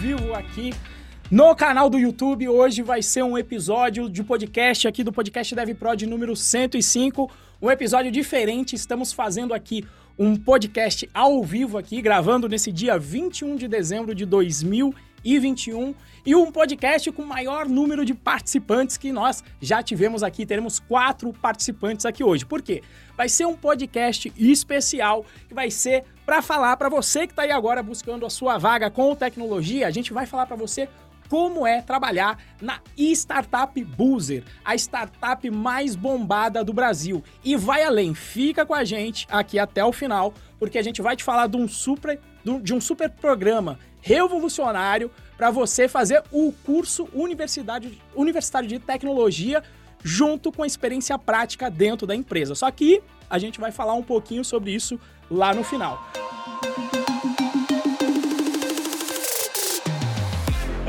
vivo aqui no canal do YouTube. Hoje vai ser um episódio de podcast aqui do podcast Dev Pro de número 105. Um episódio diferente. Estamos fazendo aqui um podcast ao vivo aqui, gravando nesse dia 21 de dezembro de 2021 e um podcast com o maior número de participantes que nós já tivemos aqui. Teremos quatro participantes aqui hoje. Por quê? Vai ser um podcast especial que vai ser para falar para você que está aí agora buscando a sua vaga com tecnologia. A gente vai falar para você como é trabalhar na Startup Boozer, a startup mais bombada do Brasil. E vai além, fica com a gente aqui até o final, porque a gente vai te falar de um super, de um super programa revolucionário para você fazer o curso universidade, universitário de tecnologia junto com a experiência prática dentro da empresa. Só que a gente vai falar um pouquinho sobre isso lá no final.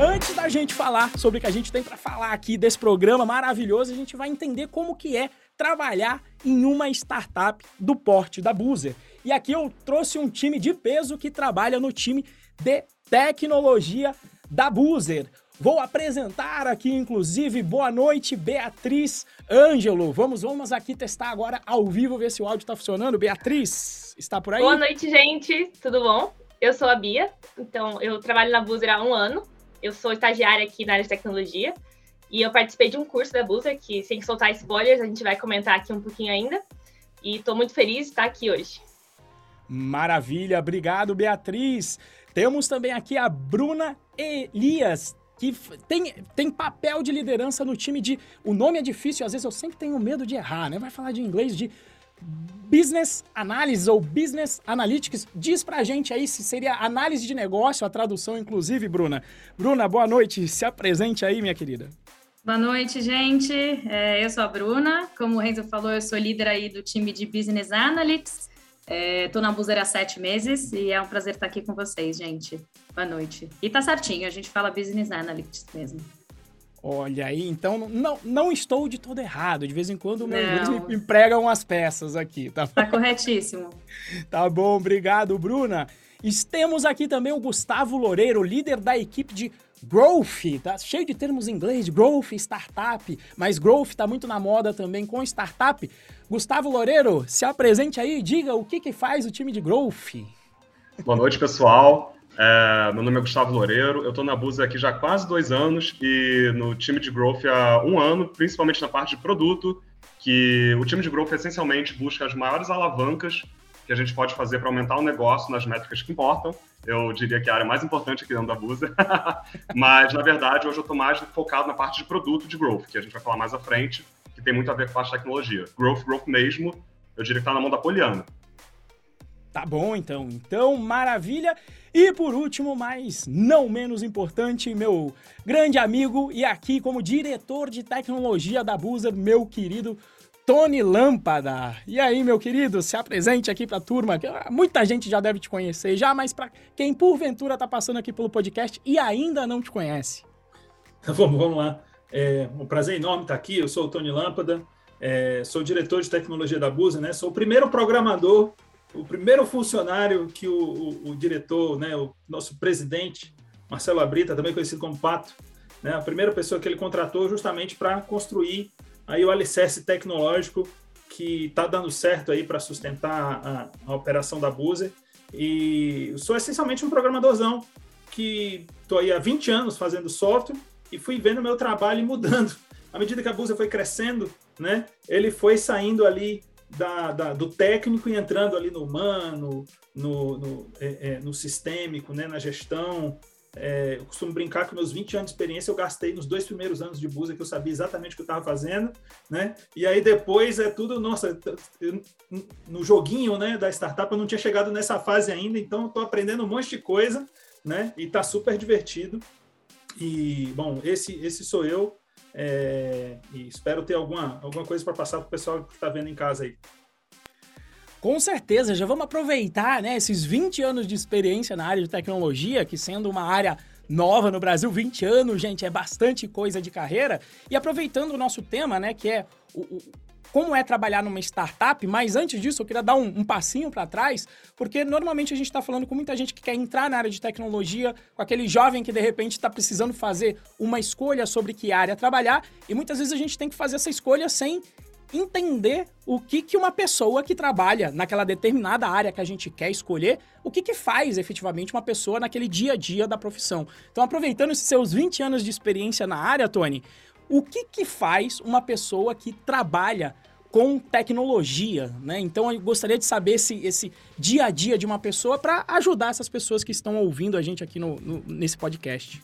Antes da gente falar sobre o que a gente tem para falar aqui desse programa maravilhoso, a gente vai entender como que é trabalhar em uma startup do porte da Boozer. E aqui eu trouxe um time de peso que trabalha no time de tecnologia da Boozer. Vou apresentar aqui, inclusive, boa noite, Beatriz Ângelo. Vamos, vamos aqui testar agora ao vivo, ver se o áudio está funcionando. Beatriz, está por aí? Boa noite, gente. Tudo bom? Eu sou a Bia, então eu trabalho na Boozer há um ano eu sou estagiária aqui na área de tecnologia e eu participei de um curso da Busa, que sem soltar spoilers, a gente vai comentar aqui um pouquinho ainda. E estou muito feliz de estar aqui hoje. Maravilha, obrigado, Beatriz. Temos também aqui a Bruna Elias, que tem, tem papel de liderança no time de. O nome é difícil, às vezes eu sempre tenho medo de errar, né? Vai falar de inglês de Business Analysis ou Business Analytics. Diz pra gente aí se seria análise de negócio, a tradução, inclusive, Bruna. Bruna, boa noite. Se apresente aí, minha querida. Boa noite, gente. É, eu sou a Bruna. Como o Renzo falou, eu sou líder aí do time de Business Analytics. Estou é, na Buzer há sete meses e é um prazer estar aqui com vocês, gente. Boa noite. E tá certinho, a gente fala Business Analytics mesmo. Olha aí, então não, não estou de todo errado. De vez em quando o meu inglês me emprega umas peças aqui, tá? Tá corretíssimo. tá bom, obrigado, Bruna. Temos aqui também o Gustavo Loureiro, líder da equipe de Growth, tá cheio de termos em inglês, Growth, Startup, mas Growth tá muito na moda também com Startup. Gustavo Loureiro, se apresente aí e diga o que, que faz o time de Growth. Boa noite, pessoal. É, meu nome é Gustavo Loureiro, eu estou na Busa aqui já há quase dois anos e no time de Growth há um ano, principalmente na parte de produto, que o time de Growth essencialmente busca as maiores alavancas que a gente pode fazer para aumentar o negócio nas métricas que importam. Eu diria que é a área mais importante aqui dentro da Busa. Mas, na verdade, hoje eu estou mais focado na parte de produto de Growth, que a gente vai falar mais à frente, que tem muito a ver com a tecnologia. Growth, Growth mesmo, eu diria que está na mão da Poliana. Tá bom, então. Então, maravilha. E por último, mas não menos importante, meu grande amigo e aqui como diretor de tecnologia da Buzer, meu querido Tony Lâmpada. E aí, meu querido, se apresente aqui para a turma. Muita gente já deve te conhecer já, mas para quem porventura está passando aqui pelo podcast e ainda não te conhece. Vamos, vamos lá. É um prazer enorme estar aqui. Eu sou o Tony Lâmpada, é, sou diretor de tecnologia da Buzer, né? Sou o primeiro programador o primeiro funcionário que o, o, o, diretor, né, o nosso presidente, Marcelo Abrita, também conhecido como Pato, né, a primeira pessoa que ele contratou justamente para construir aí o alicerce tecnológico que está dando certo aí para sustentar a, a, operação da Buzer. E sou essencialmente um programadorzão que estou aí há 20 anos fazendo software e fui vendo meu trabalho mudando. À medida que a Buzer foi crescendo, né, ele foi saindo ali da, da, do técnico e entrando ali no humano, no, no, é, é, no sistêmico, né, na gestão. É, eu costumo brincar que meus 20 anos de experiência eu gastei nos dois primeiros anos de Busa, que eu sabia exatamente o que eu estava fazendo, né? E aí depois é tudo, nossa, eu, no joguinho né, da startup eu não tinha chegado nessa fase ainda, então estou aprendendo um monte de coisa, né? E está super divertido. E, bom, esse, esse sou eu. É, e espero ter alguma, alguma coisa para passar para o pessoal que está vendo em casa aí. Com certeza, já vamos aproveitar né, esses 20 anos de experiência na área de tecnologia, que sendo uma área nova no Brasil, 20 anos, gente, é bastante coisa de carreira. E aproveitando o nosso tema, né, que é o, como é trabalhar numa startup, mas antes disso eu queria dar um, um passinho para trás, porque normalmente a gente está falando com muita gente que quer entrar na área de tecnologia, com aquele jovem que de repente está precisando fazer uma escolha sobre que área trabalhar, e muitas vezes a gente tem que fazer essa escolha sem entender o que, que uma pessoa que trabalha naquela determinada área que a gente quer escolher, o que, que faz efetivamente uma pessoa naquele dia a dia da profissão. Então, aproveitando esses seus 20 anos de experiência na área, Tony, o que, que faz uma pessoa que trabalha com tecnologia, né? Então eu gostaria de saber esse, esse dia a dia de uma pessoa para ajudar essas pessoas que estão ouvindo a gente aqui no, no nesse podcast.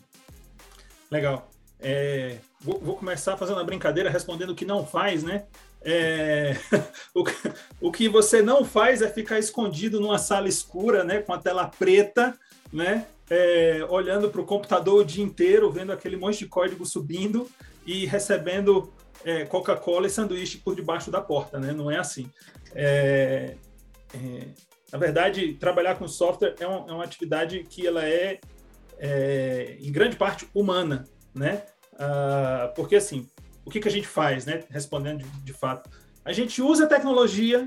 Legal. É, vou, vou, começar fazendo uma brincadeira, respondendo o que não faz, né? É, o, o, que você não faz é ficar escondido numa sala escura, né, com a tela preta, né, é, olhando para o computador o dia inteiro, vendo aquele monte de código subindo e recebendo é, Coca-Cola e sanduíche por debaixo da porta, né? Não é assim. É, é, na verdade, trabalhar com software é, uma, é uma atividade que ela é, é, em grande parte, humana, né? Ah, porque, assim, o que, que a gente faz, né? Respondendo de, de fato. A gente usa a tecnologia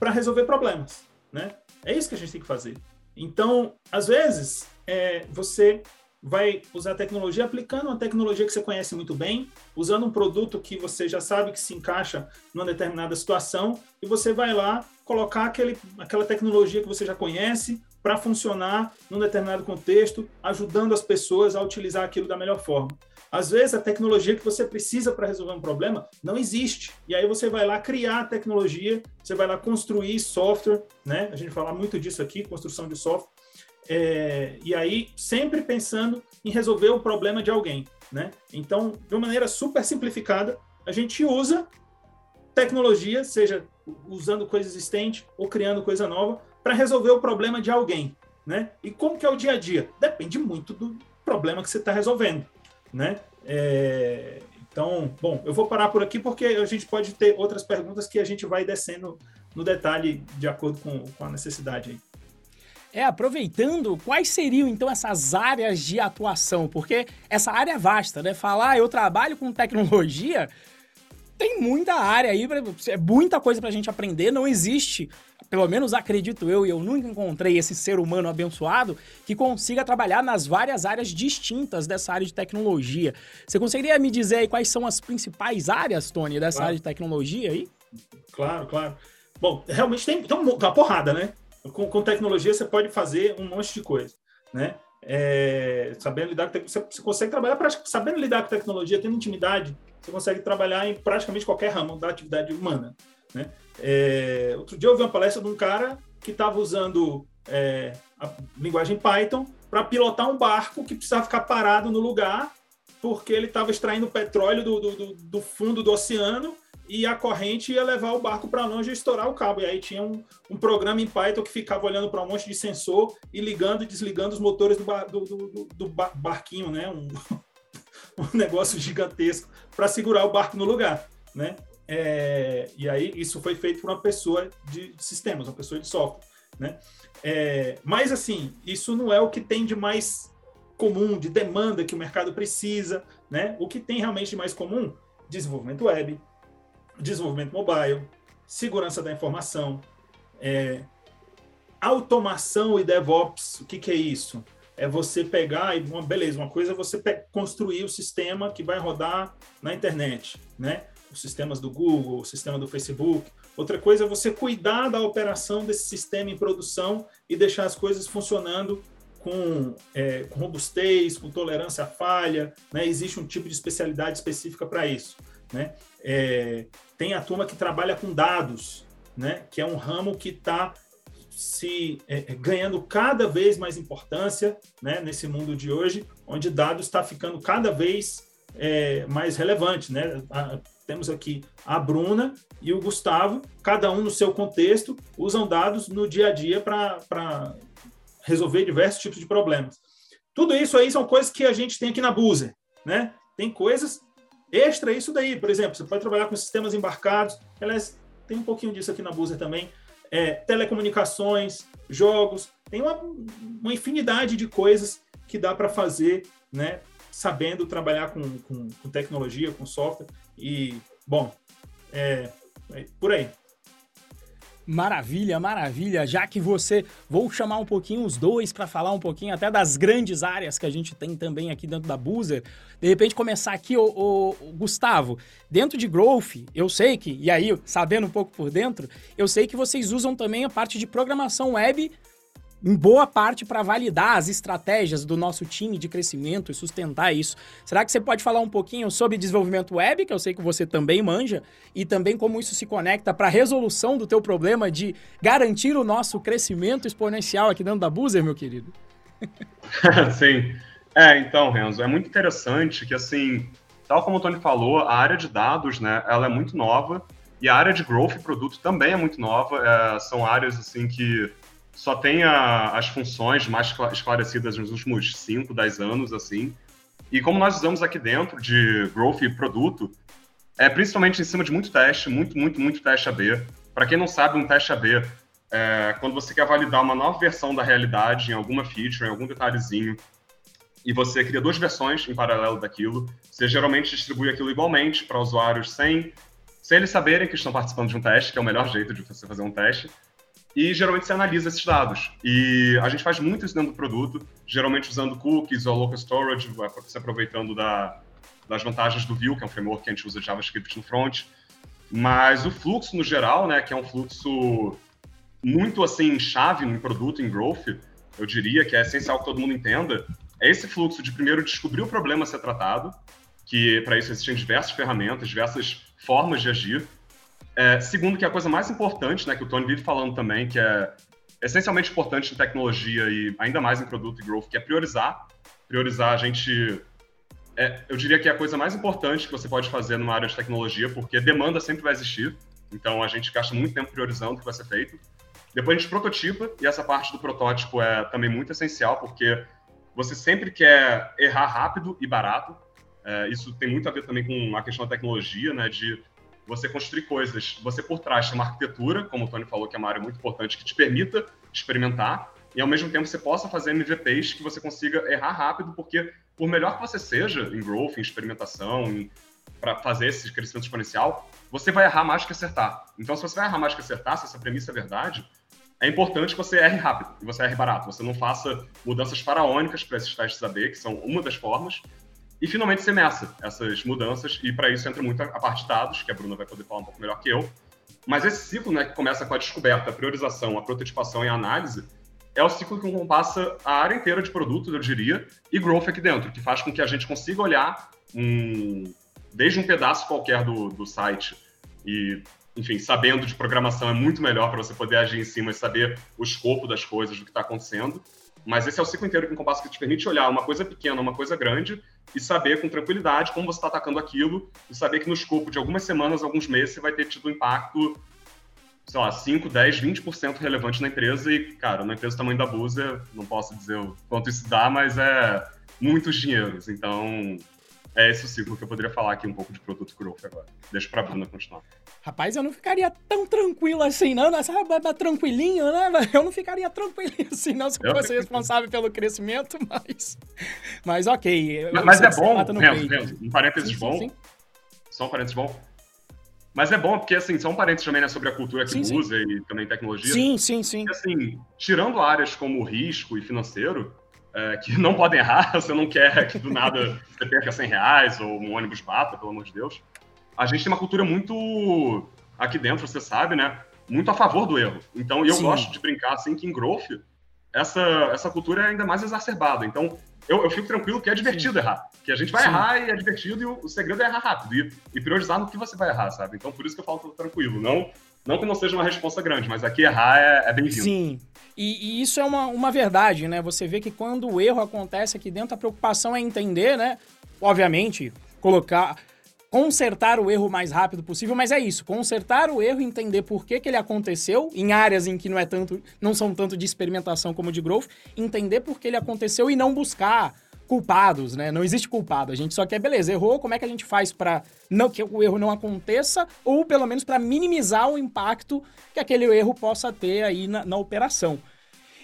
para resolver problemas, né? É isso que a gente tem que fazer. Então, às vezes, é, você vai usar tecnologia aplicando uma tecnologia que você conhece muito bem, usando um produto que você já sabe que se encaixa numa determinada situação, e você vai lá colocar aquele, aquela tecnologia que você já conhece para funcionar num determinado contexto, ajudando as pessoas a utilizar aquilo da melhor forma. Às vezes, a tecnologia que você precisa para resolver um problema não existe. E aí você vai lá criar a tecnologia, você vai lá construir software, né? A gente fala muito disso aqui, construção de software. É, e aí, sempre pensando em resolver o problema de alguém, né? Então, de uma maneira super simplificada, a gente usa tecnologia, seja usando coisa existente ou criando coisa nova, para resolver o problema de alguém, né? E como que é o dia a dia? Depende muito do problema que você está resolvendo, né? É, então, bom, eu vou parar por aqui porque a gente pode ter outras perguntas que a gente vai descendo no detalhe de acordo com, com a necessidade aí. É, aproveitando, quais seriam então essas áreas de atuação? Porque essa área é vasta, né? Falar, ah, eu trabalho com tecnologia, tem muita área aí, é muita coisa para a gente aprender. Não existe, pelo menos acredito eu, e eu nunca encontrei esse ser humano abençoado que consiga trabalhar nas várias áreas distintas dessa área de tecnologia. Você conseguiria me dizer aí quais são as principais áreas, Tony, dessa claro. área de tecnologia aí? Claro, claro. Bom, realmente tem, tem uma porrada, né? Com, com tecnologia você pode fazer um monte de coisa, né? É, sabendo lidar com você, você consegue trabalhar sabendo lidar com tecnologia, tendo intimidade, você consegue trabalhar em praticamente qualquer ramo da atividade humana, né? É, outro dia eu vi uma palestra de um cara que estava usando é, a linguagem Python para pilotar um barco que precisava ficar parado no lugar porque ele estava extraindo petróleo do, do, do fundo do oceano e a corrente ia levar o barco para longe e estourar o cabo. E aí tinha um, um programa em Python que ficava olhando para um monte de sensor e ligando e desligando os motores do, bar, do, do, do barquinho, né? Um, um negócio gigantesco para segurar o barco no lugar, né? É, e aí isso foi feito por uma pessoa de sistemas, uma pessoa de software, né? É, mas assim, isso não é o que tem de mais comum, de demanda que o mercado precisa, né? O que tem realmente de mais comum? Desenvolvimento web, desenvolvimento mobile, segurança da informação, é, automação e DevOps. O que, que, é isso? É você pegar e, uma, beleza, uma coisa é você construir o sistema que vai rodar na internet, né? Os sistemas do Google, o sistema do Facebook. Outra coisa é você cuidar da operação desse sistema em produção e deixar as coisas funcionando com, é, com robustez, com tolerância à falha, né? Existe um tipo de especialidade específica para isso, né? É, tem a turma que trabalha com dados, né? Que é um ramo que está se é, é, ganhando cada vez mais importância, né? Nesse mundo de hoje, onde dados está ficando cada vez é, mais relevante, né? A, temos aqui a Bruna e o Gustavo, cada um no seu contexto, usam dados no dia a dia para resolver diversos tipos de problemas. Tudo isso aí são coisas que a gente tem aqui na Buzer, né? Tem coisas Extra isso daí, por exemplo, você pode trabalhar com sistemas embarcados, aliás, tem um pouquinho disso aqui na Buzer também, é, telecomunicações, jogos, tem uma, uma infinidade de coisas que dá para fazer, né, sabendo trabalhar com, com, com, tecnologia, com software, e, bom, é, É por aí. Maravilha, maravilha. Já que você, vou chamar um pouquinho os dois para falar um pouquinho até das grandes áreas que a gente tem também aqui dentro da Boozer. De repente começar aqui, o, o, Gustavo, dentro de Growth, eu sei que, e aí sabendo um pouco por dentro, eu sei que vocês usam também a parte de programação web em boa parte para validar as estratégias do nosso time de crescimento e sustentar isso. Será que você pode falar um pouquinho sobre desenvolvimento web, que eu sei que você também manja, e também como isso se conecta para a resolução do teu problema de garantir o nosso crescimento exponencial aqui dentro da Boozer, meu querido? Sim. É, então, Renzo, é muito interessante que, assim, tal como o Tony falou, a área de dados, né, ela é muito nova, e a área de growth e produto também é muito nova, é, são áreas, assim, que só tem a, as funções mais esclarecidas nos últimos 5, 10 anos, assim. E como nós usamos aqui dentro de growth e produto, é principalmente em cima de muito teste, muito, muito, muito teste AB. Para quem não sabe, um teste AB é quando você quer validar uma nova versão da realidade em alguma feature, em algum detalhezinho, e você cria duas versões em paralelo daquilo. Você geralmente distribui aquilo igualmente para usuários sem, sem eles saberem que estão participando de um teste, que é o melhor jeito de você fazer um teste e geralmente você analisa esses dados. E a gente faz muito isso dentro do produto, geralmente usando cookies ou local storage, se aproveitando da, das vantagens do Vue, que é um framework que a gente usa JavaScript no front. Mas o fluxo no geral, né, que é um fluxo muito assim chave no produto, em growth, eu diria que é essencial que todo mundo entenda, é esse fluxo de primeiro descobrir o problema a ser tratado, que para isso existem diversas ferramentas, diversas formas de agir, é, segundo, que é a coisa mais importante, né, que o Tony vive falando também, que é essencialmente importante em tecnologia e ainda mais em produto e growth, que é priorizar. Priorizar a gente. É, eu diria que é a coisa mais importante que você pode fazer numa área de tecnologia, porque demanda sempre vai existir. Então a gente gasta muito tempo priorizando o que vai ser feito. Depois a gente prototipa, e essa parte do protótipo é também muito essencial, porque você sempre quer errar rápido e barato. É, isso tem muito a ver também com a questão da tecnologia, né? De você construir coisas, você por trás tem uma arquitetura, como o Tony falou, que é uma área muito importante, que te permita experimentar, e ao mesmo tempo você possa fazer MVPs que você consiga errar rápido, porque por melhor que você seja em growth, em experimentação, para fazer esse crescimento exponencial, você vai errar mais que acertar. Então, se você vai errar mais que acertar, se essa premissa é verdade, é importante que você erre rápido e você erre barato. Você não faça mudanças faraônicas para esses testes AB, que são uma das formas, e finalmente você meça essas mudanças, e para isso entra muito a parte de dados, que a Bruna vai poder falar um pouco melhor que eu. Mas esse ciclo, né, que começa com a descoberta, a priorização, a prototipação e a análise, é o ciclo que compassa a área inteira de produtos, eu diria, e growth aqui dentro, que faz com que a gente consiga olhar um, desde um pedaço qualquer do, do site e, enfim, sabendo de programação é muito melhor para você poder agir em cima e saber o escopo das coisas, do que está acontecendo. Mas esse é o ciclo inteiro que o Compasso que te permite olhar uma coisa pequena, uma coisa grande, e saber com tranquilidade como você está atacando aquilo, e saber que no escopo de algumas semanas, alguns meses, você vai ter tido um impacto, sei lá, 5, 10, 20% relevante na empresa. E, cara, na empresa do tamanho da Busa, não posso dizer o quanto isso dá, mas é muitos dinheiros. Então, é esse o ciclo que eu poderia falar aqui um pouco de produto growth agora. Deixa para a Bruna continuar. Rapaz, eu não ficaria tão tranquilo assim, não. Sabe, tranquilinho, né? Eu não ficaria tranquilinho assim, não, se eu, fosse responsável pelo crescimento, mas. Mas ok. Mas, mas é bom, Renzo, Renzo, um parênteses sim, bom. Sim, sim. Só um parênteses bom. Mas é bom, porque, assim, são parênteses também né, sobre a cultura que sim, usa sim. e também tecnologia. Sim, sim, sim. E, assim, tirando áreas como risco e financeiro, é, que não podem errar, você não quer que do nada você perca 100 reais ou um ônibus bata, pelo amor de Deus. A gente tem uma cultura muito, aqui dentro, você sabe, né? Muito a favor do erro. Então, eu Sim. gosto de brincar assim que em growth, essa, essa cultura é ainda mais exacerbada. Então, eu, eu fico tranquilo que é divertido Sim. errar. Que a gente vai Sim. errar e é divertido e o, o, segredo é errar rápido e, e priorizar no que você vai errar, sabe? Então, por isso que eu falo tranquilo. Não, não que não seja uma resposta grande, mas aqui errar é, é bem-vindo. Sim. E, e, isso é uma, uma verdade, né? Você vê que quando o erro acontece aqui dentro, a preocupação é entender, né? Obviamente, colocar. Consertar o erro o mais rápido possível, mas é isso, consertar o erro, entender por que, que ele aconteceu, em áreas em que não é tanto, não são tanto de experimentação como de growth, entender por que ele aconteceu e não buscar culpados, né? Não existe culpado. A gente só quer, beleza, errou, como é que a gente faz para não que o erro não aconteça ou pelo menos para minimizar o impacto que aquele erro possa ter aí na, na operação.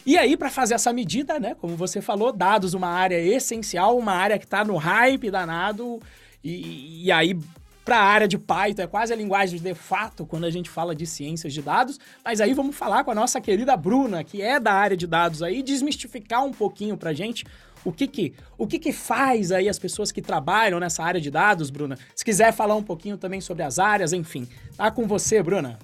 E aí, para fazer essa medida, né, como você falou, dados uma área essencial, uma área que está no hype danado, e, e aí para a área de Python, é quase a linguagem de fato quando a gente fala de ciências de dados. Mas aí vamos falar com a nossa querida Bruna, que é da área de dados aí, desmistificar um pouquinho para gente o que que, o que que faz aí as pessoas que trabalham nessa área de dados, Bruna. Se quiser falar um pouquinho também sobre as áreas, enfim. Tá com você, Bruna.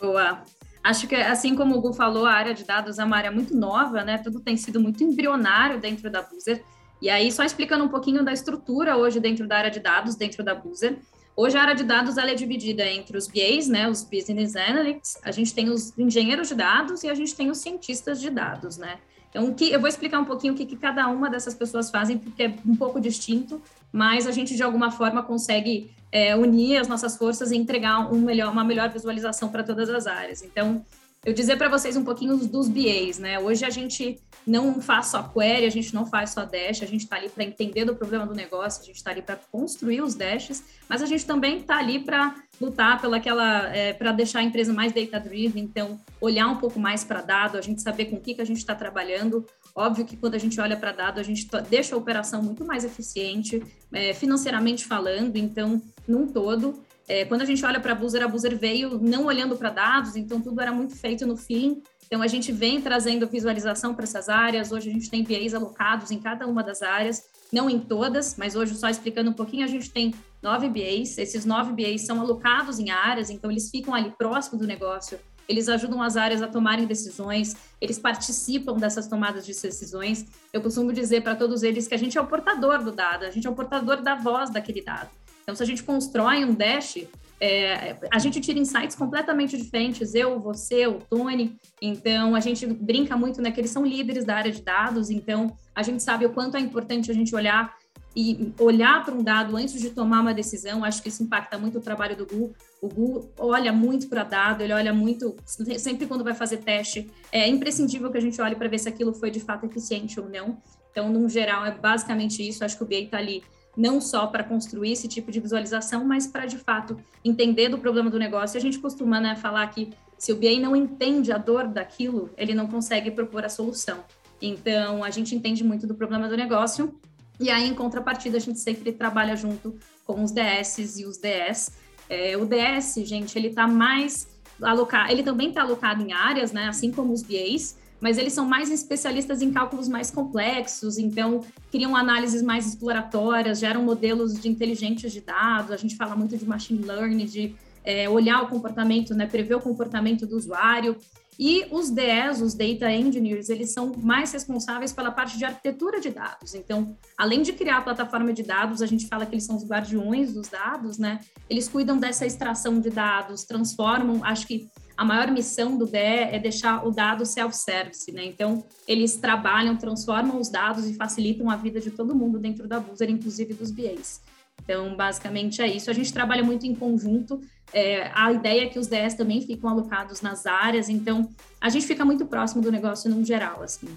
Boa. Acho que, assim como o Gu falou, a área de dados é uma área muito nova, né? Tudo tem sido muito embrionário dentro da Boozer. E aí, só explicando um pouquinho da estrutura hoje dentro da área de dados, dentro da Boozer. Hoje a área de dados ela é dividida entre os BAs, né, os Business Analytics, a gente tem os engenheiros de dados e a gente tem os cientistas de dados, né? Então, que, eu vou explicar um pouquinho o que, que cada uma dessas pessoas fazem, porque é um pouco distinto, mas a gente de alguma forma consegue é, unir as nossas forças e entregar um melhor, uma melhor visualização para todas as áreas. Então, eu dizer para vocês um pouquinho dos BAs, né? Hoje a gente não faz só query, a gente não faz só dash, a gente está ali para entender do problema do negócio, a gente está ali para construir os dashes, mas a gente também está ali para lutar pelaquela, é, para deixar a empresa mais data-driven, então olhar um pouco mais para dado, a gente saber com o que, que a gente está trabalhando. Óbvio que quando a gente olha para dado, a gente deixa a operação muito mais eficiente, é, financeiramente falando, então, num todo. É, quando a gente olha para a Boozer, a Boozer veio não olhando para dados, então tudo era muito feito no feeling. Então a gente vem trazendo visualização para essas áreas. Hoje a gente tem VAs alocados em cada uma das áreas, não em todas, mas hoje só explicando um pouquinho, a gente tem nove BAs. Esses nove BAs são alocados em áreas, então eles ficam ali próximo do negócio. Eles ajudam as áreas a tomarem decisões, eles participam dessas tomadas de decisões. Eu costumo dizer para todos eles que a gente é o portador do dado, a gente é o portador da voz daquele dado. Então, se a gente constrói um dash, é, a gente tira insights completamente diferentes, eu, você, o Tony. Então, a gente brinca muito, né, que eles são líderes da área de dados, então a gente sabe o quanto é importante a gente olhar e olhar para um dado antes de tomar uma decisão. Acho que isso impacta muito o trabalho do Gu. O Gu olha muito para dado, ele olha muito, sempre quando vai fazer teste, é imprescindível que a gente olhe para ver se aquilo foi de fato eficiente ou não. Então, no geral, é basicamente isso. Acho que o BA está ali não só para construir esse tipo de visualização, mas para de fato entender do problema do negócio. A gente costuma né, falar que se o BA não entende a dor daquilo, ele não consegue propor a solução. Então, a gente entende muito do problema do negócio, e aí, em contrapartida, a gente sempre trabalha junto com os DS e os DS. É, o DS, gente, ele está mais alocado, ele também está alocado em áreas, né, assim como os BAs, mas eles são mais especialistas em cálculos mais complexos, então criam análises mais exploratórias, geram modelos de inteligentes de dados, a gente fala muito de machine learning, de é, olhar o comportamento, né, prever o comportamento do usuário. E os DS, os Data Engineers, eles são mais responsáveis pela parte de arquitetura de dados. Então, além de criar a plataforma de dados, a gente fala que eles são os guardiões dos dados, né? Eles cuidam dessa extração de dados, transformam, acho que a maior missão do DE é deixar o dado self-service, né? Então, eles trabalham, transformam os dados e facilitam a vida de todo mundo dentro da Boozer, inclusive dos BAs. Então, basicamente é isso. A gente trabalha muito em conjunto. É, a ideia é que os DS também ficam alocados nas áreas, então a gente fica muito próximo do negócio no geral, assim.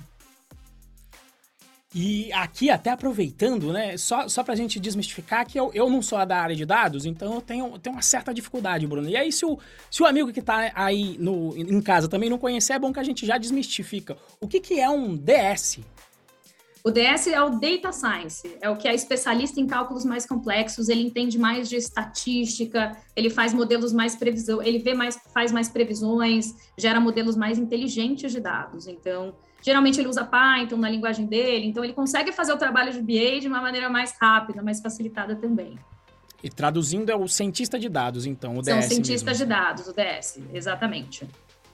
E aqui, até aproveitando, né, só, só pra gente desmistificar que eu, eu não sou da área de dados, então eu tenho, tenho uma certa dificuldade, Bruno. E aí, se o, se o amigo que tá aí no, em casa também não conhecer, é bom que a gente já desmistifica. O que, que é um DS? O DS é o Data Science, é o que é especialista em cálculos mais complexos, ele entende mais de estatística, ele faz modelos mais previsão, ele vê mais, faz mais previsões, gera modelos mais inteligentes de dados. Então, Geralmente ele usa Python na linguagem dele, então ele consegue fazer o trabalho de BA de uma maneira mais rápida, mais facilitada também. E traduzindo é o cientista de dados, então, o São DS. São cientistas mesmo. de dados, o DS, exatamente.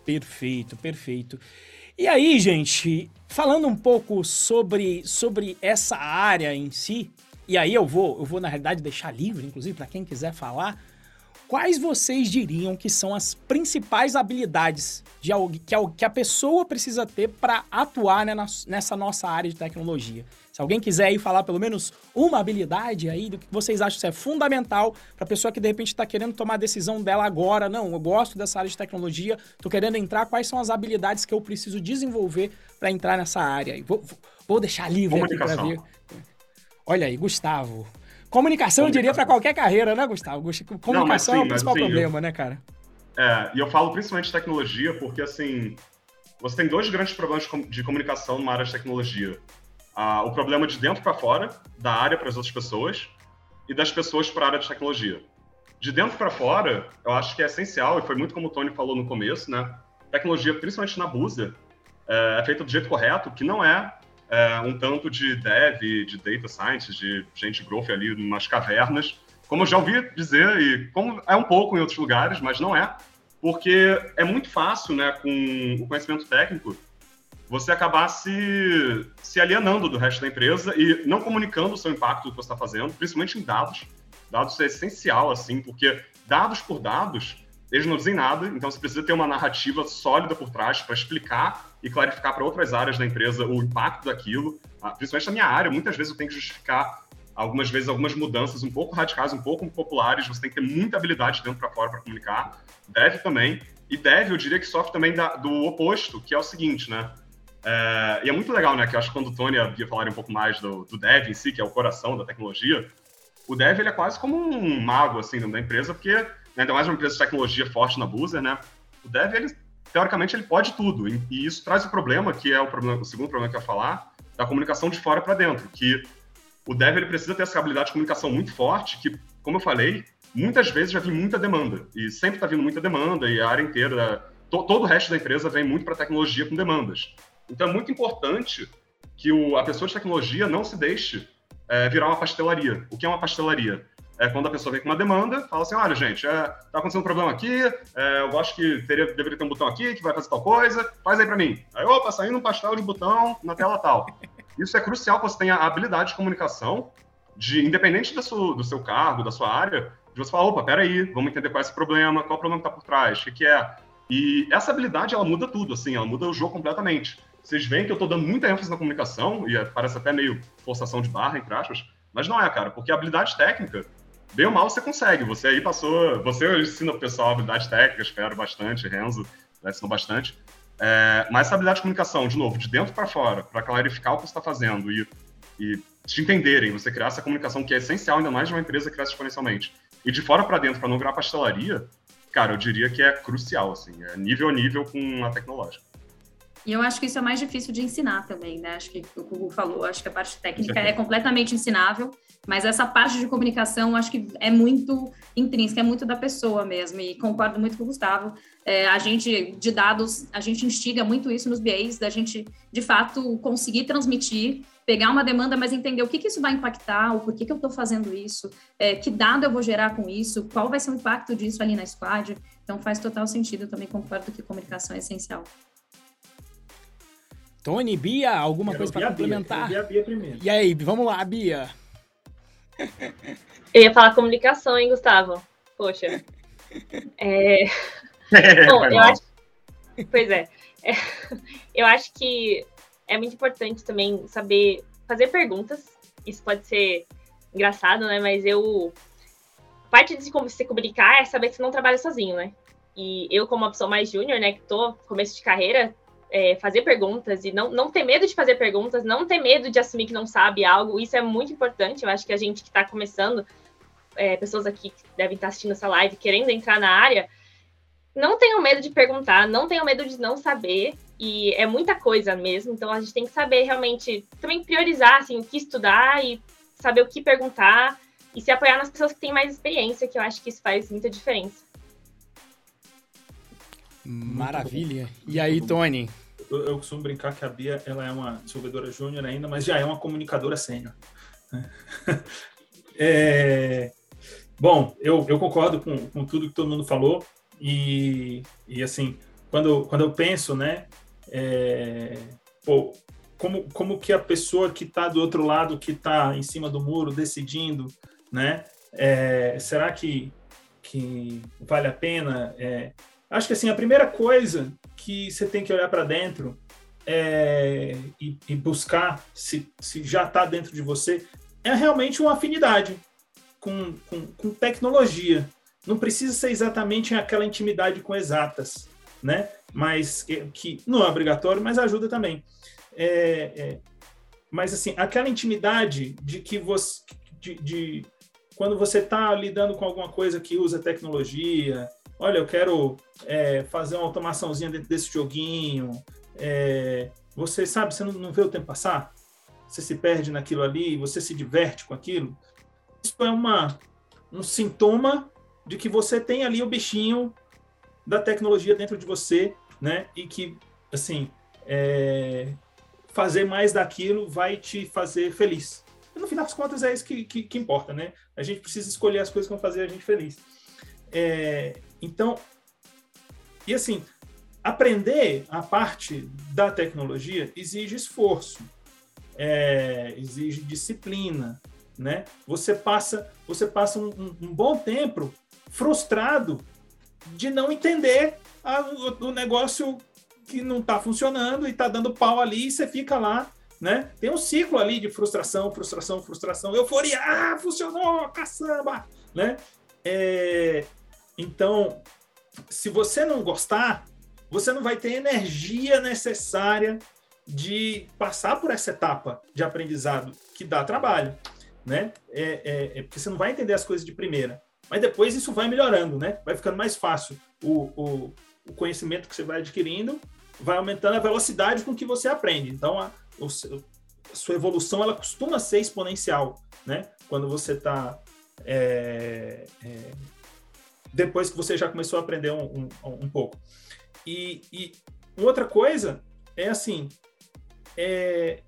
Perfeito, perfeito. E aí, gente, falando um pouco sobre, sobre essa área em si, e aí eu vou, eu vou na realidade deixar livre, inclusive para quem quiser falar, quais vocês diriam que são as principais habilidades de, que, a, que a pessoa precisa ter para atuar né, nessa nossa área de tecnologia? Se alguém quiser aí falar pelo menos uma habilidade aí do que vocês acham que é fundamental para a pessoa que de repente está querendo tomar a decisão dela agora, não, eu gosto dessa área de tecnologia, estou querendo entrar, quais são as habilidades que eu preciso desenvolver para entrar nessa área? Vou, vou deixar livre aqui para ver. Olha aí, Gustavo. Comunicação, eu diria, para qualquer carreira, né, Gustavo? Comunicação não, sim, é o principal assim, problema, eu... né, cara? É, e eu falo principalmente de tecnologia porque, assim, você tem dois grandes problemas de comunicação numa área de tecnologia. O problema de dentro para fora, da área para as outras pessoas, e das pessoas para a área de tecnologia. De dentro para fora, eu acho que é essencial, e foi muito como o Tony falou no começo, né? Tecnologia, principalmente na Busa, é, é feita do jeito correto, que não é, é, um tanto de dev, de data science, de gente growth ali umas cavernas, como eu já ouvi dizer, e como é um pouco em outros lugares, mas não é, porque é muito fácil, né, com o conhecimento técnico, você acabar se, se alienando do resto da empresa e não comunicando o seu impacto do que você está fazendo, principalmente em dados. Dados é essencial, assim, porque dados por dados, eles não dizem nada, então você precisa ter uma narrativa sólida por trás para explicar e clarificar para outras áreas da empresa o impacto daquilo. Ah, principalmente na minha área, muitas vezes eu tenho que justificar algumas vezes algumas mudanças um pouco radicais, um pouco populares, você tem que ter muita habilidade dentro para fora para comunicar. Deve também. E deve, eu diria que sofre também da, do oposto, que é o seguinte, né? É, e é muito legal, né? Que eu acho que quando o Tony ia falar um pouco mais do, do dev em si, que é o coração da tecnologia, o dev ele é quase como um mago, assim, dentro da empresa, porque, né, ainda mais uma empresa de tecnologia forte na Buzer, né? O dev, ele, teoricamente, ele pode tudo. E, e isso traz o problema, que é o, problema, o segundo problema que eu ia falar, da comunicação de fora para dentro, que o dev ele precisa ter essa habilidade de comunicação muito forte, que, como eu falei, muitas vezes já vem muita demanda. E sempre está vindo muita demanda, e a área inteira, to, todo o resto da empresa vem muito para tecnologia com demandas. Então é muito importante que o, a pessoa de tecnologia não se deixe é, virar uma pastelaria. O que é uma pastelaria? É quando a pessoa vem com uma demanda, fala assim, olha, gente, é, tá acontecendo um problema aqui, é, eu acho que teria, deveria ter um botão aqui que vai fazer tal coisa, faz aí para mim. Aí, opa, saindo um pastel de botão na tela tal. Isso é crucial que você tenha a habilidade de comunicação, de independente do seu, do seu cargo, da sua área, de você falar, opa, peraí, vamos entender qual é esse problema, qual é o problema que está por trás, o que, que é. E essa habilidade, ela muda tudo, assim, ela muda o jogo completamente. Vocês veem que eu estou dando muita ênfase na comunicação, e é, parece até meio forçação de barra, entre aspas, mas não é, cara, porque habilidade técnica, bem ou mal, você consegue. Você aí passou. Você ensina o pessoal habilidade técnica, espero bastante, Renzo ensinou bastante. É, mas essa habilidade de comunicação, de novo, de dentro para fora, para clarificar o que você está fazendo e, e te entenderem, você criar essa comunicação que é essencial, ainda mais de uma empresa que cresce exponencialmente. E de fora para dentro, para não virar pastelaria, cara, eu diria que é crucial, assim, é nível a nível com a tecnológica. E eu acho que isso é mais difícil de ensinar também, né? Acho que o Google falou, acho que a parte técnica é completamente ensinável, mas essa parte de comunicação acho que é muito intrínseca, é muito da pessoa mesmo, e concordo muito com o Gustavo. É, a gente, de dados, a gente instiga muito isso nos BAs, da gente, de fato, conseguir transmitir, pegar uma demanda, mas entender o que, que isso vai impactar, o porquê que eu estou fazendo isso, é, que dado eu vou gerar com isso, qual vai ser o impacto disso ali na squad. Então faz total sentido, eu também concordo que comunicação é essencial. Tony, Bia, alguma Quero coisa para complementar? Bia, Bia primeiro. E aí, vamos lá, Bia. Eu ia falar comunicação, hein, Gustavo? Poxa. É... Bom, eu acho... Pois é. é. Eu acho que é muito importante também saber fazer perguntas. Isso pode ser engraçado, né? Mas eu. Parte de como se comunicar é saber que você não trabalha sozinho, né? E eu, como uma pessoa mais júnior, né, que tô começo de carreira, é, fazer perguntas e não, não ter medo de fazer perguntas, não ter medo de assumir que não sabe algo, isso é muito importante. Eu acho que a gente que está começando, é, pessoas aqui que devem estar tá assistindo essa live, querendo entrar na área, não tenham medo de perguntar, não tenham medo de não saber, e é muita coisa mesmo, então a gente tem que saber realmente também priorizar assim, o que estudar e saber o que perguntar e se apoiar nas pessoas que têm mais experiência, que eu acho que isso faz muita diferença. Maravilha. E aí, Tony? Eu, eu, costumo brincar que a Bia ela é uma desenvolvedora júnior ainda, mas já é uma comunicadora sênior. Né? é, bom, eu, eu concordo com, com tudo que todo mundo falou e, e assim, quando, quando eu penso, né, é, pô, como, como que a pessoa que está do outro lado, que está em cima do muro decidindo, né, é, será que, que vale a pena é, Acho que assim, a primeira coisa que você tem que olhar para dentro é, e, e, buscar se, se já está dentro de você é realmente uma afinidade com, com, com, tecnologia. Não precisa ser exatamente aquela intimidade com exatas, né? Mas que, que não é obrigatório, mas ajuda também. É, é, mas assim, aquela intimidade de que você, de, de quando você está lidando com alguma coisa que usa tecnologia, olha, eu quero é, fazer uma automaçãozinha dentro desse joguinho. É, você sabe, você não, não, vê o tempo passar? Você se perde naquilo ali, você se diverte com aquilo. Isso é uma, um sintoma de que você tem ali o bichinho da tecnologia dentro de você, né? E que, assim, é, fazer mais daquilo vai te fazer feliz. E no final das contas é isso que, que, que, importa, né? A gente precisa escolher as coisas que vão fazer a gente feliz. É, então, e assim, aprender a parte da tecnologia exige esforço, é, exige disciplina, né? Você passa, você passa um, um, bom tempo frustrado de não entender a, o, o, negócio que não está funcionando e está dando pau ali e você fica lá, né? Tem um ciclo ali de frustração, frustração, frustração, euforia, ah, funcionou, caçamba, né? É, então, se você não gostar, você não vai ter energia necessária de passar por essa etapa de aprendizado que dá trabalho, né? É, é, é, porque você não vai entender as coisas de primeira, mas depois isso vai melhorando, né? Vai ficando mais fácil o, o, o conhecimento que você vai adquirindo, vai aumentando a velocidade com que você aprende. Então, a, o, a sua evolução ela costuma ser exponencial, né? Quando você está é, é, depois que você já começou a aprender um, um, um pouco. E, e, outra coisa é assim, é,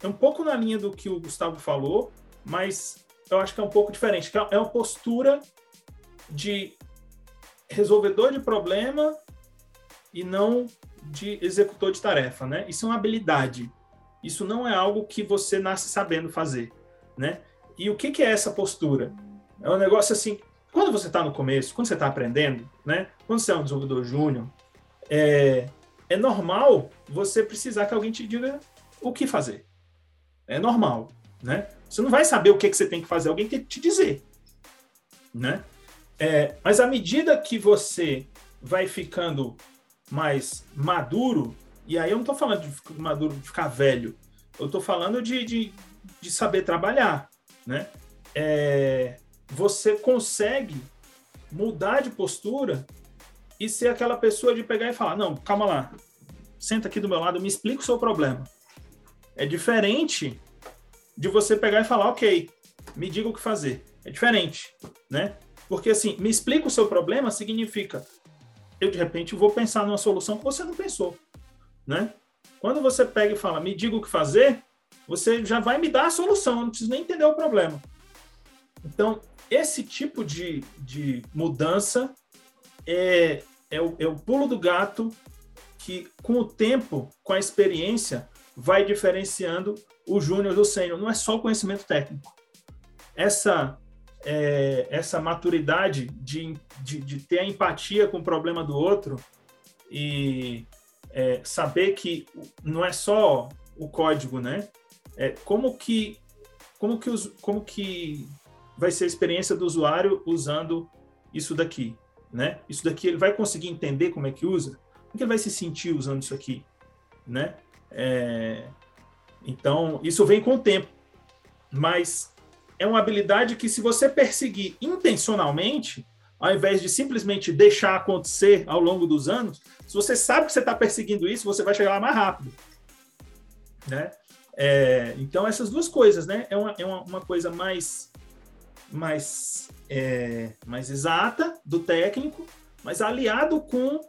é, um pouco na linha do que o Gustavo falou, mas eu acho que é um pouco diferente. É, é uma postura de resolvedor de problema e não de executor de tarefa, né? Isso é uma habilidade. Isso não é algo que você nasce sabendo fazer, né? E o que, que é essa postura? É um negócio assim, quando você está no começo, quando você está aprendendo, né? Quando você é um desenvolvedor júnior, é, é normal você precisar que alguém te diga o que fazer. É normal, né? Você não vai saber o que, que você tem que fazer, alguém tem que te dizer, né? É, mas à medida que você vai ficando mais maduro, e aí eu não estou falando de maduro de ficar velho, eu estou falando de, de, de, saber trabalhar, né? É, você consegue mudar de postura e ser aquela pessoa de pegar e falar: não, calma lá, senta aqui do meu lado, me explica o seu problema. É diferente de você pegar e falar: ok, me diga o que fazer. É diferente, né? Porque assim, me explica o seu problema significa eu de repente vou pensar numa solução que você não pensou, né? Quando você pega e fala, me diga o que fazer, você já vai me dar a solução, eu não preciso nem entender o problema. Então, esse tipo de, de mudança é, é, o, é o pulo do gato que, com o tempo, com a experiência, vai diferenciando o júnior do sênior. Não é só o conhecimento técnico. Essa, é, essa maturidade de, de, de, ter a empatia com o problema do outro e é, saber que não é só o código, né? É, como que como que, os, como que vai ser a experiência do usuário usando isso daqui? né? Isso daqui ele vai conseguir entender como é que usa? Como que ele vai se sentir usando isso aqui, né? É... Então, isso vem com o tempo, mas é uma habilidade que se você perseguir intencionalmente, ao invés de simplesmente deixar acontecer ao longo dos anos, se você sabe que você está perseguindo isso, você vai chegar lá mais rápido, né? É, então, essas duas coisas, né? É uma, é uma, uma coisa mais mais, é, mais exata do técnico, mas aliado com,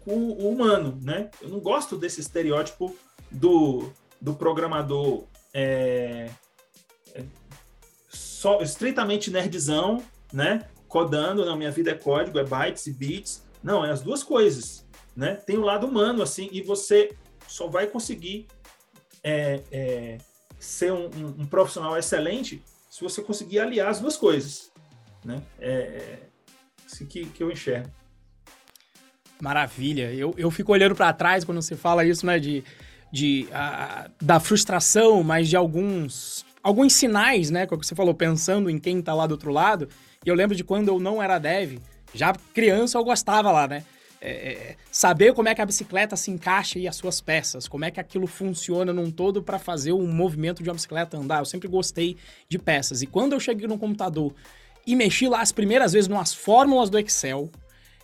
com o humano, né? Eu não gosto desse estereótipo do, do programador é, é, só, estritamente nerdzão, né? Codando, não, minha vida é código, é bytes e bits. Não, é as duas coisas, né? Tem o lado humano, assim, e você só vai conseguir é, é, ser um, um, um, profissional excelente se você conseguir aliar as duas coisas. Né? É, é assim que, que eu enxergo. Maravilha. Eu, eu fico olhando para trás quando você fala isso, né? De, de, a, da frustração, mas de alguns, alguns sinais, né? Como você falou, pensando em quem está lá do outro lado. E eu lembro de quando eu não era dev, já criança eu gostava lá, né? É, é, saber como é que a bicicleta se encaixa e as suas peças, como é que aquilo funciona num todo para fazer o movimento de uma bicicleta andar. Eu sempre gostei de peças. E quando eu cheguei no computador e mexi lá as primeiras vezes nas fórmulas do Excel,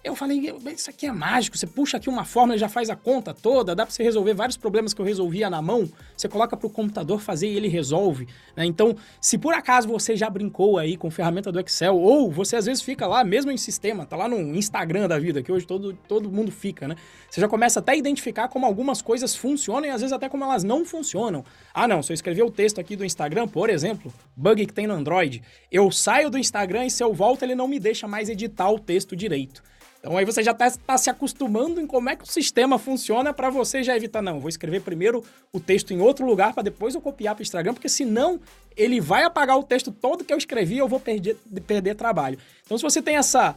Eu falei, isso aqui é mágico, você puxa aqui uma fórmula já faz a conta toda, dá para você resolver vários problemas que eu resolvia na mão, você coloca para o computador fazer e ele resolve. Né? Então, se por acaso você já brincou aí com ferramenta do Excel, ou você às vezes fica lá, mesmo em sistema, tá lá no Instagram da vida, que hoje todo, todo mundo fica, né? Você já começa até a identificar como algumas coisas funcionam e às vezes até como elas não funcionam. Ah, não, se eu escrever o texto aqui do Instagram, por exemplo, bug que tem no Android, eu saio do Instagram e se eu volto ele não me deixa mais editar o texto direito. Então aí você já está tá se acostumando em como é que o sistema funciona para você já evitar, não, vou escrever primeiro o texto em outro lugar para depois eu copiar para o Instagram, porque senão ele vai apagar o texto todo que eu escrevi e eu vou perder, perder trabalho. Então se você tem essa,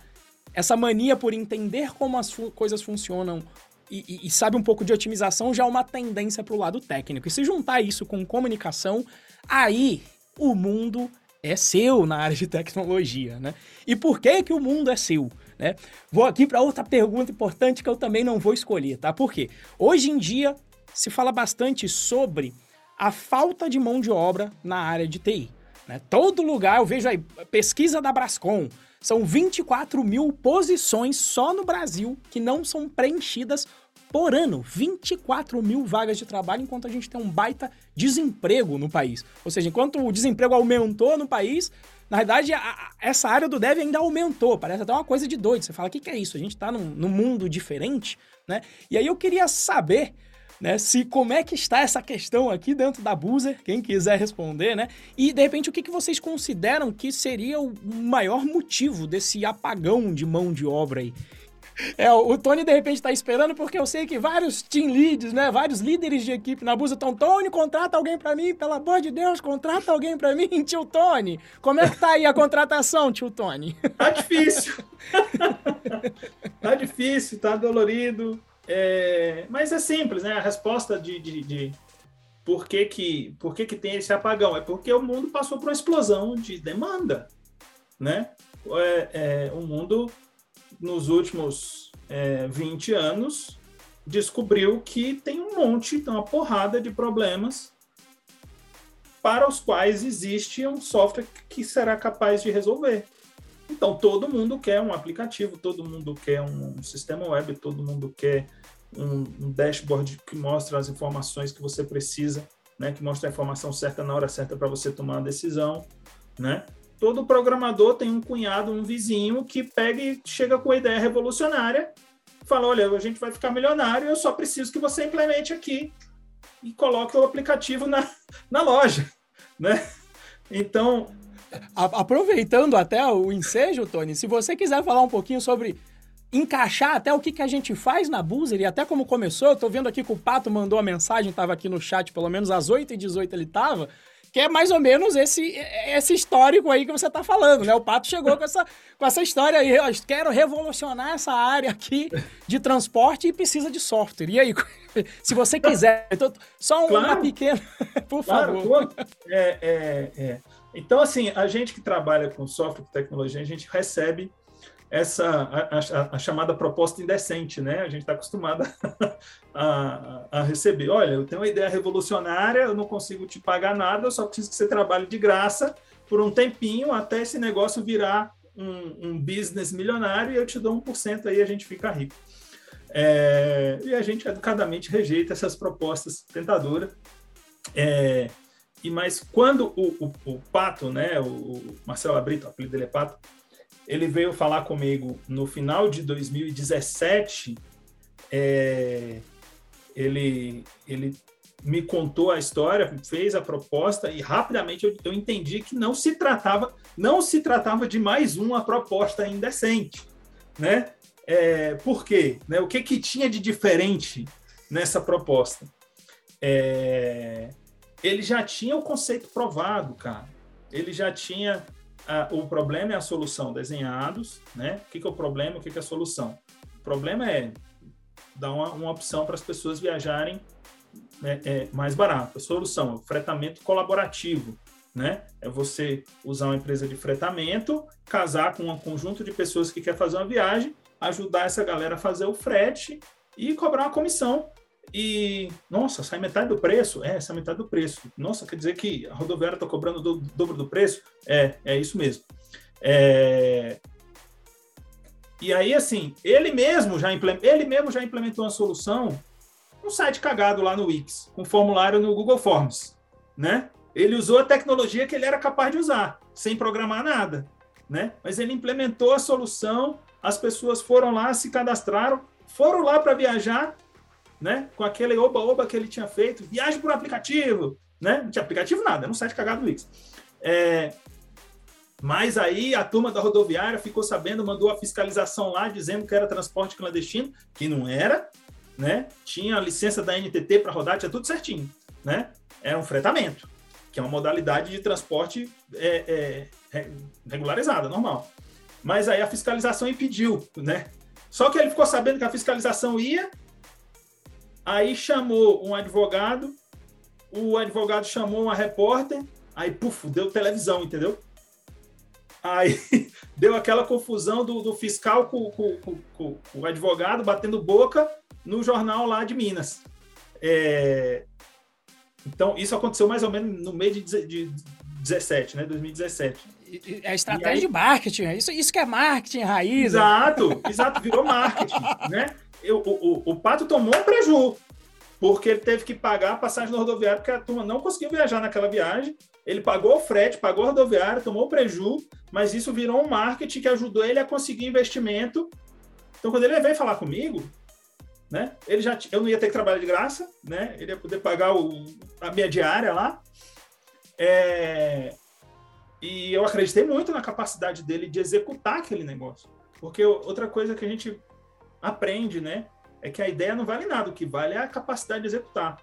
essa mania por entender como as fu coisas funcionam e, e, e, sabe um pouco de otimização, já é uma tendência para o lado técnico. E se juntar isso com comunicação, aí o mundo é seu na área de tecnologia, né? E por que que o mundo é seu? Né? Vou aqui para outra pergunta importante que eu também não vou escolher, tá? Por quê? Hoje em dia se fala bastante sobre a falta de mão de obra na área de TI. Né? Todo lugar, eu vejo aí, pesquisa da Brascom, são 24 mil posições só no Brasil que não são preenchidas por ano. 24 mil vagas de trabalho, enquanto a gente tem um baita desemprego no país. Ou seja, enquanto o desemprego aumentou no país, na verdade, a, essa área do dev ainda aumentou, parece até uma coisa de doido. Você fala, o que, que é isso? A gente está num, num, mundo diferente, né? E aí eu queria saber, né, se como é que está essa questão aqui dentro da Boozer, quem quiser responder, né? E, de repente, o que, que vocês consideram que seria o maior motivo desse apagão de mão de obra aí? É, o Tony de repente tá esperando porque eu sei que vários team leads, né, vários líderes de equipe na Busa estão, Tony, contrata alguém para mim, pelo amor de Deus, contrata alguém para mim, tio Tony. Como é que tá aí a contratação, tio Tony? Tá difícil. tá difícil, tá dolorido. É... Mas é simples, né? A resposta de, de, de... Por, que, que, por que, que tem esse apagão? É porque o mundo passou por uma explosão de demanda, né? É, é, o mundo nos últimos é, 20 anos, descobriu que tem um monte, uma porrada de problemas para os quais existe um software que será capaz de resolver. Então, todo mundo quer um aplicativo, todo mundo quer um sistema web, todo mundo quer um, um dashboard que mostra as informações que você precisa, né, que mostra a informação certa na hora certa para você tomar uma decisão, né? Todo programador tem um cunhado, um vizinho que pega e chega com a ideia revolucionária, fala, olha, a gente vai ficar milionário, eu só preciso que você implemente aqui e coloque o aplicativo na, na loja, né? Então... Aproveitando até o ensejo, Tony, se você quiser falar um pouquinho sobre encaixar até o que, que a gente faz na Boozer e até como começou, eu tô vendo aqui que o Pato mandou a mensagem, estava aqui no chat, pelo menos às 8h18 ele estava, que é mais ou menos esse, esse histórico aí que você está falando, né? O Pato chegou com essa, com essa história aí, eu quero revolucionar essa área aqui de transporte e precisa de software. E aí, se você quiser, então, só uma claro. pequena, por claro, favor. É, é, é. Então, assim, a gente que trabalha com software, com tecnologia, a gente recebe essa a, a, a, chamada proposta indecente, né? A gente está acostumado a, a, receber. Olha, eu tenho uma ideia revolucionária, eu não consigo te pagar nada, eu só preciso que você trabalhe de graça por um tempinho até esse negócio virar um, um business milionário e eu te dou um por cento aí a gente fica rico. É, e a gente educadamente rejeita essas propostas tentadoras. É, e mas quando o, o, o Pato, né, o Marcelo Abrito, o apelido dele é Pato, ele veio falar comigo no final de 2017. É, ele, ele me contou a história, fez a proposta e rapidamente eu, eu, entendi que não se tratava não se tratava de mais uma proposta indecente, né? É, por quê? Né? O que que tinha de diferente nessa proposta? É, ele já tinha o conceito provado, cara. Ele já tinha o problema e a solução desenhados, né? O que, que é o problema o que, que é a solução? O problema é dar uma, uma opção para as pessoas viajarem né, é, mais barato. A solução é o fretamento colaborativo, né? É você usar uma empresa de fretamento, casar com um conjunto de pessoas que quer fazer uma viagem, ajudar essa galera a fazer o frete e cobrar uma comissão e, nossa, sai metade do preço? É, sai metade do preço. Nossa, quer dizer que a rodoviária está cobrando o do, dobro do preço? É, é isso mesmo. É... E aí, assim, ele mesmo já, ele mesmo já implementou uma solução, um site cagado lá no Wix, com formulário no Google Forms, né? Ele usou a tecnologia que ele era capaz de usar, sem programar nada, né? Mas ele implementou a solução, as pessoas foram lá, se cadastraram, foram lá para viajar, né? Com aquele oba-oba que ele tinha feito, viagem por aplicativo, né? Não tinha aplicativo nada, era um site cagado Wix. É, mas aí a turma da rodoviária ficou sabendo, mandou a fiscalização lá dizendo que era transporte clandestino, que não era, né? Tinha a licença da NTT para rodar, tinha tudo certinho, né? Era um fretamento, que é uma modalidade de transporte é, é, regularizada, normal. Mas aí a fiscalização impediu, né? Só que ele ficou sabendo que a fiscalização ia, aí chamou um advogado, o advogado chamou uma repórter, aí, puf, deu televisão, entendeu? Aí deu aquela confusão do, do fiscal com, com, com, com, o advogado batendo boca no jornal lá de Minas. É... Então, isso aconteceu mais ou menos no meio de, de 17, né? 2017. É estratégia aí... de marketing, isso, isso que é marketing raiz. Exato, exato, virou marketing, né? Eu, o, o, o Pato tomou um prejuízo, porque ele teve que pagar a passagem no rodoviário, porque a turma não conseguiu viajar naquela viagem. Ele pagou o frete, pagou a rodoviária, tomou o prejuízo, mas isso virou um marketing que ajudou ele a conseguir investimento. Então, quando ele veio falar comigo, né, ele já, eu não ia ter que trabalhar de graça, né, ele ia poder pagar o, a minha diária lá. É, e eu acreditei muito na capacidade dele de executar aquele negócio. Porque outra coisa que a gente aprende, né, é que a ideia não vale nada, o que vale é a capacidade de executar.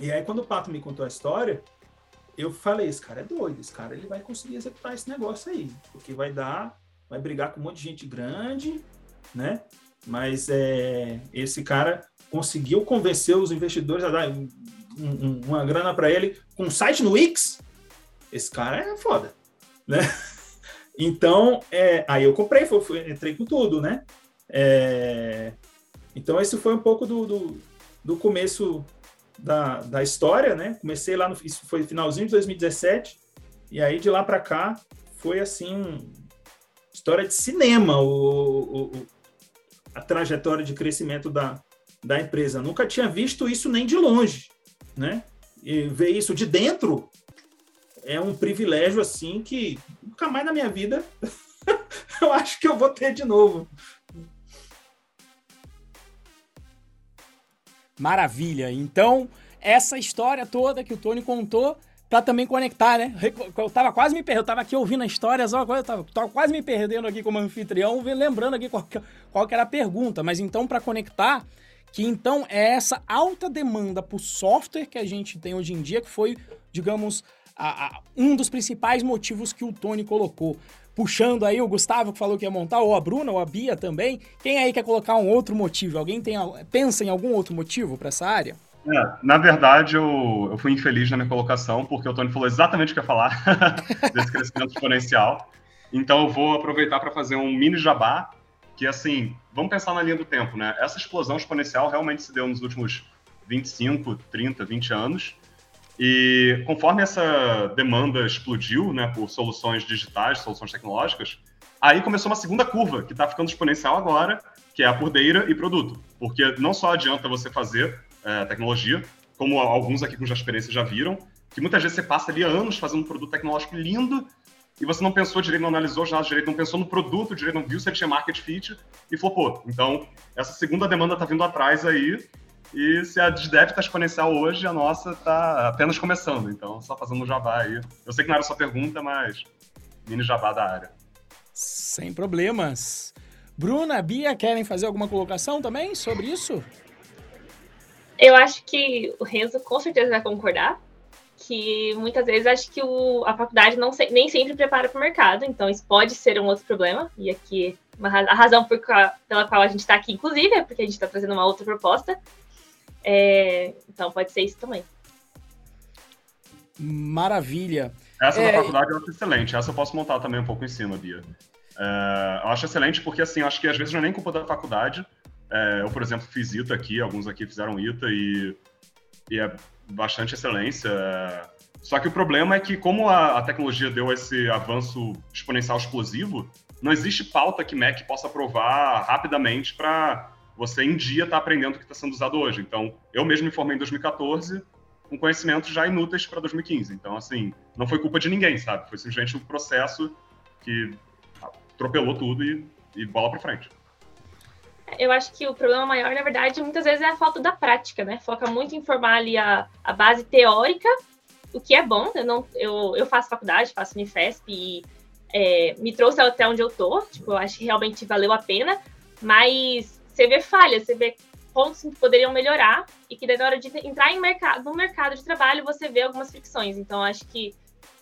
E aí, quando o Pato me contou a história, eu falei, esse cara é doido, esse cara ele vai conseguir executar esse negócio aí, porque vai dar, vai brigar com um monte de gente grande, né? Mas é, esse cara conseguiu convencer os investidores a dar um, um, uma grana para ele com um site no Wix. Esse cara é foda, né? Então, é, aí eu comprei, foi, entrei com tudo, né? É, então, esse foi um pouco do, do, do começo da, da história, né? Comecei lá, no, isso foi finalzinho de 2017, e aí de lá para cá foi assim, história de cinema, o, o, a trajetória de crescimento da, da empresa. Nunca tinha visto isso nem de longe, né? E ver isso de dentro é um privilégio assim que nunca mais na minha vida eu acho que eu vou ter de novo. Maravilha. Então, essa história toda que o Tony contou para também conectar, né? Eu tava quase me perdendo, eu tava aqui ouvindo a história, só coisa, tava, tava quase me perdendo aqui como anfitrião, lembrando aqui qual, qual que era a pergunta. Mas então, para conectar, que então é essa alta demanda por software que a gente tem hoje em dia, que foi, digamos, a, a, um dos principais motivos que o Tony colocou puxando aí o Gustavo que falou que ia montar, ou a Bruna, ou a Bia também. Quem aí quer colocar um outro motivo? Alguém tem, pensa em algum outro motivo para essa área? É, na verdade, eu, eu fui infeliz na minha colocação, porque o Tony falou exatamente o que ia falar desse crescimento exponencial. Então, eu vou aproveitar para fazer um mini jabá, que, assim, vamos pensar na linha do tempo, né? Essa explosão exponencial realmente se deu nos últimos 25, 30, 20 anos. E conforme essa demanda explodiu, né, por soluções digitais, soluções tecnológicas, aí começou uma segunda curva, que está ficando exponencial agora, que é a por e produto. Porque não só adianta você fazer é, tecnologia, como alguns aqui com já experiência já viram, que muitas vezes você passa ali anos fazendo um produto tecnológico lindo e você não pensou direito, não analisou os dados direito, não pensou no produto direito, não viu se ele tinha market fit e flopou. Então, essa segunda demanda está vindo atrás aí e se a de dev está exponencial hoje, a nossa está apenas começando. Então, só fazendo um jabá aí. Eu sei que não era sua pergunta, mas mini jabá da área. Sem problemas. Bruna, Bia, querem fazer alguma colocação também sobre isso? Eu acho que o Renzo com certeza vai concordar que muitas vezes acho que o, a faculdade não se, nem sempre prepara para o mercado, então isso pode ser um outro problema. E aqui uma, a razão por, pela qual a gente está aqui, inclusive, é porque a gente está trazendo uma outra proposta. É, então pode ser isso também. Maravilha. Essa é... da faculdade eu acho excelente. Essa eu posso montar também um pouco em cima, Bia. É, eu acho excelente porque, assim, acho que às vezes não é nem culpa da faculdade, é, eu, por exemplo, fiz ITA aqui, alguns aqui fizeram ITA e, e é bastante excelência. Só que o problema é que, como a, a, tecnologia deu esse avanço exponencial explosivo, não existe pauta que Mac possa aprovar rapidamente para você em dia estar tá aprendendo o que está sendo usado hoje. Então, eu mesmo me formei em 2014 com conhecimentos já inúteis para 2015. Então, assim, não foi culpa de ninguém, sabe? Foi simplesmente um processo que atropelou tudo e, e bola para frente. Eu acho que o problema maior, na verdade, muitas vezes é a falta da prática, né? Foca muito em formar ali a, a base teórica, o que é bom. Eu, não, eu, eu faço faculdade, faço Unifesp e é, me trouxe até onde eu tô. Tipo, eu acho que realmente valeu a pena. Mas você vê falhas, você vê pontos que poderiam melhorar e que na hora de entrar em mercado, no mercado de trabalho você vê algumas fricções. Então, acho que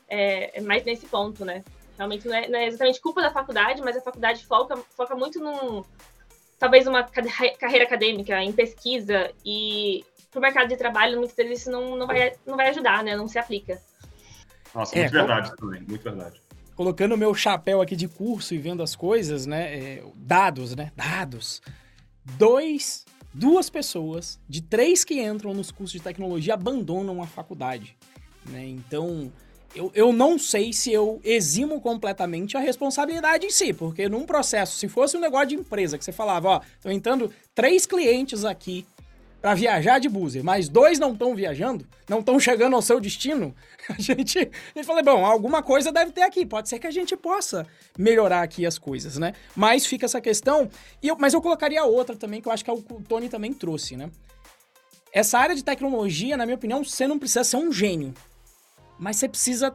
é, é mais nesse ponto, né? Realmente não é, não é, exatamente culpa da faculdade, mas a faculdade foca, foca muito num, talvez uma carreira acadêmica, em pesquisa, e para o mercado de trabalho, muitas vezes isso não, não, vai, não vai ajudar, né? Não se aplica. Nossa, é, muito verdade também, muito verdade. Colocando o meu chapéu aqui de curso e vendo as coisas, né? É, dados, né? Dados. Dois duas pessoas de três que entram nos cursos de tecnologia abandonam a faculdade. Né? Então, eu, eu não sei se eu eximo completamente a responsabilidade em si, porque num processo, se fosse um negócio de empresa que você falava, ó, estão entrando três clientes aqui para viajar de buzzer, mas dois não estão viajando, não estão chegando ao seu destino, a gente, a gente fala, bom, alguma coisa deve ter aqui, pode ser que a gente possa melhorar aqui as coisas, né? Mas fica essa questão, eu, mas eu colocaria outra também, que eu acho que é o Tony também trouxe, né? Essa área de tecnologia, na minha opinião, você não precisa ser um gênio, mas você precisa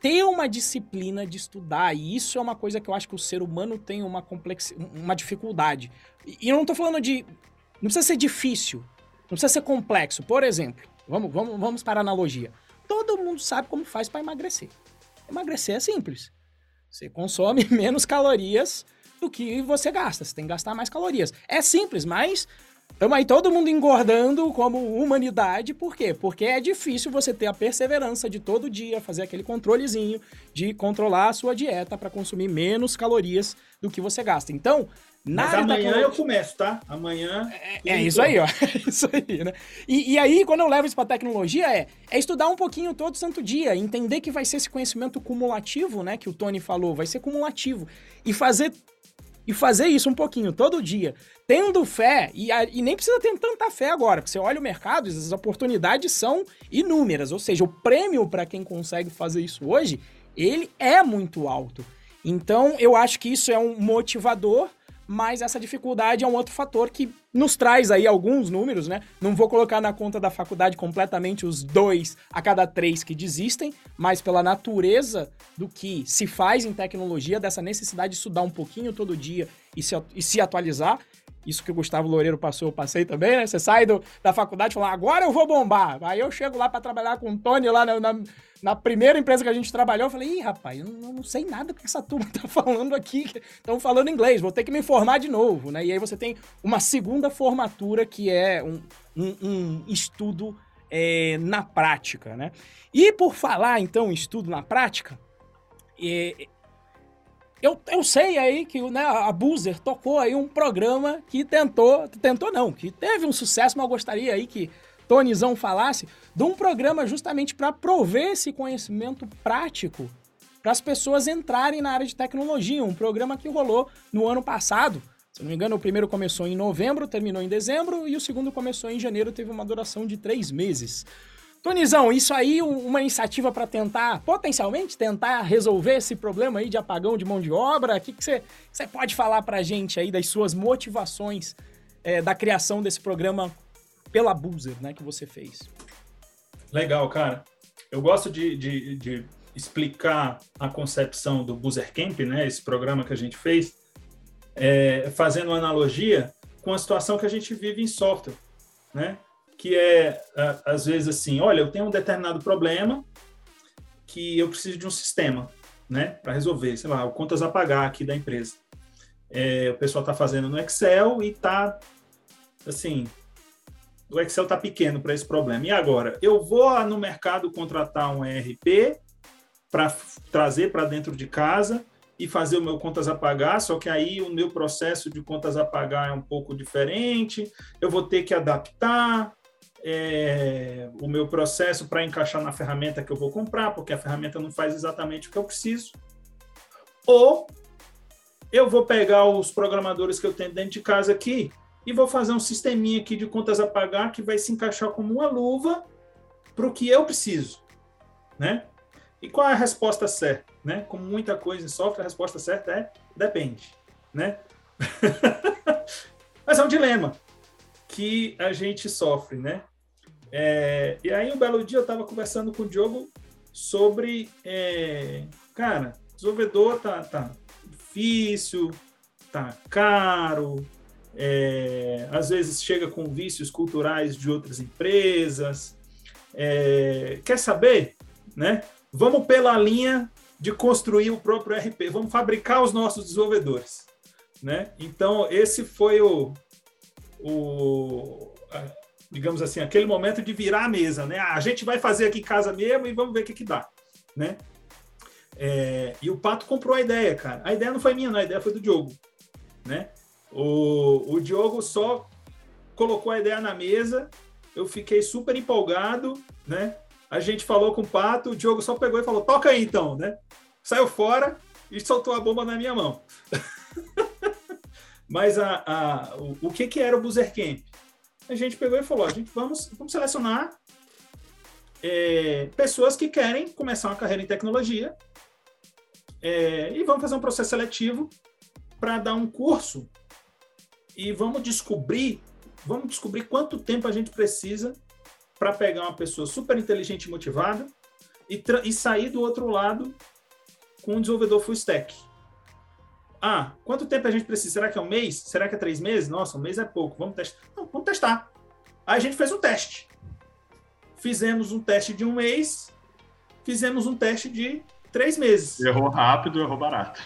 ter uma disciplina de estudar, e isso é uma coisa que eu acho que o ser humano tem uma complex... uma dificuldade. E eu não tô falando de não precisa ser difícil, não precisa ser complexo. Por exemplo, vamos, vamos, vamos para a analogia. Todo mundo sabe como faz para emagrecer. Emagrecer é simples. Você consome menos calorias do que você gasta. Você tem que gastar mais calorias. É simples, mas estamos aí todo mundo engordando como humanidade. Por quê? Porque é difícil você ter a perseverança de todo dia fazer aquele controlezinho de controlar a sua dieta para consumir menos calorias do que você gasta. Então, mas amanhã eu começo, tá? Amanhã. É, é isso aí, ó. É isso aí, né? E, e aí, quando eu levo isso pra tecnologia, é, é estudar um pouquinho todo santo dia, entender que vai ser esse conhecimento cumulativo, né? Que o Tony falou, vai ser cumulativo. E fazer. E fazer isso um pouquinho todo dia, tendo fé, e, a, e nem precisa ter tanta fé agora, porque você olha o mercado, as oportunidades são inúmeras, ou seja, o prêmio para quem consegue fazer isso hoje, ele é muito alto. Então, eu acho que isso é um motivador mas essa dificuldade é um outro fator que nos traz aí alguns números, né? Não vou colocar na conta da faculdade completamente os dois a cada três que desistem, mas pela natureza do que se faz em tecnologia, dessa necessidade de estudar um pouquinho todo dia e se, e se atualizar, isso que o Gustavo Loureiro passou, eu passei também, né? Você sai do, da faculdade e fala, agora eu vou bombar. Aí eu chego lá para trabalhar com o Tony lá na, na, na, primeira empresa que a gente trabalhou, eu falei, ih, rapaz, eu não, não sei nada que essa turma tá falando aqui. Estão falando inglês, vou ter que me formar de novo, né? E aí você tem uma segunda formatura que é um, um, um estudo é, na prática, né? E por falar, então, estudo na prática, é, eu, eu sei aí que né, a Boozer tocou aí um programa que tentou, tentou não, que teve um sucesso, mas eu gostaria aí que Tonizão falasse de um programa justamente para prover esse conhecimento prático para as pessoas entrarem na área de tecnologia. Um programa que rolou no ano passado. Se não me engano, o primeiro começou em novembro, terminou em dezembro, e o segundo começou em janeiro, teve uma duração de três meses. Tonizão, isso aí uma iniciativa para tentar, potencialmente, tentar resolver esse problema aí de apagão de mão de obra? O que você pode falar para a gente aí das suas motivações é, da criação desse programa pela Boozer, né, que você fez? Legal, cara. Eu gosto de, de, de explicar a concepção do Boozer Camp, né, esse programa que a gente fez, é, fazendo uma analogia com a situação que a gente vive em software, né? Que é, às vezes, assim, olha, eu tenho um determinado problema que eu preciso de um sistema, né, para resolver, sei lá, o contas a pagar aqui da empresa. É, o pessoal está fazendo no Excel e está, assim, o Excel está pequeno para esse problema. E agora? Eu vou no mercado contratar um ERP para trazer para dentro de casa e fazer o meu contas a pagar, só que aí o meu processo de contas a pagar é um pouco diferente, eu vou ter que adaptar, é, o meu processo para encaixar na ferramenta que eu vou comprar, porque a ferramenta não faz exatamente o que eu preciso. Ou eu vou pegar os programadores que eu tenho dentro de casa aqui e vou fazer um sisteminha aqui de contas a pagar que vai se encaixar como uma luva para o que eu preciso, né? E qual é a resposta certa, né? Como muita coisa em software, a resposta certa é depende, né? Mas é um dilema que a gente sofre, né? É, e aí, um belo dia, eu estava conversando com o Diogo sobre, é, cara, desenvolvedor tá, tá difícil, tá caro, é, às vezes chega com vícios culturais de outras empresas. É, quer saber? Né? Vamos pela linha de construir o próprio RP, vamos fabricar os nossos desenvolvedores. Né? Então, esse foi o, o digamos assim, aquele momento de virar a mesa. Né? Ah, a gente vai fazer aqui em casa mesmo e vamos ver o que, que dá. Né? É, e o Pato comprou a ideia, cara. A ideia não foi minha, não, a ideia foi do Diogo. Né? O, o Diogo só colocou a ideia na mesa, eu fiquei super empolgado, né? A gente falou com o Pato, o Diogo só pegou e falou, toca aí então, né? Saiu fora e soltou a bomba na minha mão. Mas a, a, o, o, que, que era o Camp? A gente pegou e falou, a gente vamos, vamos selecionar é, pessoas que querem começar uma carreira em tecnologia é, e vamos fazer um processo seletivo para dar um curso e vamos descobrir, vamos descobrir quanto tempo a gente precisa para pegar uma pessoa super inteligente e motivada e, e sair do outro lado com um desenvolvedor full stack. Ah, quanto tempo a gente precisa? Será que é um mês? Será que é três meses? Nossa, um mês é pouco. Vamos testar. Não, vamos testar. Aí a gente fez um teste. Fizemos um teste de um mês, fizemos um teste de três meses. Errou rápido, errou barato.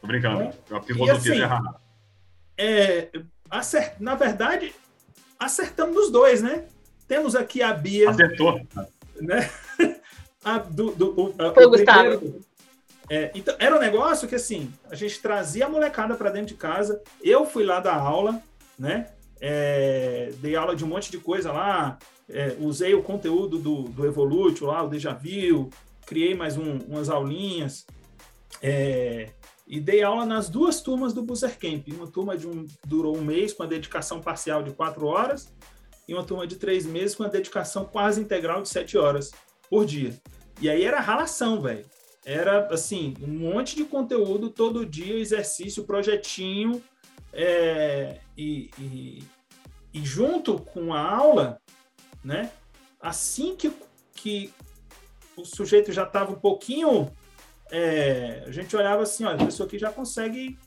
Tô brincando. É. Filosofia assim, é, acert... na verdade, acertamos os dois, né? Temos aqui a Bia. Acertou. Né? A, do, do, o, Foi o Gustavo. Primeiro, é, então, era um negócio que, assim, a gente trazia a molecada para dentro de casa. Eu fui lá dar aula, né? É, dei aula de um monte de coisa lá. É, usei o conteúdo do, do Evolute lá, o Deja Vu. Criei mais um, umas aulinhas. É, e dei aula nas duas turmas do Booster Camp. Uma turma de um, durou um mês com a dedicação parcial de quatro horas e uma turma de três meses com a dedicação quase integral de sete horas por dia. E aí era ralação, velho. Era, assim, um monte de conteúdo todo dia, exercício, projetinho. É, e, e, e junto com a aula, né? Assim que, que o sujeito já estava um pouquinho é, a gente olhava assim, olha, a pessoa aqui já consegue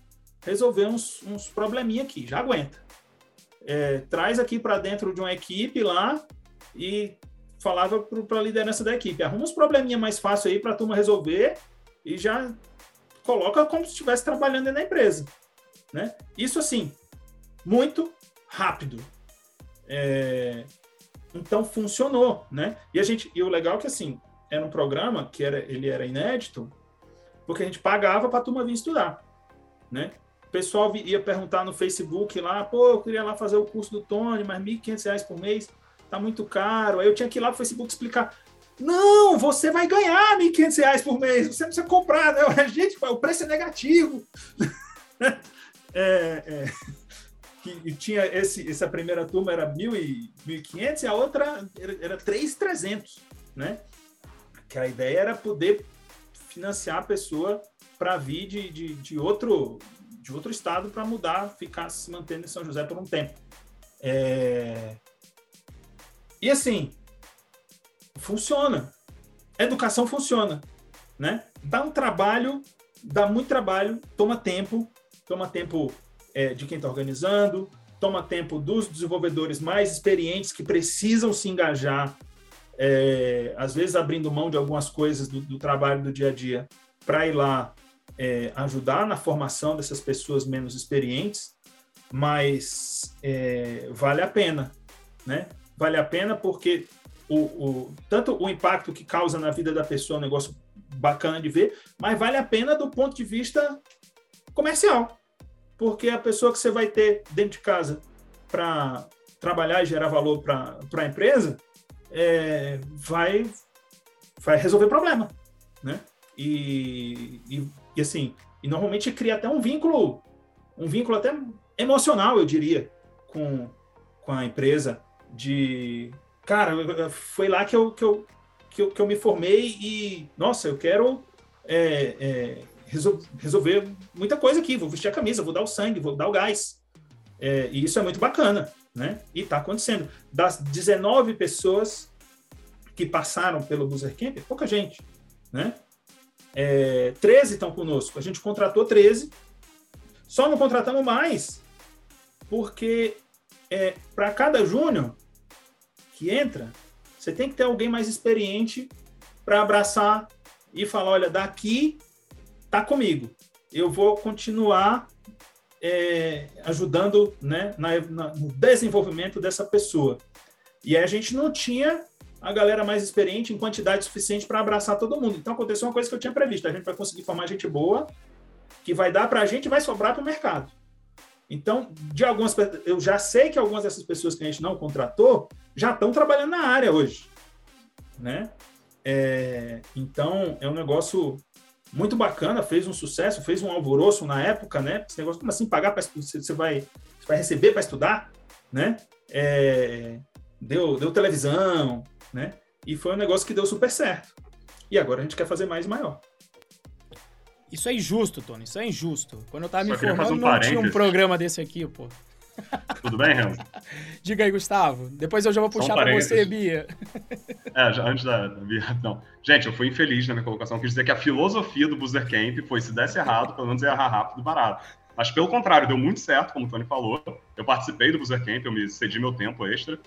resolver uns, uns probleminha aqui, já aguenta. É, traz aqui para dentro de uma equipe lá e falava para a liderança da equipe, arruma uns probleminha mais fácil aí para a turma resolver e já coloca como se estivesse trabalhando na empresa, né? Isso assim, muito rápido. É, então funcionou, né? E a gente, e o legal é que assim era um programa que era, ele era inédito porque a gente pagava para a turma vir estudar, né? O pessoal ia perguntar no Facebook lá, pô, eu queria lá fazer o curso do Tony, mas R$ 1.500 por mês tá muito caro. Aí eu tinha que ir lá no Facebook explicar, não, você vai ganhar R$ 1.500 por mês, você não precisa comprar, né? A gente, o preço é negativo. é, é, que tinha esse, essa primeira turma era 1.500 e a outra era, era 3.300, né? Que a ideia era poder financiar a pessoa para vir de, de, de, outro, de outro estado para mudar, ficar se mantendo em São José por um tempo. É... E assim, funciona. Educação funciona, né? Dá um trabalho, dá muito trabalho, toma tempo, toma tempo é, de quem está organizando, toma tempo dos desenvolvedores mais experientes que precisam se engajar é, às vezes abrindo mão de algumas coisas do, do trabalho do dia a dia para ir lá é, ajudar na formação dessas pessoas menos experientes, mas é, vale a pena, né? Vale a pena porque o, o, tanto o impacto que causa na vida da pessoa é um negócio bacana de ver, mas vale a pena do ponto de vista comercial, porque a pessoa que você vai ter dentro de casa para trabalhar e gerar valor para a empresa, é, vai, vai resolver problema, né? E, e, e assim, e normalmente cria até um vínculo, um vínculo até emocional, eu diria, com, com a empresa de cara, foi lá que eu, que eu, que eu, que eu me formei e, nossa, eu quero é, é, resol resolver muita coisa aqui, vou vestir a camisa, vou dar o sangue, vou dar o gás. É, e isso é muito bacana, né? E está acontecendo. Das 19 pessoas que passaram pelo Boozer Camp, pouca gente, né? É, 13 estão conosco. A gente contratou 13. Só não contratamos mais porque é, para cada júnior que entra, você tem que ter alguém mais experiente para abraçar e falar: olha, daqui tá comigo. Eu vou continuar é, ajudando né, na, na, no desenvolvimento dessa pessoa. E a gente não tinha a galera mais experiente em quantidade suficiente para abraçar todo mundo. Então aconteceu uma coisa que eu tinha previsto: a gente vai conseguir formar gente boa, que vai dar para a gente e vai sobrar para o mercado. Então, de algumas eu já sei que algumas dessas pessoas que a gente não contratou já estão trabalhando na área hoje, né? É, então, é um negócio muito bacana, fez um sucesso, fez um alvoroço na época, né? Esse negócio, como assim, pagar para você vai, você vai receber para estudar, né? É, deu, deu televisão, né? E foi um negócio que deu super certo. E agora a gente quer fazer mais e maior. Isso é injusto, Tony. Isso é injusto. Quando eu tava Só me informando, um não tinha um programa desse aqui, pô. Tudo bem, Renzo? Diga aí, Gustavo. Depois eu já vou puxar um para você, Bia. É, já, antes da, da, Bia. Não. Gente, eu fui infeliz na minha colocação. Quis dizer que a filosofia do Booster Camp foi: se desse errado, pelo menos ia errar rápido e barato. Mas pelo contrário, deu muito certo, como o Tony falou. Eu participei do Booster Camp, eu me cedi meu tempo extra.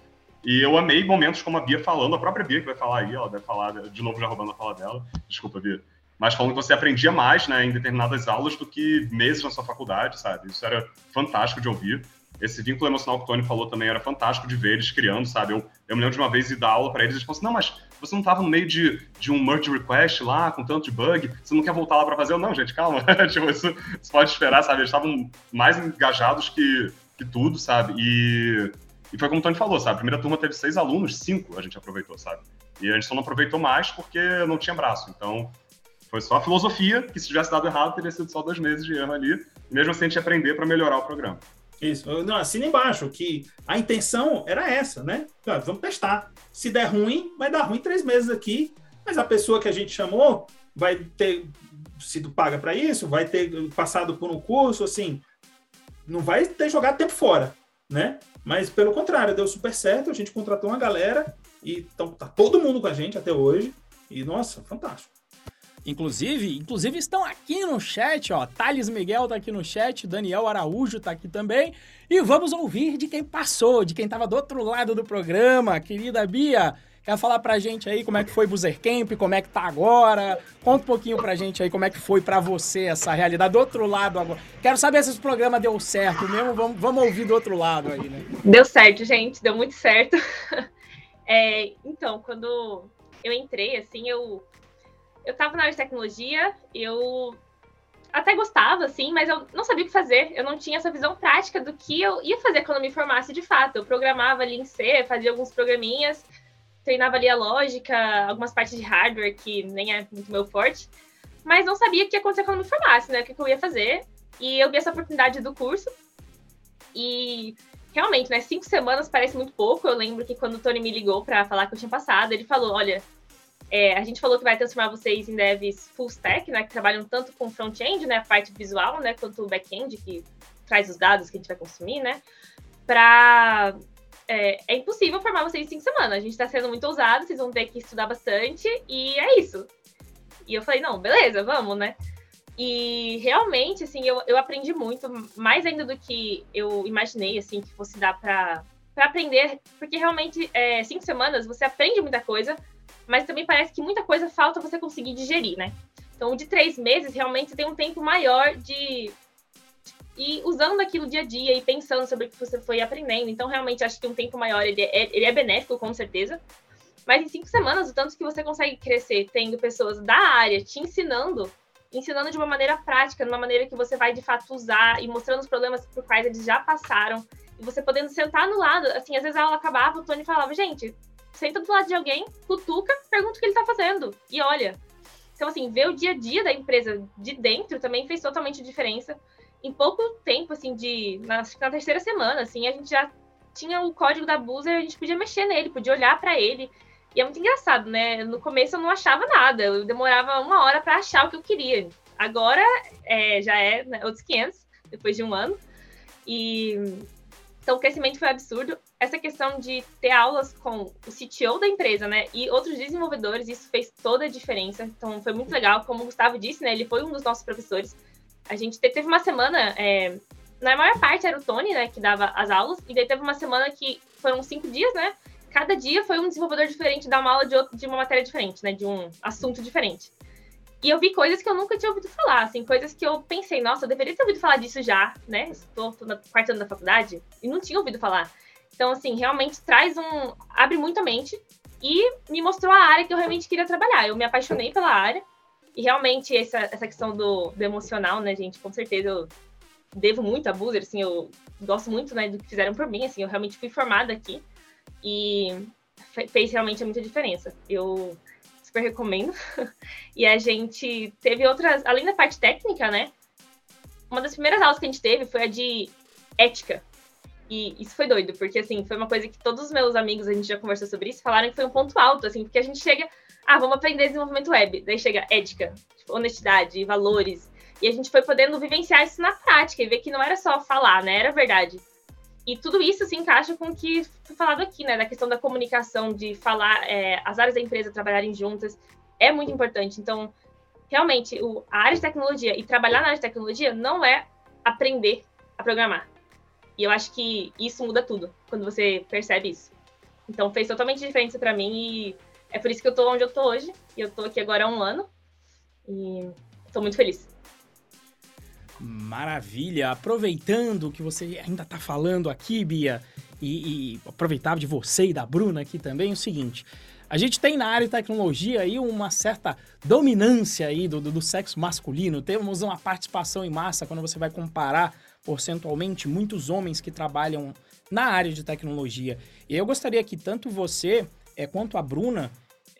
E eu amei momentos como a Bia falando, a própria Bia que vai falar aí, ela deve falar, de novo já roubando a fala dela. Desculpa, Bia mas falando que você aprendia mais né, em determinadas aulas do que meses na sua faculdade, sabe? Isso era fantástico de ouvir. Esse vínculo emocional que o Tony falou também era fantástico de ver eles criando, sabe? Eu, eu me lembro de uma vez ir dar aula para eles e eles falaram assim: não, mas você não estava no meio de, de um merge request lá, com tanto de bug, você não quer voltar lá para fazer? Eu, não, gente, calma. tipo, isso, isso pode esperar, sabe? Eles estavam mais engajados que, que tudo, sabe? E, e foi como o Tony falou, sabe? A primeira turma teve seis alunos, cinco a gente aproveitou, sabe? E a gente só não aproveitou mais porque não tinha braço. Então, foi só a filosofia, que se tivesse dado errado, teria sido só dois meses de erro ali. Mesmo assim, a gente aprender para melhorar o programa. Isso. Não, assina embaixo que a intenção era essa, né? vamos testar. Se der ruim, vai dar ruim três meses aqui, mas a pessoa que a gente chamou vai ter sido paga para isso, vai ter passado por um curso, assim, não vai ter jogado tempo fora, né? Mas pelo contrário, deu super certo, a gente contratou uma galera e então, tá todo mundo com a gente até hoje. E nossa, fantástico. Inclusive, inclusive estão aqui no chat, ó. Thales Miguel tá aqui no chat, Daniel Araújo tá aqui também. E vamos ouvir de quem passou, de quem tava do outro lado do programa. Querida Bia, quer falar pra gente aí como é que foi Boozer Camp, como é que tá agora? Conta um pouquinho pra gente aí como é que foi pra você essa realidade do outro lado agora. Quero saber se esse programa deu certo mesmo, vamos, vamos ouvir do outro lado aí, né? Deu certo, gente, deu muito certo. É, então, quando eu entrei, assim, eu eu tava na área de tecnologia, eu até gostava, assim, mas eu não sabia o que fazer. Eu não tinha essa visão prática do que eu ia fazer quando eu me formasse de fato. Eu programava ali em C, fazia alguns programinhas, treinava ali a lógica, algumas partes de hardware que nem é muito meu forte, mas não sabia o que ia acontecer quando eu me formasse, né? O que eu ia fazer. E eu vi essa oportunidade do curso. E realmente, né? Cinco semanas parece muito pouco. Eu lembro que quando o Tony me ligou para falar que eu tinha passado, ele falou: Olha, é, a gente falou que vai transformar vocês em devs full stack, né, que trabalham tanto com front-end, né, a parte visual, né, quanto o back-end, que traz os dados que a gente vai consumir, né, para... É, é, impossível formar vocês em cinco semanas. A gente está sendo muito ousado, vocês vão ter que estudar bastante, e é isso. E eu falei, não, beleza, vamos, né? E realmente, assim, eu, eu aprendi muito, mais ainda do que eu imaginei, assim, que fosse dar para aprender, porque realmente, é, cinco semanas, você aprende muita coisa, mas também parece que muita coisa falta você conseguir digerir, né? Então, de três meses realmente tem um tempo maior de ir usando aquilo dia a dia e pensando sobre o que você foi aprendendo. Então, realmente, acho que um tempo maior ele é, ele é benéfico, com certeza. Mas em cinco semanas, o tanto que você consegue crescer tendo pessoas da área te ensinando, ensinando de uma maneira prática, de uma maneira que você vai de fato usar e mostrando os problemas por quais eles já passaram. E você podendo sentar no lado, assim, às vezes a aula acabava, o Tony falava, gente, senta do lado de alguém, cutuca, pergunta o que ele tá fazendo. E olha. Então, assim, ver o dia a dia da empresa de dentro também fez totalmente diferença. Em pouco tempo, assim, de. Na, na terceira semana, assim, a gente já tinha o código da Boozer, a gente podia mexer nele, podia olhar para ele. E é muito engraçado, né? No começo eu não achava nada, eu demorava uma hora para achar o que eu queria. Agora é, já é né, outros 500, depois de um ano. E então o crescimento foi absurdo. Essa questão de ter aulas com o CTO da empresa, né, e outros desenvolvedores, isso fez toda a diferença. Então foi muito legal, como o Gustavo disse, né, ele foi um dos nossos professores. A gente teve uma semana, é, na maior parte era o Tony, né, que dava as aulas, e daí teve uma semana que foram cinco dias, né, cada dia foi um desenvolvedor diferente dar uma aula de, outro, de uma matéria diferente, né, de um assunto diferente. E eu vi coisas que eu nunca tinha ouvido falar, assim, coisas que eu pensei, nossa, eu deveria ter ouvido falar disso já, né? Estou no quarto ano da faculdade e não tinha ouvido falar. Então, assim, realmente traz um. abre muito a mente e me mostrou a área que eu realmente queria trabalhar. Eu me apaixonei pela área e realmente essa, essa questão do, do emocional, né, gente? Com certeza eu devo muito a Boozer, assim, eu gosto muito, né, do que fizeram por mim, assim, eu realmente fui formada aqui e fez realmente muita diferença. Eu super recomendo. e a gente teve outras, além da parte técnica, né? Uma das primeiras aulas que a gente teve foi a de ética. E isso foi doido, porque assim, foi uma coisa que todos os meus amigos, a gente já conversou sobre isso, falaram que foi um ponto alto, assim, porque a gente chega, ah, vamos aprender desenvolvimento web, daí chega ética, tipo, honestidade, valores, e a gente foi podendo vivenciar isso na prática e ver que não era só falar, né, era verdade. E tudo isso se encaixa com o que foi falado aqui, né? Da questão da comunicação, de falar, é, as áreas da empresa trabalharem juntas, é muito importante. Então, realmente, o, a área de tecnologia e trabalhar na área de tecnologia não é aprender a programar. E eu acho que isso muda tudo, quando você percebe isso. Então, fez totalmente diferença para mim e é por isso que eu tô onde eu tô hoje. E eu tô aqui agora há um ano. E estou muito feliz. Maravilha! Aproveitando que você ainda está falando aqui, Bia, e, e de você e da Bruna aqui também, o seguinte. A gente tem na área de tecnologia aí uma certa dominância aí do, do, do, sexo masculino. Temos uma participação em massa quando você vai comparar porcentualmente muitos homens que trabalham na área de tecnologia. E eu gostaria que tanto você é, quanto a Bruna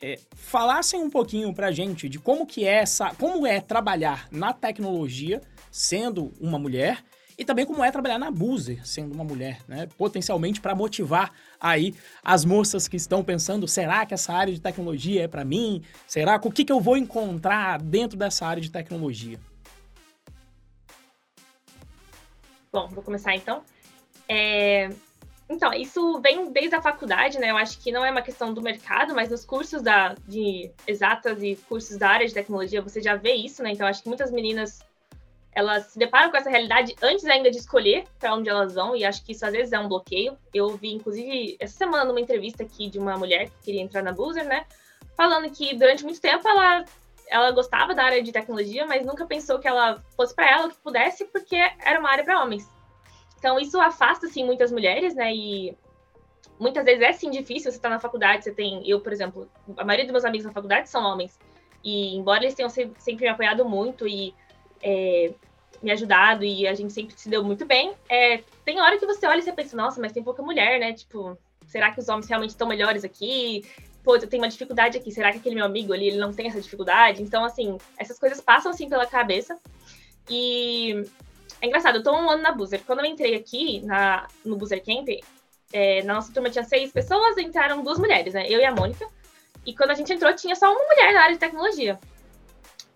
é, falassem um pouquinho pra gente de como que é essa, como é trabalhar na tecnologia sendo uma mulher e também como é trabalhar na Boozer, sendo uma mulher, né? Potencialmente para motivar aí as moças que estão pensando, será que essa área de tecnologia é para mim? Será o que, que eu vou encontrar dentro dessa área de tecnologia? Bom, vou começar então. É... Então, isso vem desde a faculdade, né? Eu acho que não é uma questão do mercado, mas nos cursos da, de exatas e cursos da área de tecnologia você já vê isso, né? Então, acho que muitas meninas elas se deparam com essa realidade antes ainda de escolher para onde elas vão, e acho que isso às vezes é um bloqueio. Eu vi, inclusive, essa semana numa entrevista aqui de uma mulher que queria entrar na Boozer, né? Falando que durante muito tempo ela, ela gostava da área de tecnologia, mas nunca pensou que ela fosse para ela o que pudesse, porque era uma área para homens. Então isso afasta, assim, muitas mulheres, né? E muitas vezes é, sim, difícil você estar tá na faculdade, você tem... Eu, por exemplo, a maioria dos meus amigos na faculdade são homens. E embora eles tenham sempre me apoiado muito e é, me ajudado e a gente sempre se deu muito bem. É, tem hora que você olha e você pensa, nossa, mas tem pouca mulher, né? Tipo, será que os homens realmente estão melhores aqui? Pô, eu tenho uma dificuldade aqui, será que aquele meu amigo ali ele não tem essa dificuldade? Então, assim, essas coisas passam assim pela cabeça. E é engraçado, eu tô um ano na Boozer. Quando eu entrei aqui na, no Boozer Camp, é, na nossa turma tinha seis pessoas, entraram duas mulheres, né? Eu e a Mônica. E quando a gente entrou, tinha só uma mulher na área de tecnologia.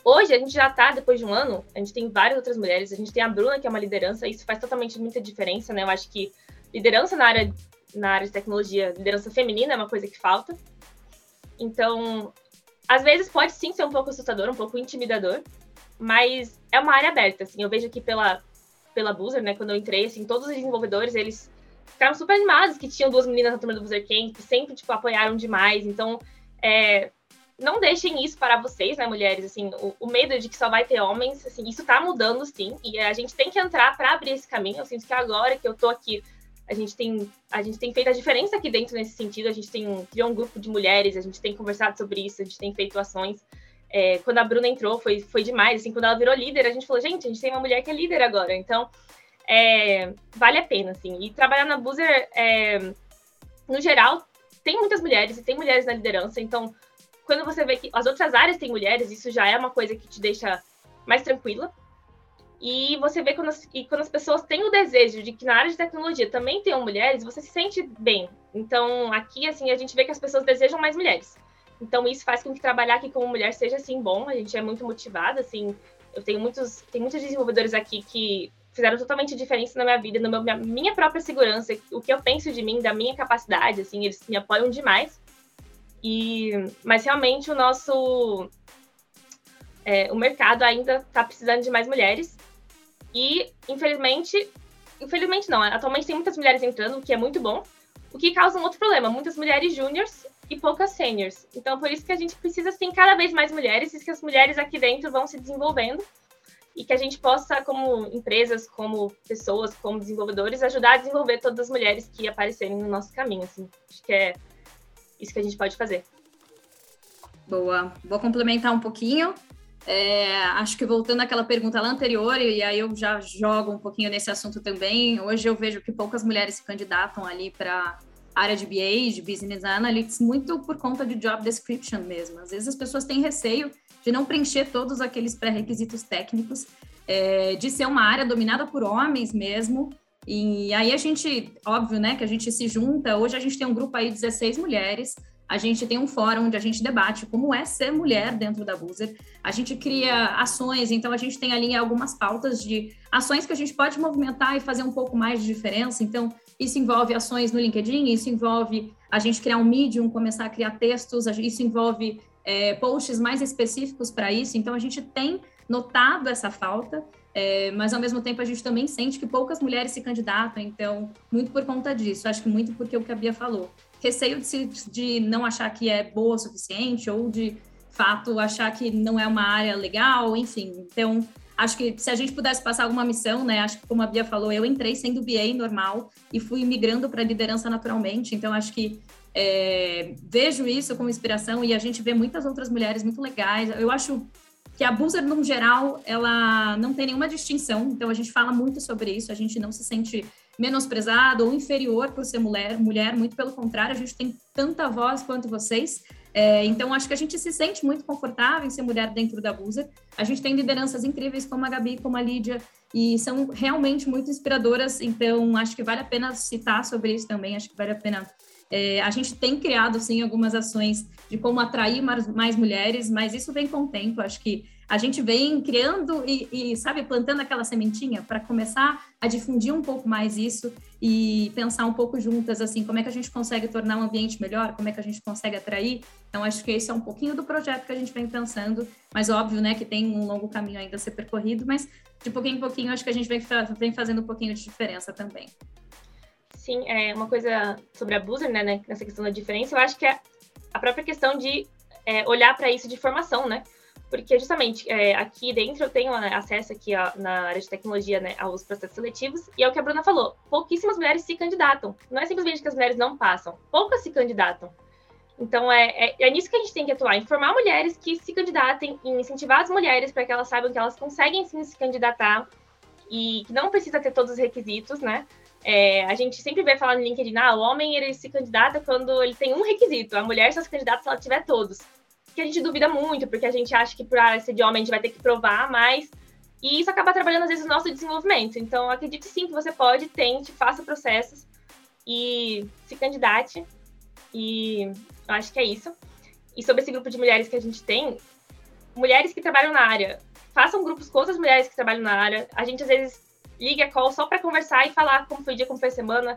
Hoje a gente já está, depois de um ano, a gente tem várias outras mulheres, a gente tem a Bruna, que é uma liderança, isso faz totalmente muita diferença, né? Eu acho que liderança na área, na área de tecnologia, liderança feminina é uma coisa que falta. Então, às vezes pode sim ser um pouco assustador, um pouco intimidador, mas é uma área aberta, assim, eu vejo aqui pela, pela Boozer, né, quando eu entrei, assim, todos os desenvolvedores, eles ficaram super animados que tinham duas meninas na turma do Boozer Camp, sempre, tipo, apoiaram demais, então, é, não deixem isso para vocês, né, mulheres, assim, o, o, medo de que só vai ter homens, assim, isso tá mudando, sim, e a gente tem que entrar para abrir esse caminho, eu sinto que agora que eu tô aqui, a gente tem, a gente tem feito a diferença aqui dentro nesse sentido, a gente tem criou um grupo de mulheres, a gente tem conversado sobre isso, a gente tem feito ações, é, quando a Bruna entrou, foi, foi demais, assim, quando ela virou líder, a gente falou, gente, a gente tem uma mulher que é líder agora, então, é, vale a pena, assim, e trabalhar na Boozer, é, no geral, tem muitas mulheres, e tem mulheres na liderança, então quando você vê que as outras áreas têm mulheres, isso já é uma coisa que te deixa mais tranquila. E você vê quando as, e quando as pessoas têm o desejo de que na área de tecnologia também tenham mulheres, você se sente bem. Então, aqui, assim, a gente vê que as pessoas desejam mais mulheres. Então, isso faz com que trabalhar aqui como mulher seja, assim, bom. A gente é muito motivada, assim. Eu tenho muitos, tem muitos desenvolvedores aqui que fizeram totalmente diferença na minha vida, na minha, minha própria segurança, o que eu penso de mim, da minha capacidade, assim, eles me apoiam demais. E, mas realmente o nosso é, o mercado ainda está precisando de mais mulheres e infelizmente, infelizmente não, atualmente tem muitas mulheres entrando, o que é muito bom, o que causa um outro problema, muitas mulheres júniors e poucas seniors. Então por isso que a gente precisa sim cada vez mais mulheres e que as mulheres aqui dentro vão se desenvolvendo e que a gente possa, como empresas, como pessoas, como desenvolvedores, ajudar a desenvolver todas as mulheres que aparecerem no nosso caminho. Assim. Acho que é isso que a gente pode fazer. Boa. Vou complementar um pouquinho. É, acho que voltando àquela pergunta lá anterior, e aí eu já jogo um pouquinho nesse assunto também. Hoje eu vejo que poucas mulheres se candidatam ali para área de BA, de Business Analytics, muito por conta de job description mesmo. Às vezes as pessoas têm receio de não preencher todos aqueles pré-requisitos técnicos, é, de ser uma área dominada por homens mesmo. E aí a gente, óbvio, né, que a gente se junta. Hoje a gente tem um grupo aí de 16 mulheres. A gente tem um fórum onde a gente debate como é ser mulher dentro da Boozer. A gente cria ações, então a gente tem ali algumas pautas de ações que a gente pode movimentar e fazer um pouco mais de diferença. Então, isso envolve ações no LinkedIn, isso envolve a gente criar um Medium, começar a criar textos, isso envolve é, posts mais específicos para isso. Então, a gente tem notado essa falta, é, mas ao mesmo tempo a gente também sente que poucas mulheres se candidatam. Então, muito por conta disso. Acho que muito porque o que a Bia falou. Receio de, se, de não achar que é boa o suficiente ou de fato achar que não é uma área legal, enfim. Então, acho que se a gente pudesse passar alguma missão, né? Acho que como a Bia falou, eu entrei sendo BA normal e fui migrando para liderança naturalmente. Então, acho que é, vejo isso como inspiração e a gente vê muitas outras mulheres muito legais. Eu acho que a Boozer, no geral, ela não tem nenhuma distinção, então a gente fala muito sobre isso, a gente não se sente menosprezado ou inferior por ser mulher, mulher, muito pelo contrário, a gente tem tanta voz quanto vocês, é, então acho que a gente se sente muito confortável em ser mulher dentro da Boozer, a gente tem lideranças incríveis como a Gabi, como a Lídia, e são realmente muito inspiradoras, então acho que vale a pena citar sobre isso também, acho que vale a pena é, a gente tem criado, sim, algumas ações de como atrair mais, mais mulheres, mas isso vem com o tempo. Acho que a gente vem criando e, e sabe, plantando aquela sementinha para começar a difundir um pouco mais isso e pensar um pouco juntas, assim, como é que a gente consegue tornar um ambiente melhor, como é que a gente consegue atrair. Então, acho que esse é um pouquinho do projeto que a gente vem pensando, mas óbvio, né, que tem um longo caminho ainda a ser percorrido, mas de pouquinho em pouquinho, acho que a gente vem, vem fazendo um pouquinho de diferença também sim, é uma coisa sobre a Boozer, né, nessa questão da diferença, eu acho que é a própria questão de é, olhar para isso de formação, né? Porque justamente é, aqui dentro eu tenho né, acesso aqui ó, na área de tecnologia né, aos processos seletivos, e é o que a Bruna falou, pouquíssimas mulheres se candidatam. Não é simplesmente que as mulheres não passam, poucas se candidatam. Então é, é, é nisso que a gente tem que atuar, informar mulheres que se candidatem, incentivar as mulheres para que elas saibam que elas conseguem sim se candidatar e que não precisa ter todos os requisitos, né? É, a gente sempre vê falar no LinkedIn, ah, o homem ele se candidata quando ele tem um requisito, a mulher só se candidata se ela tiver todos. Que a gente duvida muito, porque a gente acha que para ser de homem a gente vai ter que provar mais, e isso acaba trabalhando às vezes no nosso desenvolvimento. Então, acredite sim que você pode, tente, faça processos e se candidate. E eu acho que é isso. E sobre esse grupo de mulheres que a gente tem, mulheres que trabalham na área, façam grupos com outras mulheres que trabalham na área. A gente às vezes ligue a call só para conversar e falar como foi o dia, como foi a semana,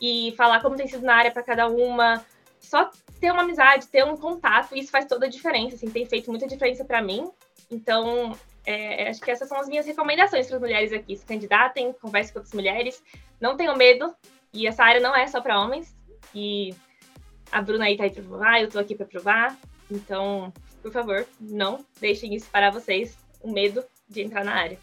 e falar como tem sido na área para cada uma. Só ter uma amizade, ter um contato, isso faz toda a diferença, assim, tem feito muita diferença para mim. Então, é, acho que essas são as minhas recomendações para as mulheres aqui. Se candidatem, conversem com outras mulheres, não tenham medo, e essa área não é só para homens. E a Bruna aí tá aí para provar, eu tô aqui para provar. Então, por favor, não deixem isso parar vocês, o medo de entrar na área.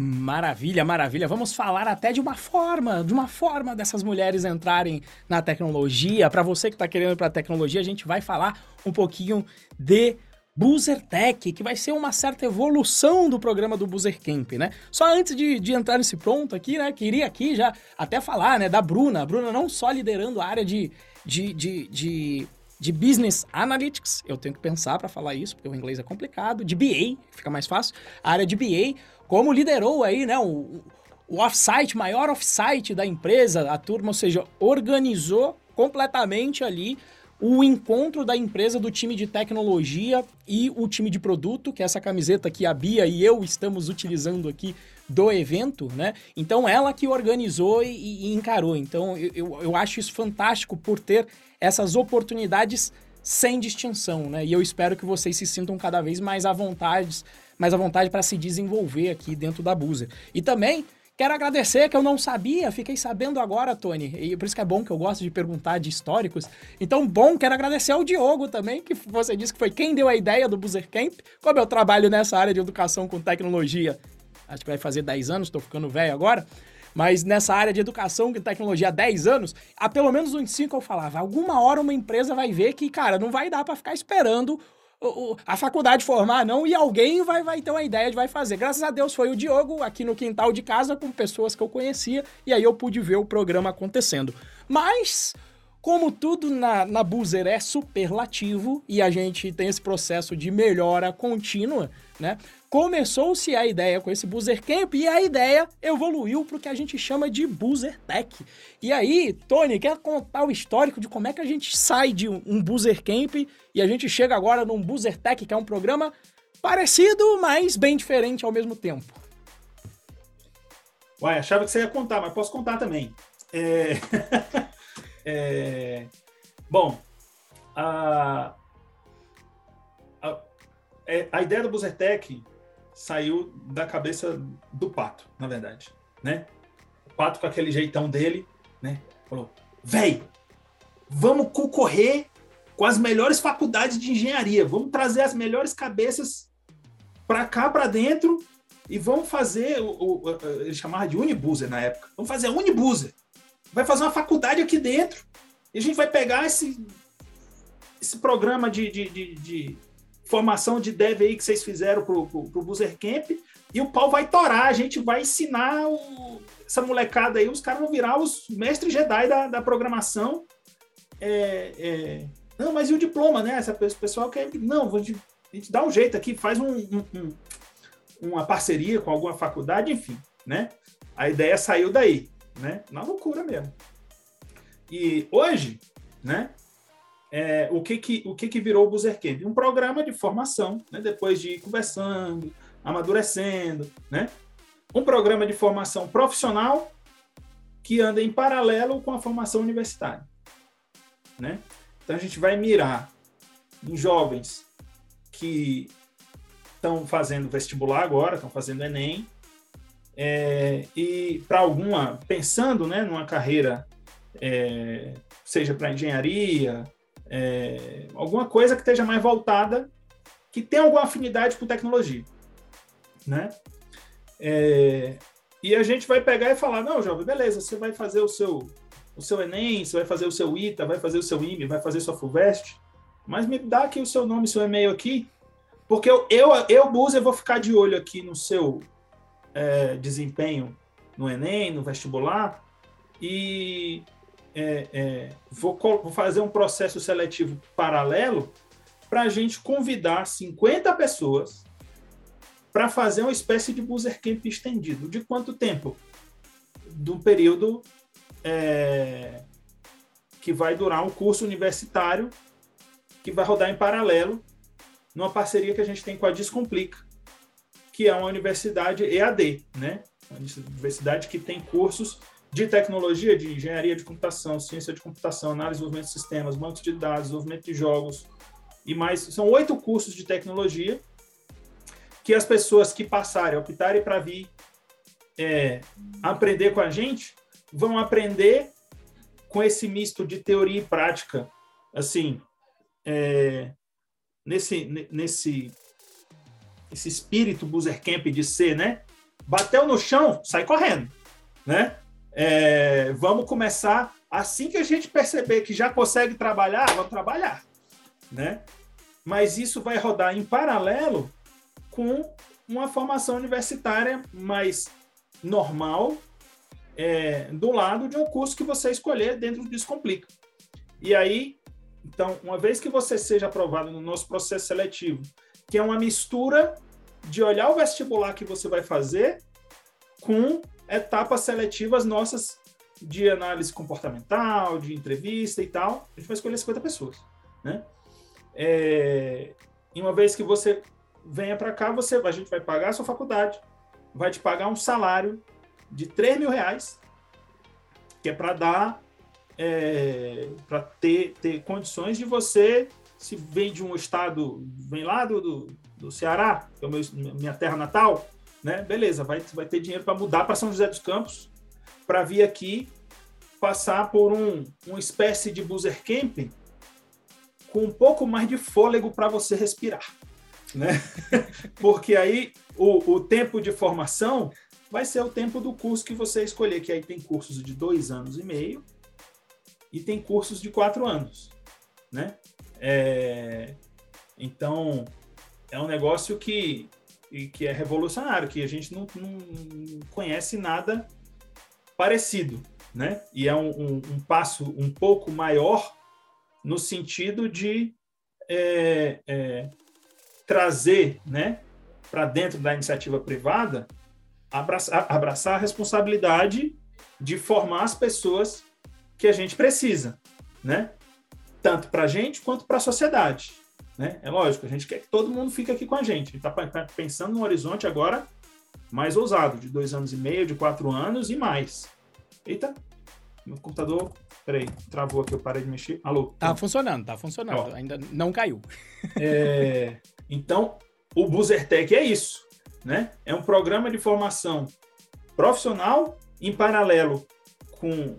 Maravilha, maravilha. Vamos falar até de uma forma, de uma forma dessas mulheres entrarem na tecnologia. Para você que está querendo para a tecnologia, a gente vai falar um pouquinho de Boozer Tech, que vai ser uma certa evolução do programa do Boozer Camp, né? Só antes de, de entrar nesse ponto aqui, né? Queria aqui já até falar, né, da Bruna. A Bruna não só liderando a área de, de, de, de de Business Analytics, eu tenho que pensar para falar isso, porque o inglês é complicado, de BA, fica mais fácil, a área de BA, como liderou aí, né, o, o offsite, maior offsite da empresa, a turma, ou seja, organizou completamente ali o encontro da empresa do time de tecnologia e o time de produto, que é essa camiseta que a Bia e eu estamos utilizando aqui do evento, né? Então ela que organizou e, e encarou. Então eu, eu, eu acho isso fantástico por ter essas oportunidades sem distinção, né? E eu espero que vocês se sintam cada vez mais à vontade, mais à vontade para se desenvolver aqui dentro da Buzer. E também Quero agradecer que eu não sabia, fiquei sabendo agora, Tony. E por isso que é bom que eu gosto de perguntar de históricos. Então, bom, quero agradecer ao Diogo também, que você disse que foi quem deu a ideia do Boozer Camp. Como eu trabalho nessa área de educação com tecnologia, acho que vai fazer 10 anos, estou ficando velho agora. Mas nessa área de educação com tecnologia há 10 anos, há pelo menos uns 5 eu falava, alguma hora uma empresa vai ver que, cara, não vai dar para ficar esperando a faculdade formar, não, e alguém vai, vai ter uma ideia de vai fazer. Graças a Deus foi o Diogo aqui no quintal de casa com pessoas que eu conhecia, e aí eu pude ver o programa acontecendo. Mas, como tudo na, na Boozer é superlativo e a gente tem esse processo de melhora contínua, né? começou-se a ideia com esse Boozer Camp e a ideia evoluiu para o que a gente chama de Boozer Tech. E aí, Tony, quer contar o histórico de como é que a gente sai de um Boozer Camp e a gente chega agora num Boozer Tech, que é um programa parecido, mas bem diferente ao mesmo tempo? Uai, achava que você ia contar, mas posso contar também. É... é... Bom. A... É, a ideia do Tech saiu da cabeça do Pato, na verdade, né? O Pato com aquele jeitão dele, né? Falou, véi, vamos concorrer com as melhores faculdades de engenharia, vamos trazer as melhores cabeças para cá, para dentro, e vamos fazer, o, o, ele chamava de Unibuser na época, vamos fazer a Unibuser, vai fazer uma faculdade aqui dentro, e a gente vai pegar esse, esse programa de, de, de, de formação de dev aí que vocês fizeram pro, pro, pro Camp, e o pau vai torar, a gente vai ensinar o, essa molecada aí, os caras vão virar os mestres Jedi da, da programação. É, é, não, mas e o diploma, né? Essa pessoal quer. Não, a gente, a gente dá um jeito aqui, faz um, um, um, uma parceria com alguma faculdade, enfim, né? A ideia saiu daí, né? Na loucura mesmo. E hoje, né? É, o, que, que, o que, que virou o Boozer Camp? Um programa de formação, né? depois de ir conversando, amadurecendo, né? um programa de formação profissional que anda em paralelo com a formação universitária. Né? Então a gente vai mirar em jovens que estão fazendo vestibular agora, estão fazendo Enem, é, e para alguma, pensando né, numa carreira, é, seja para engenharia, é, alguma coisa que esteja mais voltada, que tenha alguma afinidade com tecnologia, né? É, e a gente vai pegar e falar, não, jovem, beleza, você vai fazer o seu, o seu Enem, você vai fazer o seu ITA, vai fazer o seu IME, vai fazer sua FUVEST, mas me dá aqui o seu nome, seu e-mail aqui, porque eu, eu, eu Buzer, vou ficar de olho aqui no seu é, desempenho no Enem, no vestibular, e é, é, vou, vou, fazer um processo seletivo paralelo para a gente convidar 50 pessoas para fazer uma espécie de boozer camp estendido. De quanto tempo? Do período é, que vai durar um curso universitário que vai rodar em paralelo numa parceria que a gente tem com a Descomplica, que é uma universidade EAD, né? Uma universidade que tem cursos de tecnologia, de engenharia de computação, ciência de computação, análise e desenvolvimento de sistemas, bancos de dados, desenvolvimento de jogos e mais. São oito cursos de tecnologia que as pessoas que passarem, optarem para vir é, aprender com a gente, vão aprender com esse misto de teoria e prática, assim, é, nesse, nesse esse espírito Boozer Camp de ser, né? Bateu no chão, sai correndo, né? É, vamos começar assim que a gente perceber que já consegue trabalhar, vamos trabalhar, né? Mas isso vai rodar em paralelo com uma formação universitária mais normal é, do lado de um curso que você escolher dentro do Descomplica. E aí Então, uma vez que você seja aprovado no nosso processo seletivo, que é uma mistura de olhar o vestibular que você vai fazer com etapas seletivas nossas de análise comportamental, de entrevista e tal, a gente vai escolher 50 pessoas, né? É, e uma vez que você venha para cá, você, a gente vai pagar a sua faculdade, vai te pagar um salário de 3 mil reais, que é para dar, é, para ter, ter condições de você, se vem de um estado, vem lá do, do, do Ceará, que é meu, minha terra natal, né? Beleza, vai, vai ter dinheiro para mudar para São José dos Campos, para vir aqui passar por um, uma espécie de boozer camping com um pouco mais de fôlego para você respirar, né? Porque aí o, o tempo de formação vai ser o tempo do curso que você escolher, que aí tem cursos de dois anos e meio e tem cursos de quatro anos, né? É, então, é um negócio que, que é revolucionário, que a gente não, não conhece nada parecido, né? E é um, um, um passo um pouco maior no sentido de é, é, trazer, né, para dentro da iniciativa privada, abraçar, abraçar a responsabilidade de formar as pessoas que a gente precisa, né? Tanto para a gente quanto para a sociedade. Né? É lógico, a gente quer que todo mundo fique aqui com a gente. A gente está pensando num horizonte agora mais ousado, de dois anos e meio, de quatro anos e mais. Eita, meu computador, peraí, travou aqui, eu parei de mexer. Alô? Tá funcionando, tá funcionando, Ó, ainda não caiu. É, então, o Buzzertech é isso, né? É um programa de formação profissional em paralelo com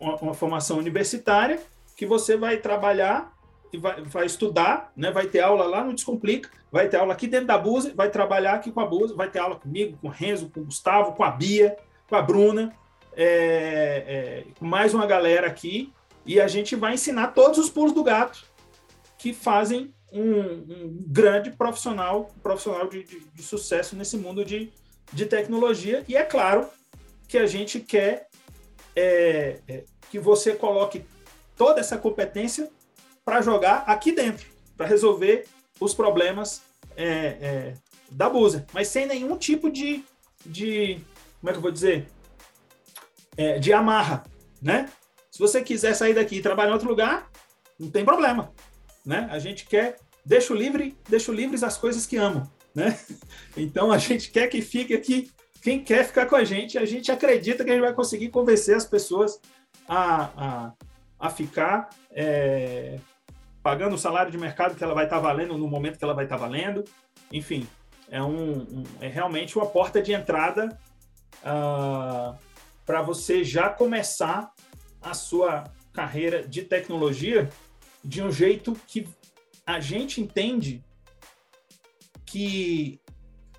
uma, uma formação universitária que você vai trabalhar vai, vai estudar, né? Vai ter aula lá no Descomplica, vai ter aula aqui dentro da Busa, vai trabalhar aqui com a Busa, vai ter aula comigo, com o Renzo, com o Gustavo, com a Bia, com a Bruna, é, é, com mais uma galera aqui, e a gente vai ensinar todos os pulos do gato que fazem um, um grande profissional, profissional de, de, de, sucesso nesse mundo de, de tecnologia. E é claro que a gente quer é, é que você coloque toda essa competência para jogar aqui dentro, para resolver os problemas é, é, da Busa, mas sem nenhum tipo de, de como é que eu vou dizer, é, de amarra, né? Se você quiser sair daqui e trabalhar em outro lugar, não tem problema, né? A gente quer deixo livre, deixo livres as coisas que amo, né? Então a gente quer que fique aqui quem quer ficar com a gente, a gente acredita que a gente vai conseguir convencer as pessoas a, a, a ficar é, pagando o salário de mercado que ela vai estar tá valendo no momento que ela vai estar tá valendo. Enfim, é, um, um, é realmente uma porta de entrada uh, ah, para você já começar a sua carreira de tecnologia de um jeito que a gente entende que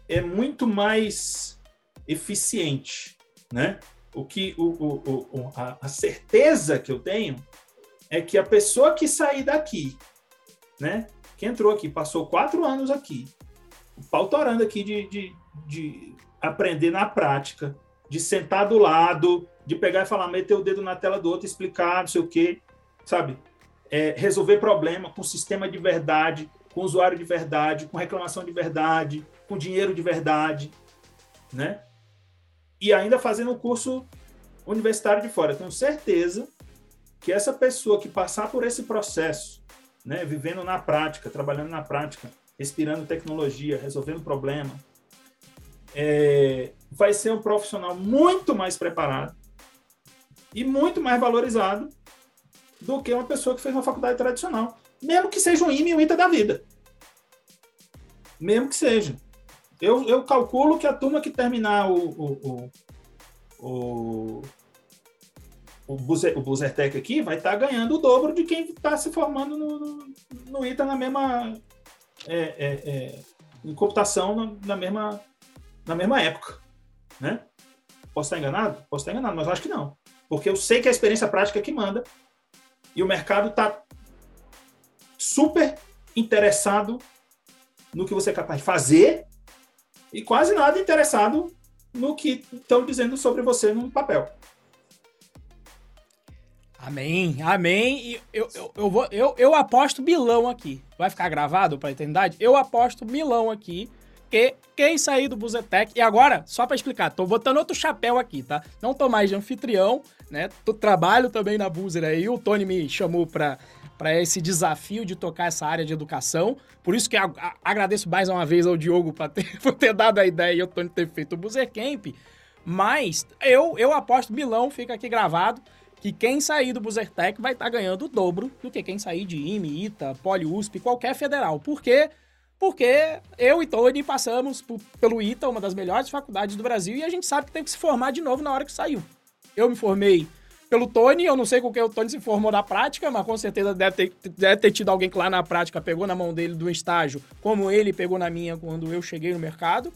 é muito mais eficiente, né? O que o, o, o a, a certeza que eu tenho é que a pessoa que sair daqui, né? Que entrou aqui, passou quatro anos aqui, pautorando aqui de, de, de aprender na prática, de sentar do lado, de pegar e falar, meter o dedo na tela do outro, explicar, não sei o quê, sabe? É, resolver problema com sistema de verdade, com usuário de verdade, com reclamação de verdade, com dinheiro de verdade, né? E ainda fazendo um curso universitário de fora. tenho certeza que essa pessoa que passar por esse processo, né, vivendo na prática, trabalhando na prática, respirando tecnologia, resolvendo problema, é, vai ser um profissional muito mais preparado e muito mais valorizado do que uma pessoa que fez uma faculdade tradicional, mesmo que seja um IME e um ITA da vida. Mesmo que seja. Eu, eu calculo que a turma que terminar o, o, o, o o, Buzer, o Buzertec aqui vai estar tá ganhando o dobro de quem está se formando no, no, ITA na mesma. É, é, é, em computação na, na, mesma, na mesma época. Né? Posso estar enganado? Posso estar enganado, mas acho que não. Porque eu sei que a experiência prática é que manda e o mercado está super interessado no que você é capaz de fazer e quase nada interessado no que estão dizendo sobre você no papel. Amém, amém. E eu, eu, eu, vou, eu, eu aposto milão aqui. Vai ficar gravado pra eternidade? Eu aposto milão aqui que quem sair do Buzetec... E agora, só pra explicar, tô botando outro chapéu aqui, tá? Não tô mais de anfitrião, né? Tô, trabalho também na Buzer aí. O Tony me chamou pra, pra esse desafio de tocar essa área de educação. Por isso que a, a, agradeço mais uma vez ao Diogo ter, por ter dado a ideia e o Tony ter feito o Buzer Camp. Mas eu, eu aposto milão, fica aqui gravado que quem sair do Buzzertech vai estar tá ganhando o dobro do que quem sair de IME, ITA, Poli USP, qualquer federal. Por quê? Porque eu e Tony passamos por, pelo ITA, uma das melhores faculdades do Brasil, e a gente sabe que tem que se formar de novo na hora que saiu. Eu me formei pelo Tony, eu não sei com que o Tony se formou na prática, mas com certeza deve ter, deve ter tido alguém que lá na prática pegou na mão dele do estágio, como ele pegou na minha quando eu cheguei no mercado.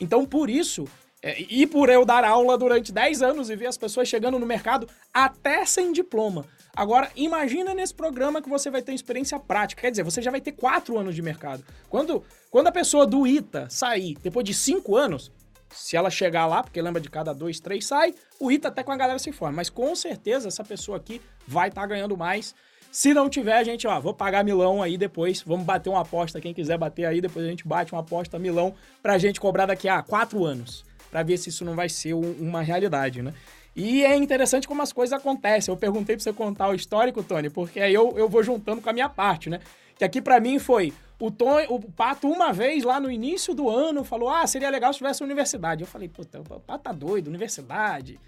Então, por isso, é, e por eu dar aula durante 10 anos e ver as pessoas chegando no mercado até sem diploma. Agora, imagina nesse programa que você vai ter experiência prática. Quer dizer, você já vai ter 4 anos de mercado. Quando, quando a pessoa do ITA sair depois de 5 anos, se ela chegar lá, porque lembra de cada 2, 3 sai, o ITA até com a galera se forma. Mas com certeza essa pessoa aqui vai estar tá ganhando mais. Se não tiver, a gente, ó, vou pagar milão aí depois. Vamos bater uma aposta. Quem quiser bater aí, depois a gente bate uma aposta milão pra gente cobrar daqui a 4 anos para ver se isso não vai ser um, uma realidade, né? E é interessante como as coisas acontecem. Eu perguntei para você contar o histórico, Tony, porque aí eu, eu vou juntando com a minha parte, né? Que aqui para mim foi o, Tony, o Pato, uma vez lá no início do ano, falou: Ah, seria legal se tivesse universidade. Eu falei: Puta, o Pato tá doido, universidade.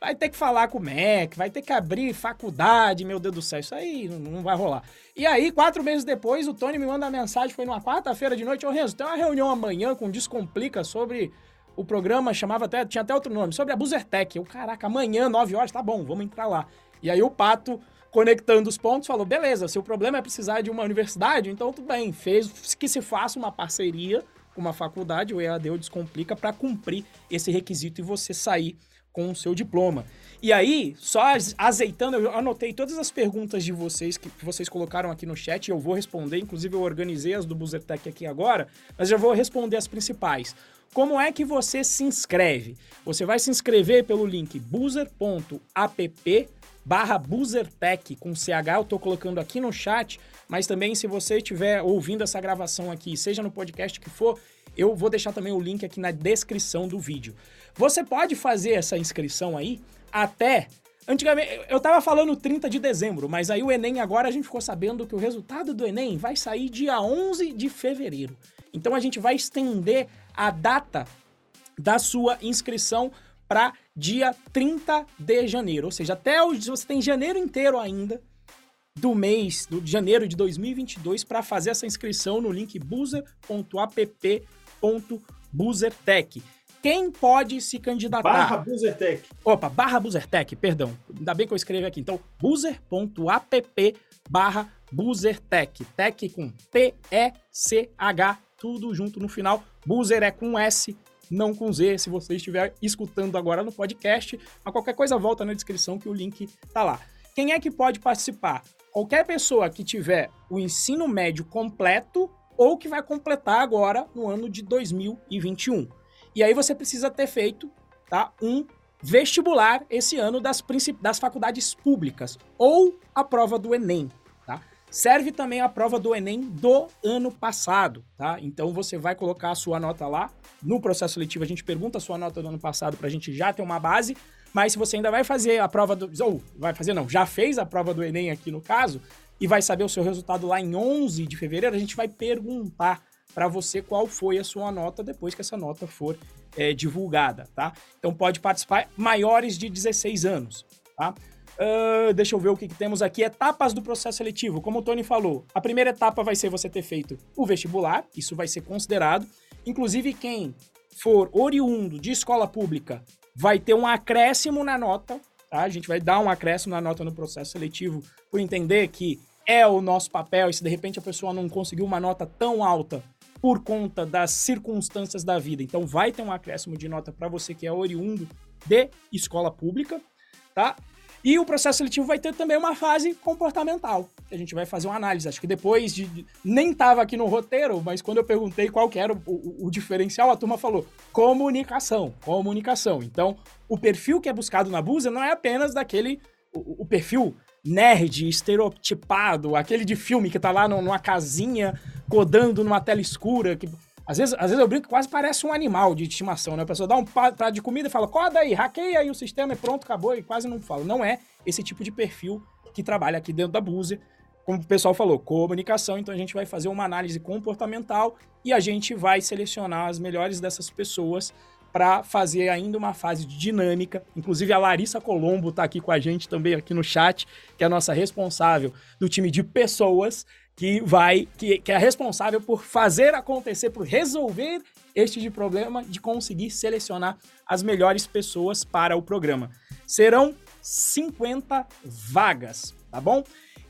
Vai ter que falar com o MEC, vai ter que abrir faculdade, meu Deus do céu, isso aí não, não vai rolar. E aí, quatro meses depois, o Tony me manda uma mensagem, foi numa quarta-feira de noite: Ô Renzo, tem uma reunião amanhã com Descomplica sobre o programa chamava até, tinha até outro nome, sobre a Buzzertech. Eu, caraca, amanhã, 9 horas, tá bom, vamos entrar lá. E aí o Pato, conectando os pontos, falou: beleza, se o problema é precisar de uma universidade, então tudo bem, fez que se faça uma parceria com uma faculdade, o EAD o Descomplica, para cumprir esse requisito e você sair com o seu diploma. E aí, só azeitando, eu anotei todas as perguntas de vocês que vocês colocaram aqui no chat, eu vou responder, inclusive eu organizei as do Buzetec aqui agora, mas já vou responder as principais. Como é que você se inscreve? Você vai se inscrever pelo link boozer.app barra BoozerTech com CH, eu estou colocando aqui no chat, mas também se você estiver ouvindo essa gravação aqui, seja no podcast que for, eu vou deixar também o link aqui na descrição do vídeo. Você pode fazer essa inscrição aí até Antigamente, eu estava falando 30 de dezembro, mas aí o Enem agora a gente ficou sabendo que o resultado do Enem vai sair dia 11 de fevereiro. Então a gente vai estender a data da sua inscrição para dia 30 de janeiro. Ou seja, até o, você tem janeiro inteiro ainda do mês do, de janeiro de 2022 para fazer essa inscrição no link boozer.app.boozertech. Quem pode se candidatar? Barra Buzzertech. Opa, barra Buzzertech, perdão. Ainda bem que eu escrevi aqui. Então, boozer.app barra Buzzertech. Tech com T-E-C-H, tudo junto no final. Boozer é com S, não com Z, se você estiver escutando agora no podcast. Mas qualquer coisa volta na descrição que o link tá lá. Quem é que pode participar? Qualquer pessoa que tiver o ensino médio completo ou que vai completar agora no ano de 2021. E aí você precisa ter feito tá, um vestibular esse ano das, das faculdades públicas ou a prova do Enem. Serve também a prova do Enem do ano passado. Tá? Então você vai colocar a sua nota lá. No processo seletivo a gente pergunta a sua nota do ano passado para a gente já ter uma base. Mas se você ainda vai fazer a prova do. Ou vai fazer, não, já fez a prova do Enem aqui no caso, e vai saber o seu resultado lá em 11 de fevereiro, a gente vai perguntar para você qual foi a sua nota depois que essa nota for é, divulgada, tá? Então pode participar maiores de 16 anos, tá? Uh, deixa eu ver o que, que, temos aqui. Etapas do processo seletivo. Como o Tony falou, a primeira etapa vai ser você ter feito o vestibular, isso vai ser considerado. Inclusive, quem for oriundo de escola pública vai ter um acréscimo na nota, tá? A gente vai dar um acréscimo na nota no processo seletivo por entender que é o nosso papel e se de repente a pessoa não conseguiu uma nota tão alta por conta das circunstâncias da vida. Então vai ter um acréscimo de nota para você que é oriundo de escola pública, tá? E o processo seletivo vai ter também uma fase comportamental. A gente vai fazer uma análise. Acho que depois de. Nem estava aqui no roteiro, mas quando eu perguntei qual que era o, o, o, diferencial, a turma falou comunicação. Comunicação. Então, o perfil que é buscado na Busa não é apenas daquele. O, o perfil nerd, estereotipado, aquele de filme que tá lá numa casinha codando numa tela escura, que às vezes, às vezes eu brinco que quase parece um animal de estimação, né? A pessoa dá um prato de comida e fala, coda aí, hackeia aí o sistema e pronto, acabou, e quase não fala. Não é esse tipo de perfil que trabalha aqui dentro da Buzer. Como o pessoal falou, comunicação, então a gente vai fazer uma análise comportamental e a gente vai selecionar as melhores dessas pessoas para fazer ainda uma fase de dinâmica. Inclusive a Larissa Colombo está aqui com a gente também aqui no chat, que é a nossa responsável do time de pessoas que vai, que, que é responsável por fazer acontecer, por resolver este de problema de conseguir selecionar as melhores pessoas para o programa. Serão 50 vagas, tá bom?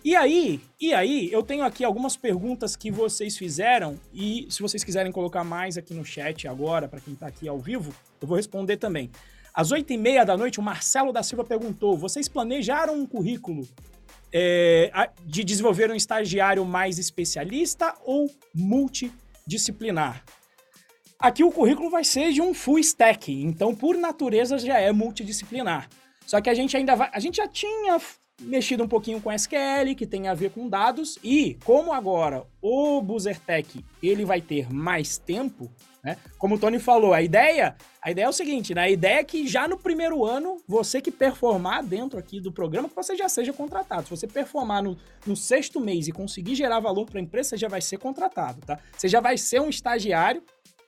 E aí, e aí, eu tenho aqui algumas perguntas que vocês fizeram e se vocês quiserem colocar mais aqui no chat agora, para quem está aqui ao vivo, eu vou responder também. Às oito e meia da noite, o Marcelo da Silva perguntou: vocês planejaram um currículo é, de desenvolver um estagiário mais especialista ou multidisciplinar? Aqui o currículo vai ser de um full stack, então por natureza já é multidisciplinar. Só que a gente ainda vai. A gente já tinha mexido um pouquinho com SQL, que tem a ver com dados, e como agora o BuzzerTech ele vai ter mais tempo, né? Como o Tony falou, a ideia, a ideia é o seguinte, né? A ideia é que já no primeiro ano, você que performar dentro aqui do programa, que você já seja contratado. Se você performar no, no sexto mês e conseguir gerar valor para a empresa, você já vai ser contratado, tá? Você já vai ser um estagiário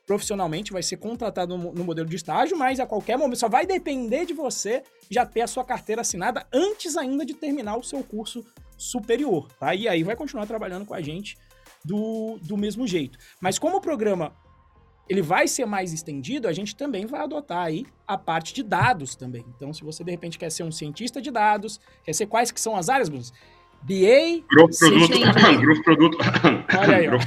profissionalmente, vai ser contratado no, no, modelo de estágio, mas a qualquer momento só vai depender de você já ter a sua carteira assinada antes ainda de terminar o seu curso superior, tá? E aí vai continuar trabalhando com a gente do, do mesmo jeito. Mas como o programa ele vai ser mais estendido, a gente também vai adotar aí a parte de dados também. Então, se você de repente quer ser um cientista de dados, quer ser quais que são as áreas, Bruno? BA... Grupo Produto. Grupo Produto. Olha aí, ó.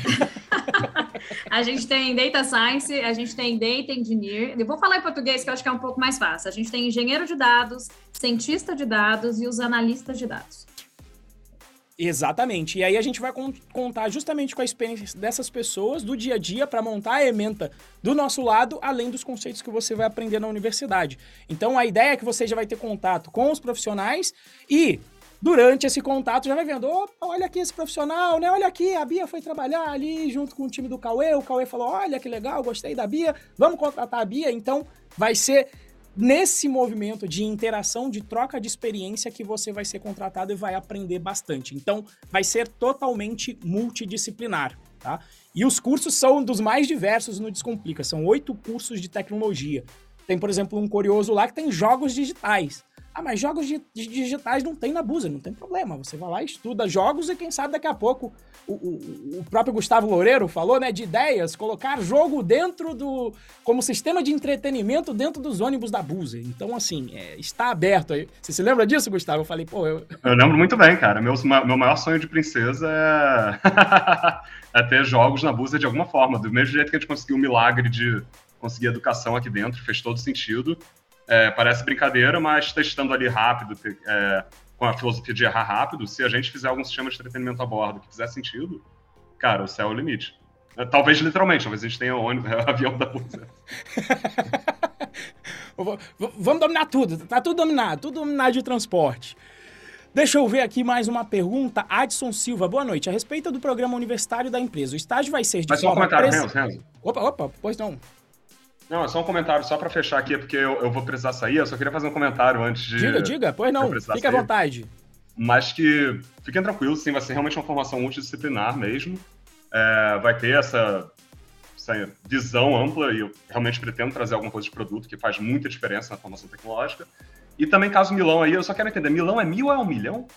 a gente tem Data Science, a gente tem Data Engineer. Eu vou falar em português que eu acho que é um pouco mais fácil. A gente tem engenheiro de dados, cientista de dados e os analistas de dados. Exatamente. E aí a gente vai contar justamente com a experiência dessas pessoas do dia a dia para montar a ementa do nosso lado, além dos conceitos que você vai aprender na universidade. Então a ideia é que você já vai ter contato com os profissionais e durante esse contato já vai vendo, opa, olha aqui esse profissional, né? Olha aqui, a Bia foi trabalhar ali junto com o time do Cauê, o Cauê falou, olha que legal, gostei da Bia, vamos contratar a Bia. Então vai ser nesse movimento de interação, de troca de experiência, que você vai ser contratado e vai aprender bastante. Então, vai ser totalmente multidisciplinar, tá? E os cursos são dos mais diversos no Descomplica. São oito cursos de tecnologia. Tem, por exemplo, um curioso lá que tem jogos digitais. Ah, mas jogos digitais não tem na Busa, não tem problema. Você vai lá, estuda jogos e quem sabe daqui a pouco o, o, o, próprio Gustavo Loureiro falou, né, de ideias, colocar jogo dentro do. como sistema de entretenimento dentro dos ônibus da Busa. Então, assim, é, está aberto aí. Você se lembra disso, Gustavo? Eu falei, pô. Eu, eu lembro muito bem, cara. Meu, meu maior sonho de princesa é... é ter jogos na Busa de alguma forma. Do mesmo jeito que a gente conseguiu o milagre de conseguir educação aqui dentro, fez todo sentido. É, parece brincadeira, mas testando ali rápido, é, com a filosofia de errar rápido, se a gente fizer algum sistema de entretenimento a bordo que fizer sentido, cara, o céu é o limite. É, talvez literalmente, talvez a gente tenha ônibus, avião da Polícia. Vamos dominar tudo, tá tudo dominado, tudo dominado de transporte. Deixa eu ver aqui mais uma pergunta. Adson Silva, boa noite. A respeito do programa universitário da empresa, o estágio vai ser de Mas forma... só um comentário, pres... Renzo, Renzo. Opa, opa, pois não. Não, é só um comentário, só para fechar aqui, porque eu, eu, vou precisar sair. Eu só queria fazer um comentário antes de. Diga, diga, pois não, fique à vontade. Mas que fiquem tranquilos, sim, vai ser realmente uma formação multidisciplinar mesmo. É, vai ter essa, essa visão ampla e eu realmente pretendo trazer alguma coisa de produto que faz muita diferença na formação tecnológica. E também, caso Milão aí, eu só quero entender: Milão é mil ou é um milhão?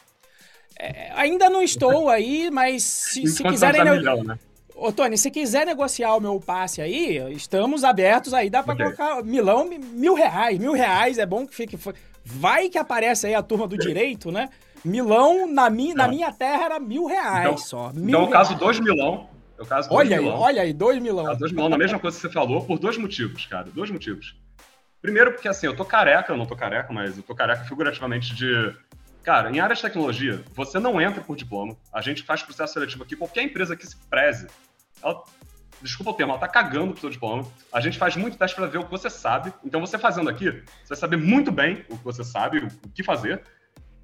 É, ainda não estou aí, mas se, se quiserem. É milhão, né? Ô, Tony, se quiser negociar o meu passe aí, estamos abertos aí, dá pra okay. colocar Milão mil reais. Mil reais é bom que fique. Vai que aparece aí a turma do direito, né? Milão, na, mi, na minha terra, era mil reais então, só. Mil então, caso dois milão. Eu caso dois olha milão, aí, olha aí, dois milão. Caso dois milão, na mesma coisa que você falou, por dois motivos, cara. Dois motivos. Primeiro, porque assim, eu tô careca, eu não tô careca, mas eu tô careca figurativamente de. Cara, em área de tecnologia, você não entra por diploma. A gente faz processo seletivo aqui. Qualquer empresa que se preze ela, desculpa o termo, ela tá cagando pro seu diploma. A gente faz muito teste para ver o que você sabe. Então, você fazendo aqui, você vai saber muito bem o que você sabe, o que fazer.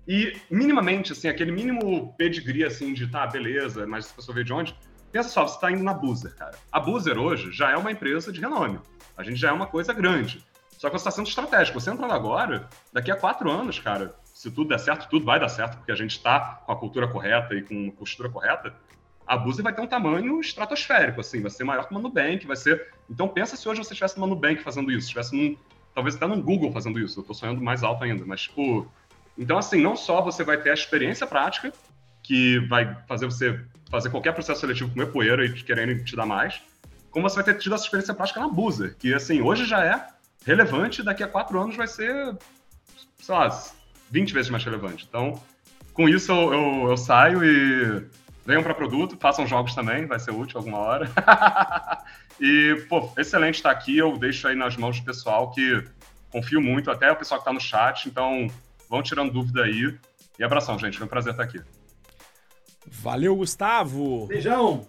E minimamente, assim, aquele mínimo pedigree, assim, de tá, beleza, mas essa pessoa veio de onde? Pensa só, você está indo na Boozer, cara. A Boozer hoje já é uma empresa de renome. A gente já é uma coisa grande. Só que você está sendo estratégico. Você entrando agora, daqui a quatro anos, cara, se tudo der certo, tudo vai dar certo, porque a gente está com a cultura correta e com a postura correta, a Boozer vai ter um tamanho estratosférico, assim, vai ser maior que uma Nubank, vai ser... Então pensa se hoje você estivesse numa Nubank fazendo isso, estivesse num... talvez até num Google fazendo isso, eu estou sonhando mais alto ainda, mas, tipo... Então, assim, não só você vai ter a experiência prática, que vai fazer você fazer qualquer processo seletivo comer poeira e querendo te dar mais, como você vai ter tido essa experiência prática na Boozer, que, assim, hoje já é relevante, daqui a quatro anos vai ser, sei lá, 20 vezes mais relevante. Então, com isso eu, eu, eu saio e venham para produto, façam jogos também, vai ser útil alguma hora. e, pô, excelente estar aqui, eu deixo aí nas mãos do pessoal que confio muito, até o pessoal que está no chat, então vão tirando dúvida aí. E abração, gente, foi um prazer estar aqui. Valeu, Gustavo! Beijão!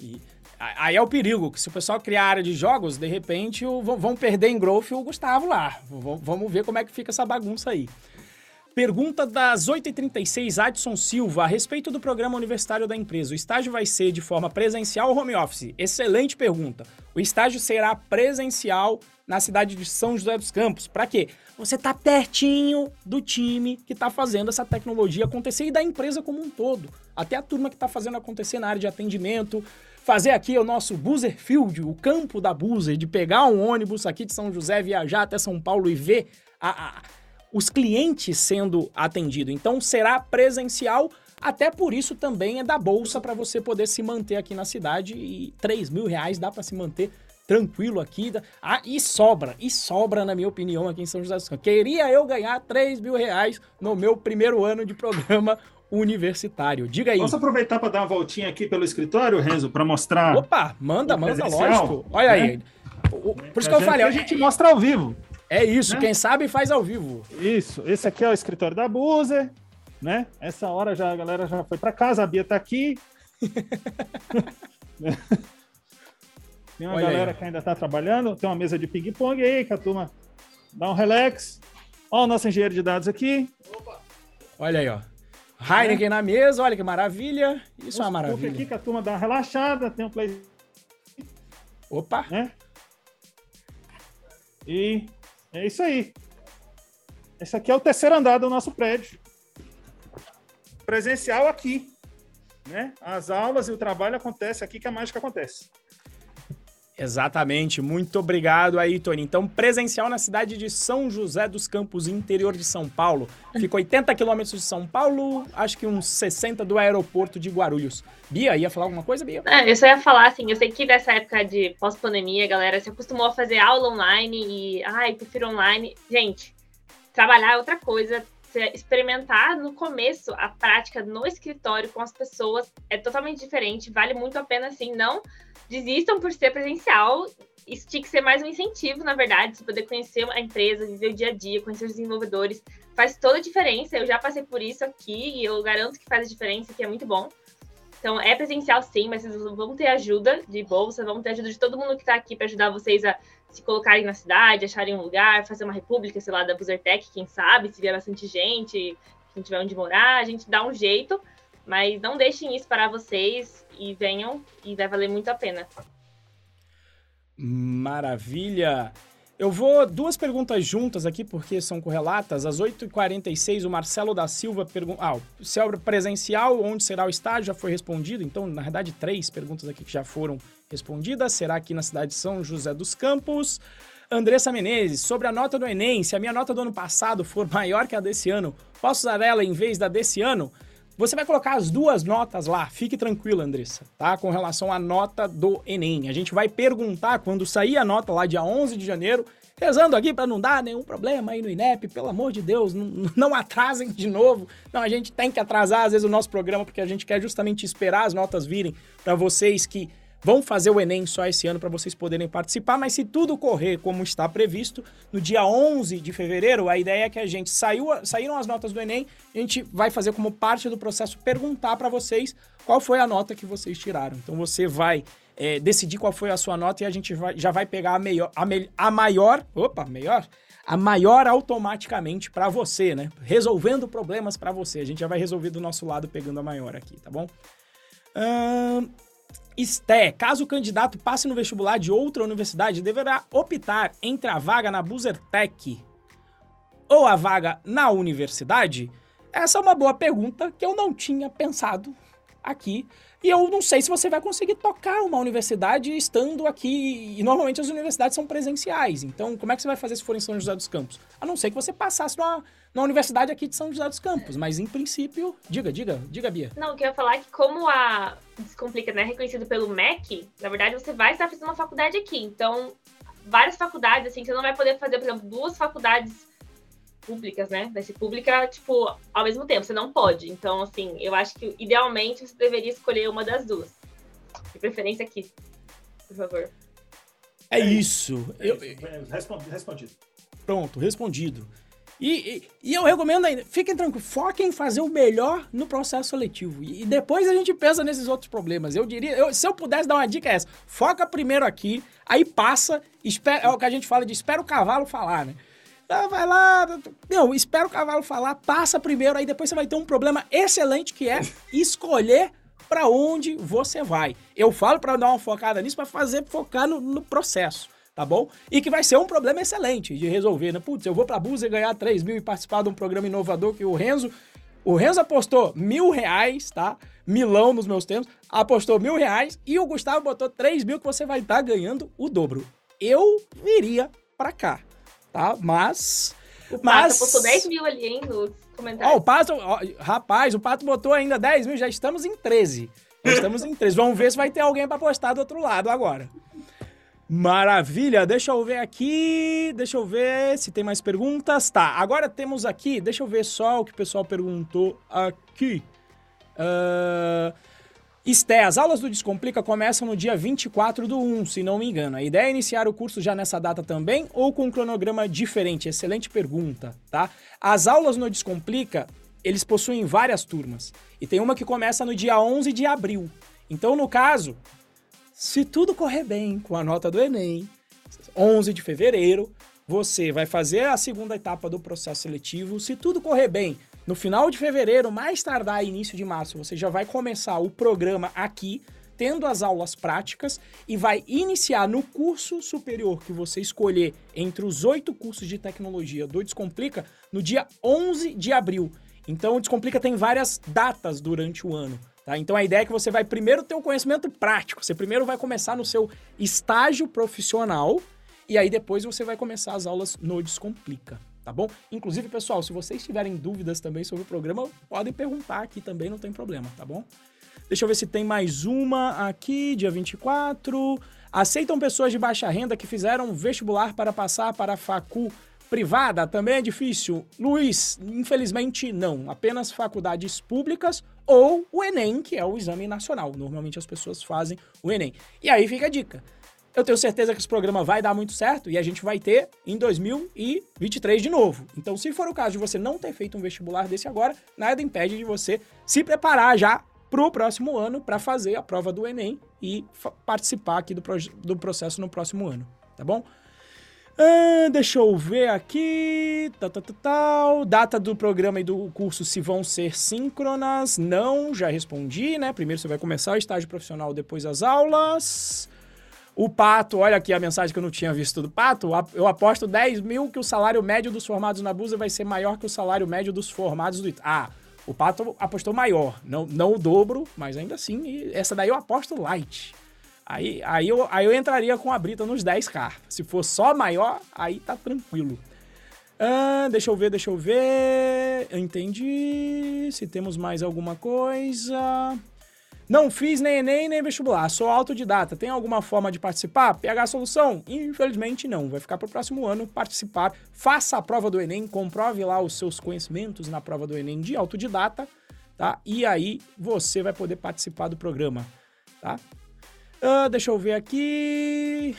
E aí é o perigo, que se o pessoal criar área de jogos, de repente vão perder em growth o Gustavo lá. Vamos ver como é que fica essa bagunça aí. Pergunta das 8h36, Adson Silva, a respeito do programa universitário da empresa. O estágio vai ser de forma presencial ou home office? Excelente pergunta. O estágio será presencial na cidade de São José dos Campos. Para quê? Você tá pertinho do time que está fazendo essa tecnologia acontecer e da empresa como um todo. Até a turma que está fazendo acontecer na área de atendimento, fazer aqui o nosso Boozer Field, o campo da Boozer, de pegar um ônibus aqui de São José, viajar até São Paulo e ver a, a os clientes sendo atendidos. Então será presencial, até por isso também é da bolsa para você poder se manter aqui na cidade e 3 mil reais dá para se manter tranquilo aqui. Ah, e sobra, e sobra, na minha opinião, aqui em São José dos Campos. Queria eu ganhar 3 mil reais no meu primeiro ano de programa universitário. Diga aí. Posso aproveitar para dar uma voltinha aqui pelo escritório, Renzo, para mostrar. Opa, manda, manda, lógico. Olha né? aí. Por isso que eu falei. A gente mostra ao vivo. É isso, né? quem sabe faz ao vivo. Isso, esse aqui é o escritório da Buzer, né? Essa hora já a galera já foi para casa, a Bia tá aqui. tem uma Olha galera aí. que ainda tá trabalhando, tem uma mesa de ping-pong aí, que a turma dá um relax. Ó, o nosso engenheiro de dados aqui. Opa. Olha aí, ó. Heineken é. na mesa, olha que maravilha. Isso é uma maravilha. aqui que a turma dá uma relaxada, tem um play. Opa! Né? E é isso aí. Esse aqui é o terceiro andar do nosso prédio. Presencial aqui. Né? As aulas e o trabalho acontecem aqui que a mágica acontece. Exatamente, muito obrigado aí, Tony. Então, presencial na cidade de São José dos Campos, interior de São Paulo. Fica 80 quilômetros de São Paulo, acho que uns 60 do aeroporto de Guarulhos. Bia, ia falar alguma coisa, Bia? É, eu só ia falar assim, eu sei que nessa época de pós-pandemia, galera se acostumou a fazer aula online e, ai, prefiro online. Gente, trabalhar é outra coisa, experimentar no começo a prática no escritório com as pessoas é totalmente diferente, vale muito a pena, assim, não desistam por ser presencial. Isso tinha que ser mais um incentivo, na verdade, se poder conhecer a empresa, viver o dia a dia, conhecer os desenvolvedores, faz toda a diferença. Eu já passei por isso aqui e eu garanto que faz a diferença, que é muito bom. Então, é presencial sim, mas vocês vão ter ajuda de bolsa, vão ter ajuda de todo mundo que está aqui para ajudar vocês a se colocarem na cidade, acharem um lugar, fazer uma república, sei lá, da Buzzertech, quem sabe, se vier bastante gente, quem tiver onde morar, a gente dá um jeito, mas não deixem isso para vocês e venham e vai valer muito a pena. Maravilha! Eu vou duas perguntas juntas aqui, porque são correlatas. Às 8h46, o Marcelo da Silva pergunta. Ah, se é presencial, onde será o estádio? Já foi respondido. Então, na verdade, três perguntas aqui que já foram respondidas. Será aqui na cidade de São José dos Campos. Andressa Menezes, sobre a nota do Enem, se a minha nota do ano passado for maior que a desse ano, posso usar ela em vez da desse ano? Você vai colocar as duas notas lá, fique tranquila, Andressa, tá? Com relação à nota do Enem. A gente vai perguntar quando sair a nota lá dia 11 de janeiro, rezando aqui para não dar nenhum problema aí no INEP, pelo amor de Deus, não, não atrasem de novo. Não, a gente tem que atrasar às vezes o nosso programa porque a gente quer justamente esperar as notas virem para vocês que vão fazer o Enem só esse ano para vocês poderem participar, mas se tudo correr como está previsto, no dia 11 de fevereiro, a ideia é que a gente saiu, saíram as notas do Enem, a gente vai fazer como parte do processo perguntar para vocês qual foi a nota que vocês tiraram. Então você vai é, decidir qual foi a sua nota e a gente vai, já vai pegar a, melhor, a, me, a maior, opa, melhor, a maior automaticamente para você, né? Resolvendo problemas para você. A gente já vai resolver do nosso lado pegando a maior aqui, tá bom? Ahn, Esté, caso o candidato passe no vestibular de outra universidade, deverá optar entre a vaga na Buzzertech ou a vaga na universidade? Essa é uma boa pergunta que eu não tinha pensado aqui. E eu não sei se você vai conseguir tocar uma universidade estando aqui. E normalmente as universidades são presenciais. Então, como é que você vai fazer se for em São José dos Campos? A não ser que você passasse numa, numa universidade aqui de São José dos Campos. Mas, em princípio. Diga, diga, diga, Bia. Não, eu queria falar é que como a Descomplica não é reconhecido pelo MEC, na verdade você vai estar fazendo uma faculdade aqui. Então, várias faculdades, assim, você não vai poder fazer, por exemplo, duas faculdades públicas, né? Vai ser pública, tipo, ao mesmo tempo, você não pode. Então, assim, eu acho que idealmente você deveria escolher uma das duas. De preferência aqui, por favor. É isso. É Eu- isso. Respondi- Respondido. Pronto, respondido. E, e, e eu recomendo ainda, fiquem tranquilos, foquem em fazer o melhor no processo seletivo. E, e depois a gente pensa nesses outros problemas. Eu diria, eu- se eu pudesse dar uma dica é essa, foca primeiro aqui, aí passa, espera, é o que a gente fala de espera o cavalo falar, né? Ah, vai lá, não, espera o cavalo falar, passa primeiro, aí depois você vai ter um problema excelente que é escolher para onde você vai. Eu falo para dar uma focada nisso, para fazer focar no, no processo, tá bom? E que vai ser um problema excelente de resolver, né? Putz, eu vou para Búzios ganhar 3 mil e participar de um programa inovador que o Renzo. O Renzo apostou mil reais, tá? Milão nos meus tempos, apostou mil reais e o Gustavo botou 3 mil que você vai estar ganhando o dobro. Eu viria para cá, tá? Mas. O Mas- Pato postou 10 mil ali, hein, nos Ó, comentários. o Pato, ó, rapaz, o Pato botou ainda 10 mil, já estamos em 13. Já estamos em 13. Vamos ver se vai ter alguém para postar do outro lado agora. Maravilha, deixa eu ver aqui, deixa eu ver se tem mais perguntas. Tá, agora temos aqui, deixa eu ver só o que o pessoal perguntou aqui. Ah, Esté, as aulas do Descomplica começam no dia 24 do 1, se não me engano. A ideia é iniciar o curso já nessa data também ou com um cronograma diferente? Excelente pergunta, tá? As aulas no Descomplica, eles possuem várias turmas. E tem uma que começa no dia 11 de abril. Então, no caso, se tudo correr bem com a nota do Enem, 11 de fevereiro, você vai fazer a segunda etapa do processo seletivo. Se tudo correr bem, no final de fevereiro, mais tardar início de março, você já vai começar o programa aqui, tendo as aulas práticas e vai iniciar no curso superior que você escolher entre os oito cursos de tecnologia do Descomplica no dia 11 de abril. Então, o Descomplica tem várias datas durante o ano. Tá? Então a ideia é que você vai primeiro ter o conhecimento prático. Você primeiro vai começar no seu estágio profissional e aí depois você vai começar as aulas no Descomplica, tá bom? Inclusive, pessoal, se vocês tiverem dúvidas também sobre o programa, podem perguntar aqui também, não tem problema, tá bom? Deixa eu ver se tem mais uma aqui, dia 24. Aceitam pessoas de baixa renda que fizeram vestibular para passar para a facu privada? Também é difícil. Luiz, infelizmente não. Apenas faculdades públicas ou o Enem, que é o exame nacional. Normalmente as pessoas fazem o Enem. E aí fica a dica. Eu tenho certeza que esse programa vai dar muito certo e a gente vai ter em 2023 de novo. Então, se for o caso de você não ter feito um vestibular desse agora, nada impede de você se preparar já pro próximo ano para fazer a prova do Enem e participar aqui do, do processo no próximo ano, tá bom? Ah, deixa eu ver aqui. Tal, tal, tal, tal. Data do programa e do curso se vão ser síncronas. Não, já respondi, né? Primeiro você vai começar o estágio profissional, depois as aulas. O Pato, olha aqui a mensagem que eu não tinha visto do Pato. Eu aposto 10 mil que o salário médio dos formados na Busa vai ser maior que o salário médio dos formados do Ita. Ah, o Pato apostou maior. Não, não o dobro, mas ainda assim, essa daí eu aposto light. Aí, aí, eu, aí eu entraria com a Brita nos 10k. Se for só maior, aí tá tranquilo. Ah, deixa eu ver, deixa eu ver. Eu entendi. Se temos mais alguma coisa. Não fiz nem Enem nem vestibular, sou autodidata. Tem alguma forma de participar? PH Solução? Infelizmente não. Vai ficar para o próximo ano participar. Faça a prova do Enem, comprove lá os seus conhecimentos na prova do Enem de autodidata, tá? E aí você vai poder participar do programa, tá? Ah, deixa eu ver aqui.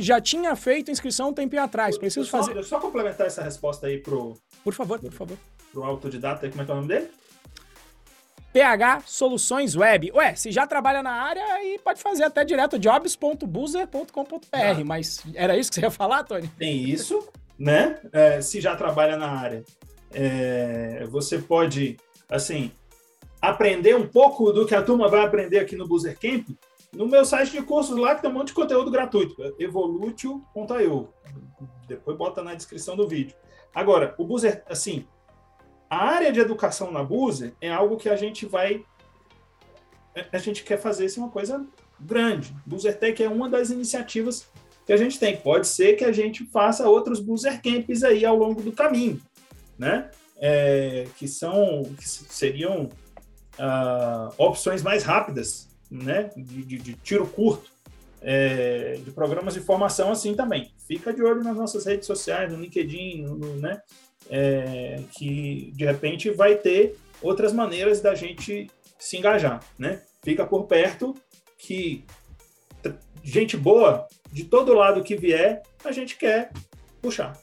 Já tinha feito inscrição um tempinho atrás. Preciso Só- fazer. Deixa eu só complementar essa resposta aí pro, Por favor, por favor. pro autodidata. Como é que é o nome dele? PH Soluções Web. Ué, se já trabalha na área, aí pode fazer até direto jobs.buzer.com.br. Mas era isso que você ia falar, Tony? Tem isso, né? É, se já trabalha na área. É, você pode, assim, aprender um pouco do que a turma vai aprender aqui no Boozer Camp no meu site de cursos lá, que tem um monte de conteúdo gratuito, evolutio.io. Depois bota na descrição do vídeo. Agora, o Boozer, assim, a área de educação na Boozer é algo que a gente vai. A gente quer fazer isso uma coisa grande. Boozer Tech é uma das iniciativas que a gente tem. Pode ser que a gente faça outros Boozer Camps aí ao longo do caminho, né? É, que são que seriam uh, opções mais rápidas né, de, de, de tiro curto, é, de programas de formação assim também. Fica de olho nas nossas redes sociais, no LinkedIn, no, no, né, é, que de repente vai ter outras maneiras da gente se engajar, né? Fica por perto que gente boa de todo lado que vier a gente quer puxar.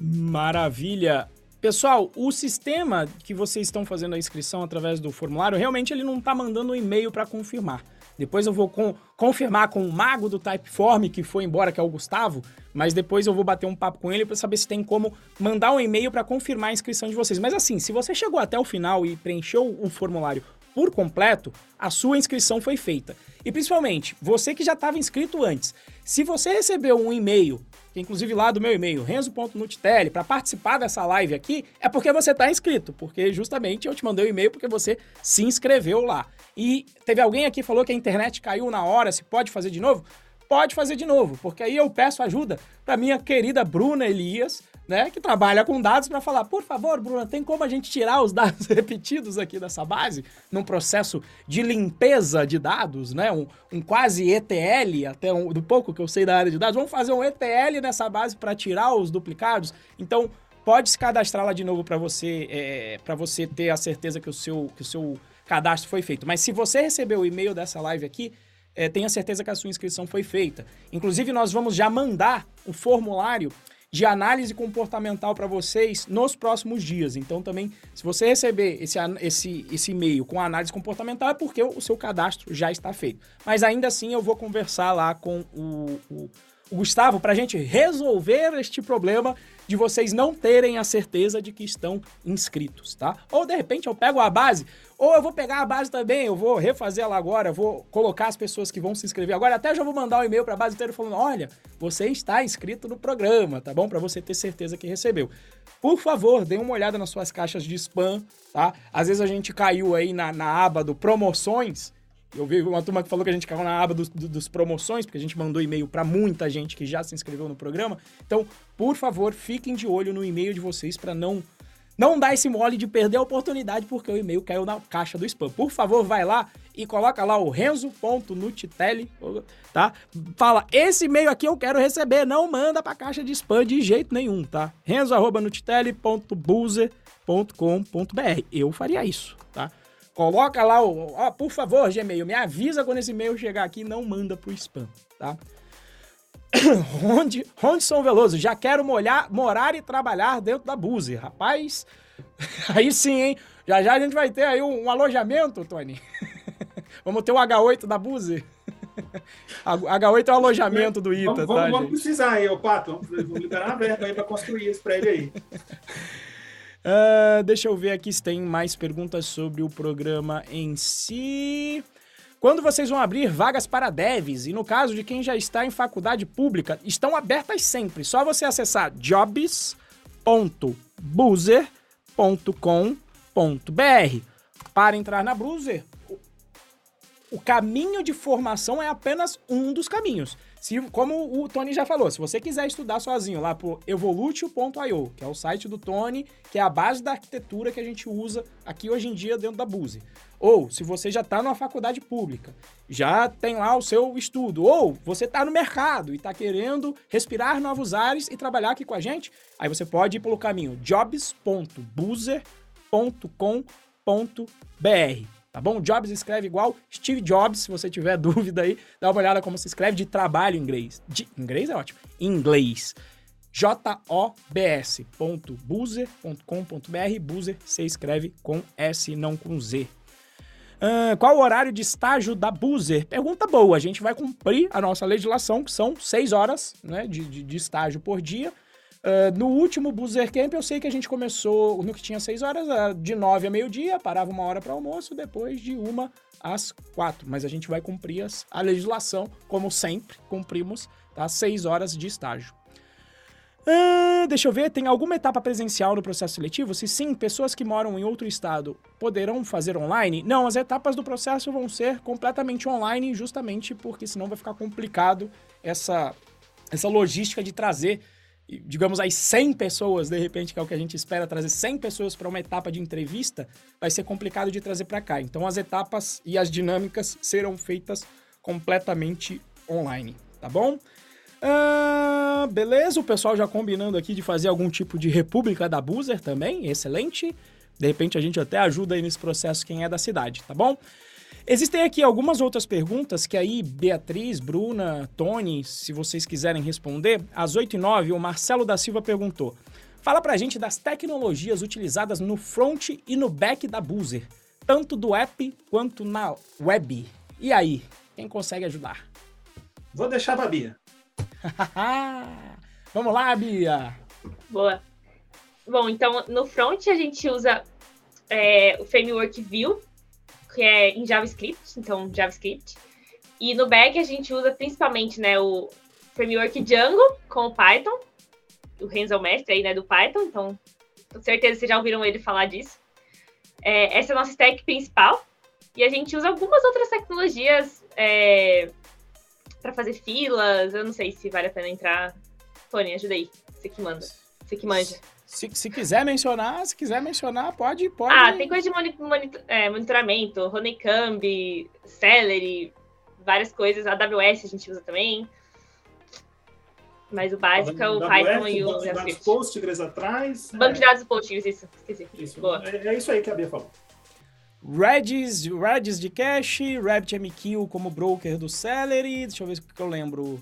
Maravilha. Pessoal, o sistema que vocês estão fazendo a inscrição através do formulário, realmente ele não está mandando um e-mail para confirmar. Depois eu vou com, confirmar com o mago do Typeform, que foi embora, que é o Gustavo, mas depois eu vou bater um papo com ele para saber se tem como mandar um e-mail para confirmar a inscrição de vocês. Mas assim, se você chegou até o final e preencheu o formulário por completo, a sua inscrição foi feita. E principalmente, você que já estava inscrito antes, se você recebeu um e-mail inclusive lá do meu e-mail, renzo.nutitelli, para participar dessa live aqui, é porque você está inscrito, porque justamente eu te mandei o um e-mail porque você se inscreveu lá. E teve alguém aqui que falou que a internet caiu na hora, se pode fazer de novo? Pode fazer de novo, porque aí eu peço ajuda para minha querida Bruna Elias, né, que trabalha com dados, para falar, por favor, Bruna, tem como a gente tirar os dados repetidos aqui dessa base, num processo de limpeza de dados, né, um, um quase ETL, até um, do pouco que eu sei da área de dados, vamos fazer um ETL nessa base para tirar os duplicados. Então, pode se cadastrar lá de novo para você, é, para você ter a certeza que o seu, que o seu cadastro foi feito. Mas se você recebeu o e-mail dessa live aqui, é, tenha certeza que a sua inscrição foi feita. Inclusive, nós vamos já mandar o formulário de análise comportamental para vocês nos próximos dias. Então, também, se você receber esse, esse, esse e-mail com análise comportamental, é porque o seu cadastro já está feito. Mas ainda assim, eu vou conversar lá com o, o, Gustavo para a gente resolver este problema de vocês não terem a certeza de que estão inscritos, tá? Ou de repente eu pego a base, ou eu vou pegar a base também, eu vou refazer ela agora, vou colocar as pessoas que vão se inscrever agora, até já vou mandar um e-mail para a base inteira falando: "Olha, você está inscrito no programa, tá bom? Para você ter certeza que recebeu". Por favor, dê uma olhada nas suas caixas de spam, tá? Às vezes a gente caiu aí na, na aba do promoções, eu vi uma turma que falou que a gente caiu na aba dos, dos promoções, porque a gente mandou e-mail para muita gente que já se inscreveu no programa. Então, por favor, fiquem de olho no e-mail de vocês para não não dar esse mole de perder a oportunidade porque o e-mail caiu na caixa do spam. Por favor, vai lá e coloca lá o renzo.nutitelli, tá? Fala, esse e-mail aqui eu quero receber, não manda para caixa de spam de jeito nenhum, tá? renzo.nutitelli.buzer.com.br. Eu faria isso, tá? Coloca lá o. Ó, por favor, Gmail, me avisa quando esse e-mail chegar aqui não manda pro spam, tá? onde, onde São Veloso, já quero molhar, morar e trabalhar dentro da Buzi. Rapaz, aí sim, hein? Já já a gente vai ter aí um, um alojamento, Tony. vamos ter o H8 da Buzi. H8 é o alojamento do ITA, vamos, tá, vamos, vamos precisar aí, ô Pato. Vamos liberar a verba aí para construir esse prédio aí. Uh, deixa eu ver aqui se tem mais perguntas sobre o programa em si. Quando vocês vão abrir vagas para devs, e no caso de quem já está em faculdade pública, estão abertas sempre. Só você acessar jobs.buzer.com.br. Para entrar na Bruzer, o caminho de formação é apenas um dos caminhos. Se, como o Tony já falou, se você quiser estudar sozinho lá por evolutio.io, que é o site do Tony, que é a base da arquitetura que a gente usa aqui hoje em dia dentro da Buse. Ou se você já está numa faculdade pública, já tem lá o seu estudo, ou você está no mercado e está querendo respirar novos ares e trabalhar aqui com a gente, aí você pode ir pelo caminho jobs.buzer.com.br. Tá bom? Jobs escreve igual Steve Jobs, se você tiver dúvida aí, dá uma olhada como se escreve de trabalho em inglês. De inglês é ótimo. Inglês. jobs.boozer.com.br. Boozer se escreve com S, não com Z. Uh, qual o horário de estágio da Boozer? Pergunta boa. A gente vai cumprir a nossa legislação, que são seis horas né, de, de, de estágio por dia. Uh, no último Boozer Camp, eu sei que a gente começou no que tinha seis horas, de nove a meio-dia, parava uma hora para almoço, depois de uma às quatro. Mas a gente vai cumprir as, a legislação, como sempre, cumprimos, tá? Seis horas de estágio. Ah, deixa eu ver, tem alguma etapa presencial no processo seletivo? Se sim, pessoas que moram em outro estado poderão fazer online? Não, as etapas do processo vão ser completamente online, justamente porque senão vai ficar complicado essa, essa logística de trazer, digamos aí, 100 pessoas, de repente, que é o que a gente espera, trazer 100 pessoas para uma etapa de entrevista, vai ser complicado de trazer para cá. Então as etapas e as dinâmicas serão feitas completamente online, tá bom? Ah, beleza, o pessoal já combinando aqui de fazer algum tipo de república da Boozer também, excelente. De repente a gente até ajuda aí nesse processo quem é da cidade, tá bom? Existem aqui algumas outras perguntas que aí Beatriz, Bruna, Tony, se vocês quiserem responder. Às 8 e 9, o Marcelo da Silva perguntou. Fala pra gente das tecnologias utilizadas no front e no back da Boozer, tanto do app quanto na web. E aí, quem consegue ajudar? Vou deixar a Bia. Vamos lá, Bia! Boa. Bom, então no front a gente usa é, o framework Vue, que é em JavaScript, então JavaScript. E no back a gente usa principalmente né, o framework Django com o Python. O Renzo é o mestre aí, né, do Python, então com certeza vocês já ouviram ele falar disso. É, essa é a nossa stack principal. E a gente usa algumas outras tecnologias é, para fazer filas. Eu não sei se vale a pena entrar. Tony, ajuda aí. Você que manda. Você que manja. Se, se quiser mencionar, se quiser mencionar, pode. pode... Ah, tem coisa de monitor, é, monitoramento, Honeycomb, Celery, várias coisas. A AWS a gente usa também. Mas o básico é o Python e o Banco de dados Postgres atrás. Banco de é. dados Postgres, isso. Esqueci. Isso. Boa. É, é isso aí que a Bia falou. Redis, Redis de cache, RabbitMQ como broker do Celery, deixa eu ver o que eu lembro.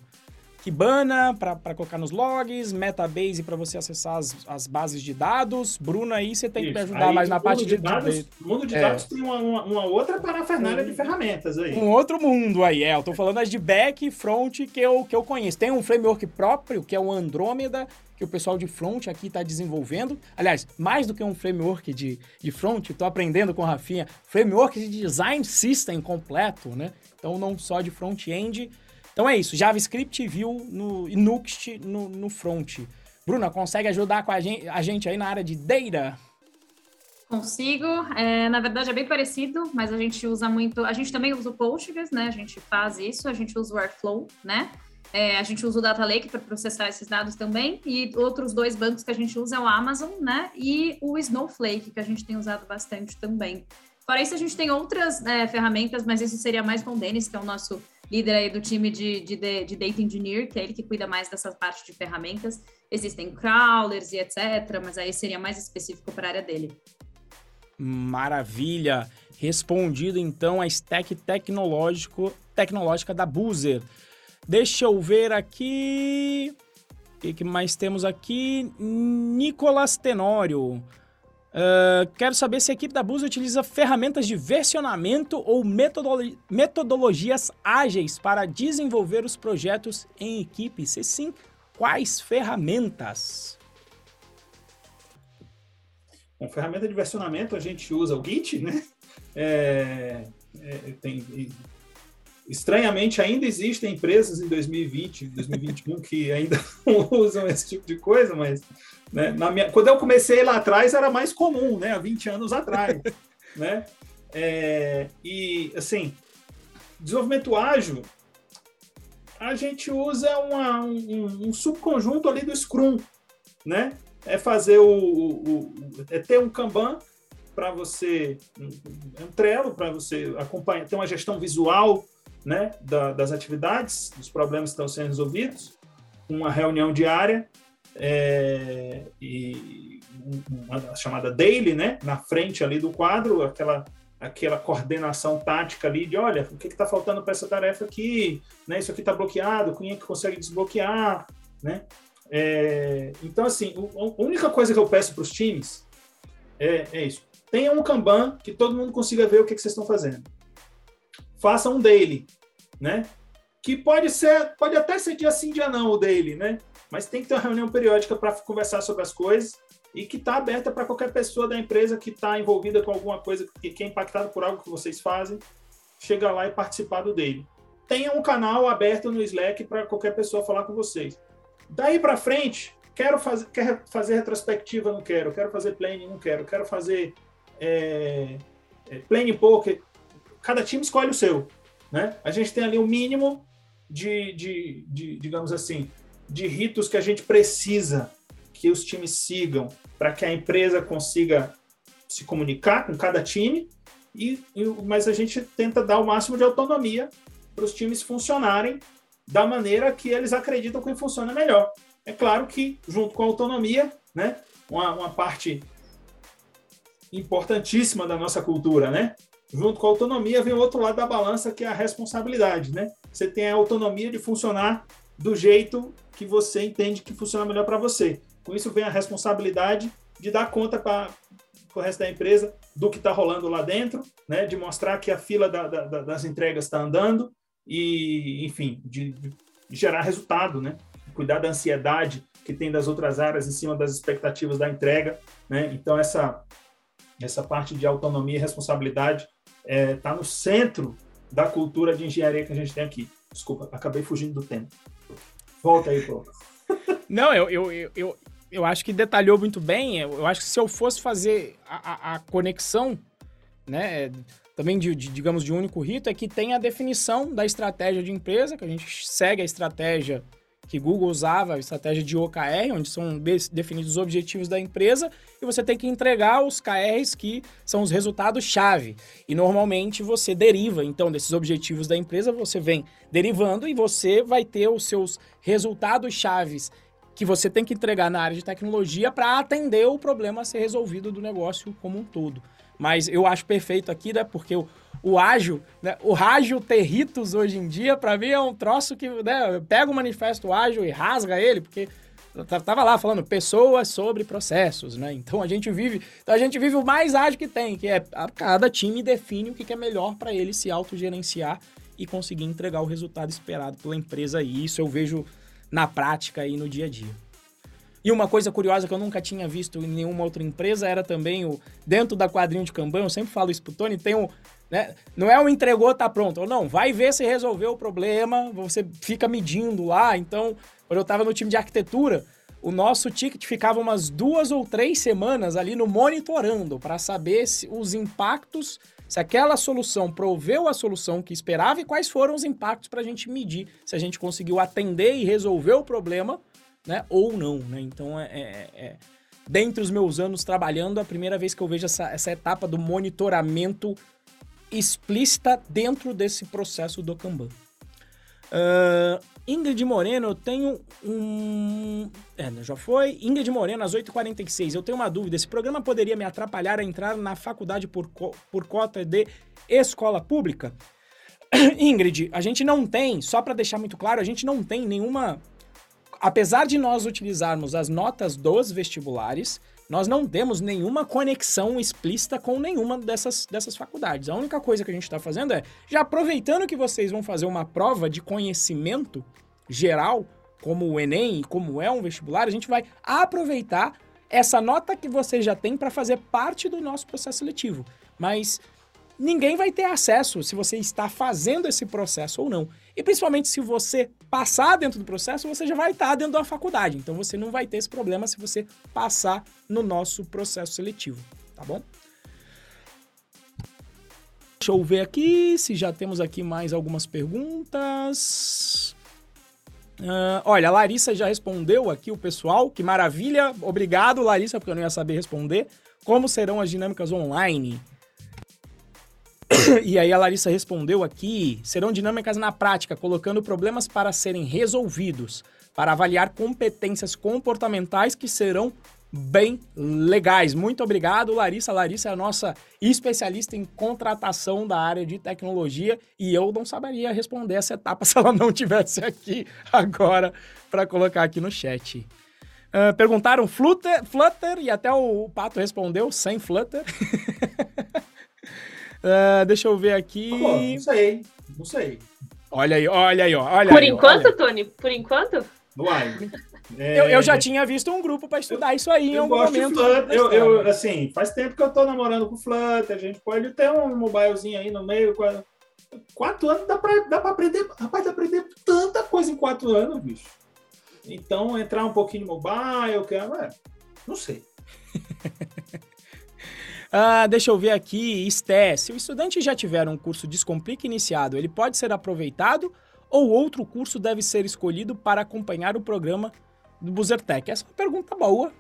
Kibana para colocar nos logs, Metabase para você acessar as, as, bases de dados. Bruna, aí você tem que me ajudar aí, mais na parte de, de dados. O mundo de é. dados tem uma, uma, uma outra parafernália um, de ferramentas aí. Um outro mundo aí, é. Eu tô falando as de back e front que eu, que eu conheço. Tem um framework próprio, que é o Andromeda, que o pessoal de front aqui está desenvolvendo. Aliás, mais do que um framework de, de front, estou aprendendo com o Rafinha, framework de design system completo, né? Então, não só de front-end. Então é isso, JavaScript Vue no, e Nuxt no, no front. Bruna, consegue ajudar com a gente, a gente aí na área de data? Consigo. É, na verdade é bem parecido, mas a gente usa muito. A gente também usa o Postgres, né? A gente faz isso, a gente usa o Airflow, né? É, a gente usa o Data Lake para processar esses dados também, e outros dois bancos que a gente usa é o Amazon, né? E o Snowflake, que a gente tem usado bastante também. Fora isso, a gente tem outras né, ferramentas, mas isso seria mais com o Denis, que é o nosso líder aí do time de, de, de Data Engineer, que é ele que cuida mais dessa parte de ferramentas. Existem crawlers e etc., mas aí seria mais específico para a área dele. Maravilha! Respondido então a stack tecnológico, tecnológica da Boozer. Deixa eu ver aqui. O que, que mais temos aqui? Nicolas Tenório. Uh, quero saber se a equipe da Bus utiliza ferramentas de versionamento ou metodolo metodologias ágeis para desenvolver os projetos em equipe. Se sim, quais ferramentas? Bom, ferramenta de versionamento a gente usa o Git, né? É, é, tem, Estranhamente, ainda existem empresas em 2020, 2021 que ainda usam esse tipo de coisa, mas né, minha, quando eu comecei lá atrás era mais comum, né, há 20 anos atrás. né? É, e, assim, desenvolvimento ágil, a gente usa uma, um, um, subconjunto ali do Scrum, né? É fazer o, o, o é ter um Kanban para você, um, um Trello para você acompanhar, ter uma gestão visual né, da, das atividades, dos problemas que estão sendo resolvidos, uma reunião diária é, e uma chamada daily, né, na frente ali do quadro, aquela aquela coordenação tática ali de, olha, o que está faltando para essa tarefa aqui, né, isso aqui está bloqueado, quem é que consegue desbloquear, né, É, então, assim, a única coisa que eu peço para os times é, é, isso. Tenha um Kanban que todo mundo consiga ver o que, que vocês estão fazendo. Faça um daily, né? Que pode ser, pode até ser dia sim, dia não, o daily, né? Mas tem que ter uma reunião periódica para conversar sobre as coisas e que está aberta para qualquer pessoa da empresa que está envolvida com alguma coisa, que, que é impactada por algo que vocês fazem, chegar lá e participar do daily. Tenha um canal aberto no Slack para qualquer pessoa falar com vocês. Daí para frente, quero fazer, quero fazer retrospectiva, não quero. Quero fazer planning, não quero. Quero fazer é, é, planning poker. Cada time escolhe o seu. Né? A gente tem ali o um mínimo de, de, de, digamos assim, de ritos que a gente precisa que os times sigam para que a empresa consiga se comunicar com cada time, e, e, mas a gente tenta dar o máximo de autonomia para os times funcionarem da maneira que eles acreditam que funciona melhor. É claro que, junto com a autonomia, né, uma, uma parte importantíssima da nossa cultura, né? Junto com a autonomia vem o outro lado da balança, que é a responsabilidade, né? Você tem a autonomia de funcionar do jeito que você entende que funciona melhor para você. Com isso vem a responsabilidade de dar conta para o resto da empresa do que está rolando lá dentro, né? De mostrar que a fila da, da, das entregas está andando e, enfim, de, de, gerar resultado, né? Cuidar da ansiedade que tem das outras áreas em cima das expectativas da entrega, né? Então essa essa parte de autonomia e responsabilidade está é, tá no centro da cultura de engenharia que a gente tem aqui. Desculpa, acabei fugindo do tempo. Volta aí, pô. Não, eu, eu, eu, eu, acho que detalhou muito bem. Eu acho que se eu fosse fazer a, a, a conexão, né, também de, de, digamos, de único rito, é que tem a definição da estratégia de empresa, que a gente segue a estratégia que Google usava, a estratégia de OKR, onde são definidos os objetivos da empresa, e você tem que entregar os KRs que são os resultados-chave. E normalmente você deriva, então, desses objetivos da empresa, você vem derivando e você vai ter os seus resultados-chaves que você tem que entregar na área de tecnologia para atender o problema a ser resolvido do negócio como um todo. Mas eu acho perfeito aqui, né? Porque o, o ágil, né? O ágil territos hoje em dia, para mim, é um troço que, né? Pega o manifesto ágil e rasga ele, porque tava lá falando pessoas sobre processos, né? Então a gente vive, então a gente vive o mais ágil que tem, que é cada time define o que é melhor para ele se autogerenciar e conseguir entregar o resultado esperado pela empresa. E isso eu vejo na prática e no dia a dia. E uma coisa curiosa que eu nunca tinha visto em nenhuma outra empresa era também o dentro da quadrinho de Kanban, eu sempre falo isso pro Tony, tem um, né, não é o entregou, tá pronto, ou não, vai ver se resolveu o problema, você fica medindo lá, então, quando eu estava no time de arquitetura, o nosso ticket ficava umas duas ou três semanas ali no monitorando para saber se os impactos, se aquela solução proveu a solução que esperava e quais foram os impactos para a gente medir se a gente conseguiu atender e resolver o problema né? Ou não, né? Então, é, é, é, dentre os meus anos trabalhando, a primeira vez que eu vejo essa, essa etapa do monitoramento explícita dentro desse processo do Kanban. Uh, Ingrid Moreno, eu tenho um. É, né, já foi. Ingrid Moreno, às 8h46. Eu tenho uma dúvida. Esse programa poderia me atrapalhar a entrar na faculdade por, co por cota de escola pública? Ingrid, a gente não tem, só para deixar muito claro, a gente não tem nenhuma apesar de nós utilizarmos as notas dos vestibulares, nós não temos nenhuma conexão explícita com nenhuma dessas, dessas faculdades. A única coisa que a gente está fazendo é, já aproveitando que vocês vão fazer uma prova de conhecimento geral, como o Enem, como é um vestibular, a gente vai aproveitar essa nota que você já tem para fazer parte do nosso processo seletivo. Mas ninguém vai ter acesso se você está fazendo esse processo ou não. E principalmente se você passar dentro do processo, você já vai estar dentro da faculdade. Então você não vai ter esse problema se você passar no nosso processo seletivo, tá bom? Deixa eu ver aqui se já temos aqui mais algumas perguntas. Uh, olha, a Larissa já respondeu aqui o pessoal. Que maravilha. Obrigado, Larissa, porque eu não ia saber responder. Como serão as dinâmicas online? e aí a Larissa respondeu aqui: serão dinâmicas na prática, colocando problemas para serem resolvidos, para avaliar competências comportamentais que serão bem legais. Muito obrigado, Larissa. Larissa é a nossa especialista em contratação da área de tecnologia e eu não saberia responder essa etapa se ela não tivesse aqui agora para colocar aqui no chat. Uh, perguntaram Flutter, Flutter e até o Pato respondeu sem Flutter. uh, deixa eu ver aqui. Pô, não sei, não sei. Olha aí, olha aí. Olha Por aí, enquanto, olha. Tony, por enquanto? Uai. É, Eu, eu já tinha visto um grupo para estudar isso aí em eu algum gosto de momento. Flutter. Eu, eu, assim, faz tempo que eu tô namorando com Flutter. A gente pode ter um mobilezinho aí no meio. qua- Quatro anos dá pra, dá pra aprender. Rapaz, dá pra aprender tanta coisa em quatro anos, bicho. Então, entrar um pouquinho no mobile, eu quero. É, não sei. Ah, deixa eu ver aqui, Esté. Se o estudante já tiver um curso Descomplica iniciado, ele pode ser aproveitado ou outro curso deve ser escolhido para acompanhar o programa do Buzzertech? Essa é uma pergunta boa.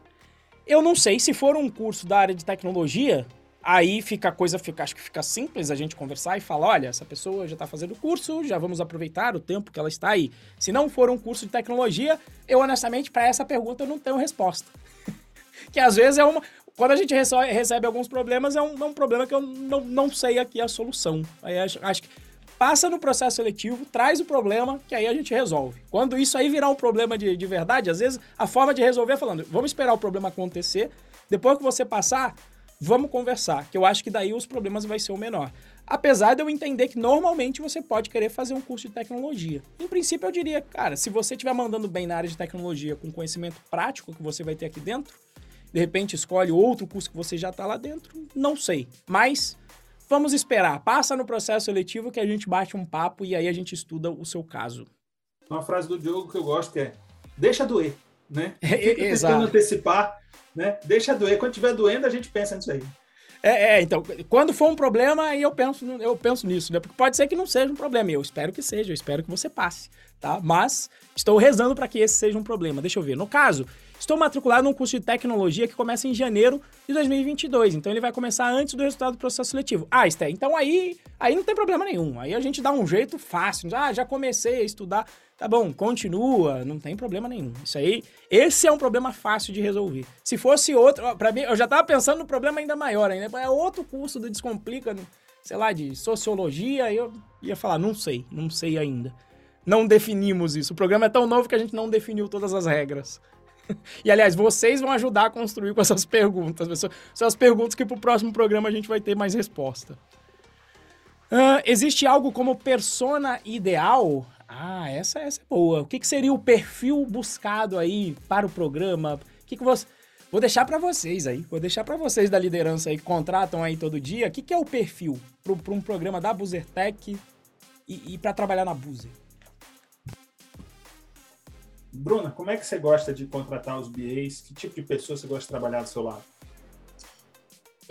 Eu não sei, se for um curso da área de tecnologia, aí fica a coisa, fica, acho que fica simples a gente conversar e falar, olha, essa pessoa já está fazendo o curso, já vamos aproveitar o tempo que ela está aí. Se não for um curso de tecnologia, eu honestamente, para essa pergunta, eu não tenho resposta. que às vezes é uma, quando a gente recebe alguns problemas, é um, é um problema que eu não, não sei aqui a solução. Aí acho, acho que passa no processo seletivo, traz o problema, que aí a gente resolve. Quando isso aí virar um problema de, de verdade, às vezes a forma de resolver é falando, vamos esperar o problema acontecer, depois que você passar, vamos conversar, que eu acho que daí os problemas vai ser o menor. Apesar de eu entender que normalmente você pode querer fazer um curso de tecnologia. Em princípio, eu diria, cara, se você estiver mandando bem na área de tecnologia com conhecimento prático que você vai ter aqui dentro, de repente escolhe outro curso que você já está lá dentro, não sei. Mas vamos esperar. Passa no processo seletivo que a gente bate um papo e aí a gente estuda o seu caso. Uma frase do Diogo que eu gosto que é: deixa doer, né? Fica tentando antecipar, né? Deixa doer. Quando tiver doendo, a gente pensa nisso aí. É, é, então, quando for um problema, aí eu penso, eu penso nisso, né? Porque pode ser que não seja um problema. Eu espero que seja, eu espero que você passe, tá? Mas estou rezando para que esse seja um problema. Deixa eu ver. No caso, estou matriculado num curso de tecnologia que começa em janeiro de 2022. Então ele vai começar antes do resultado do processo seletivo. Ah, Esté, então aí, aí não tem problema nenhum. Aí a gente dá um jeito fácil. Ah, já comecei a estudar. Tá bom, continua, não tem problema nenhum. Isso aí, esse é um problema fácil de resolver. Se fosse outro, ó, pra mim, eu já tava pensando no problema ainda maior ainda. É outro curso do Descomplica, sei lá, de sociologia, eu ia falar, não sei, não sei ainda. Não definimos isso. O programa é tão novo que a gente não definiu todas as regras. E, aliás, vocês vão ajudar a construir com essas perguntas. São- São as perguntas que pro próximo programa a gente vai ter mais resposta. Ah, existe algo como persona ideal? Ah, essa, essa é boa. O que, que seria o perfil buscado aí para o programa? O que, que você... Vou deixar para vocês aí. Vou deixar para vocês da liderança aí que contratam aí todo dia. O que, que é o perfil para um programa da BuzzerTech e, e para trabalhar na Buzzer? Bruna, como é que você gosta de contratar os BAs? Que tipo de pessoa você gosta de trabalhar do seu lado?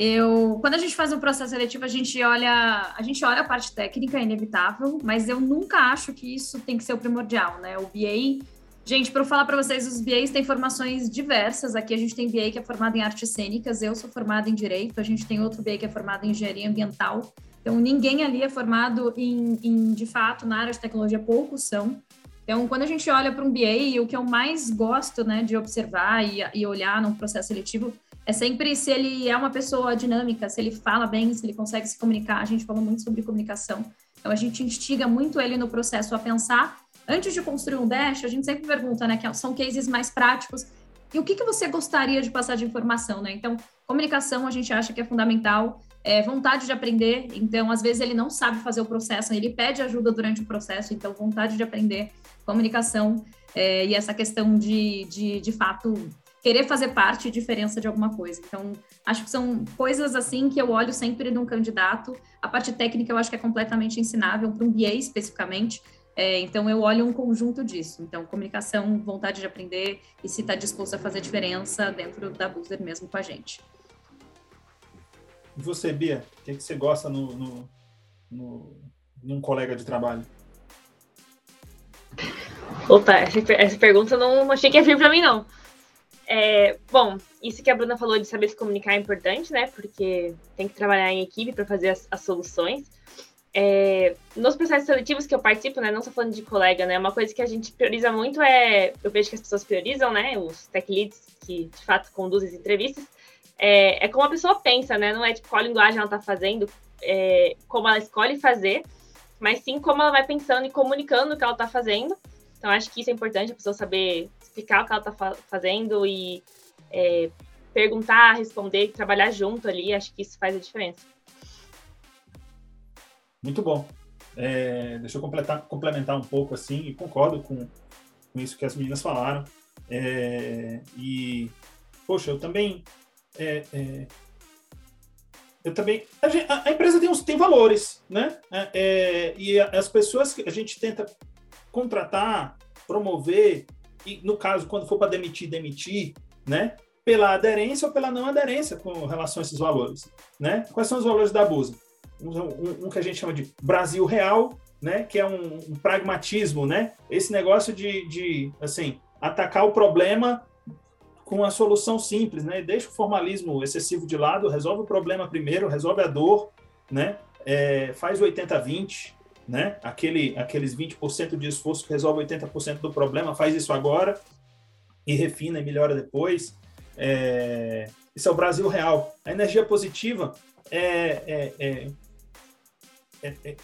Eu, quando a gente faz um processo seletivo, a gente olha, a gente olha a parte técnica, é inevitável, mas eu nunca acho que isso tem que ser o primordial, né? O BA, gente, para eu falar para vocês, os BAs têm formações diversas. Aqui a gente tem BA que é formado em artes cênicas, eu sou formada em direito, a gente tem outro BA que é formado em engenharia ambiental. Então, ninguém ali é formado em, em de fato, na área de tecnologia, poucos são. Então, quando a gente olha para um BA, o que eu mais gosto, né, de observar e, e olhar num processo seletivo é sempre se ele é uma pessoa dinâmica, se ele fala bem, se ele consegue se comunicar. A gente falou muito sobre comunicação. Então, a gente instiga muito ele no processo a pensar. Antes de construir um dash, a gente sempre pergunta, né, que são cases mais práticos. E o que, que você gostaria de passar de informação, né? Então, comunicação a gente acha que é fundamental. É, vontade de aprender, então às vezes ele não sabe fazer o processo, ele pede ajuda durante o processo, então vontade de aprender, comunicação é, e essa questão de, de, de fato, querer fazer parte e diferença de alguma coisa. Então, acho que são coisas assim que eu olho sempre num candidato. A parte técnica eu acho que é completamente ensinável para um BA especificamente. É, então, eu olho um conjunto disso. Então, comunicação, vontade de aprender e se está disposto a fazer diferença dentro da Booster mesmo com a gente. E você, Bia, o que, que você gosta no, no, no, num colega de trabalho? Opa, essa, essa pergunta eu não achei que ia vir pra mim, não. É, bom, isso que a Bruna falou de saber se comunicar é importante, né? Porque tem que trabalhar em equipe para fazer as, as soluções. é, nos processos seletivos que eu participo, né, não só falando de colega, né, uma coisa que a gente prioriza muito é, eu vejo que as pessoas priorizam, né, os tech leads que de fato conduzem as entrevistas, é, é como a pessoa pensa, né, não é tipo qual linguagem ela está fazendo, é, como ela escolhe fazer, mas sim como ela vai pensando e comunicando o que ela está fazendo. Então, acho que isso é importante, a pessoa saber explicar o que ela está fa fazendo e é, perguntar, responder, trabalhar junto ali, acho que isso faz a diferença. Muito bom. É, deixa eu completar, complementar um pouco assim, e concordo com, com isso que as meninas falaram. É, e, poxa, eu também. É, é eu também. A, a, empresa tem, uns, tem valores, né? É, é, e as pessoas que a gente tenta contratar, promover, e no caso, quando for para demitir, demitir, né? Pela aderência ou pela não aderência com relação a esses valores, né? Quais são os valores da Busa? Um, um, um que a gente chama de Brasil Real, né? Que é um, um pragmatismo, né? Esse negócio de, de, assim, atacar o problema com a solução simples, né? Deixa o formalismo excessivo de lado, resolve o problema primeiro, resolve a dor, né? É, faz 80-20, né? Aquele, aqueles 20% de esforço que resolve 80% do problema, faz isso agora e refina e melhora depois. É, isso é o Brasil real. A energia positiva é, é, é, é, é,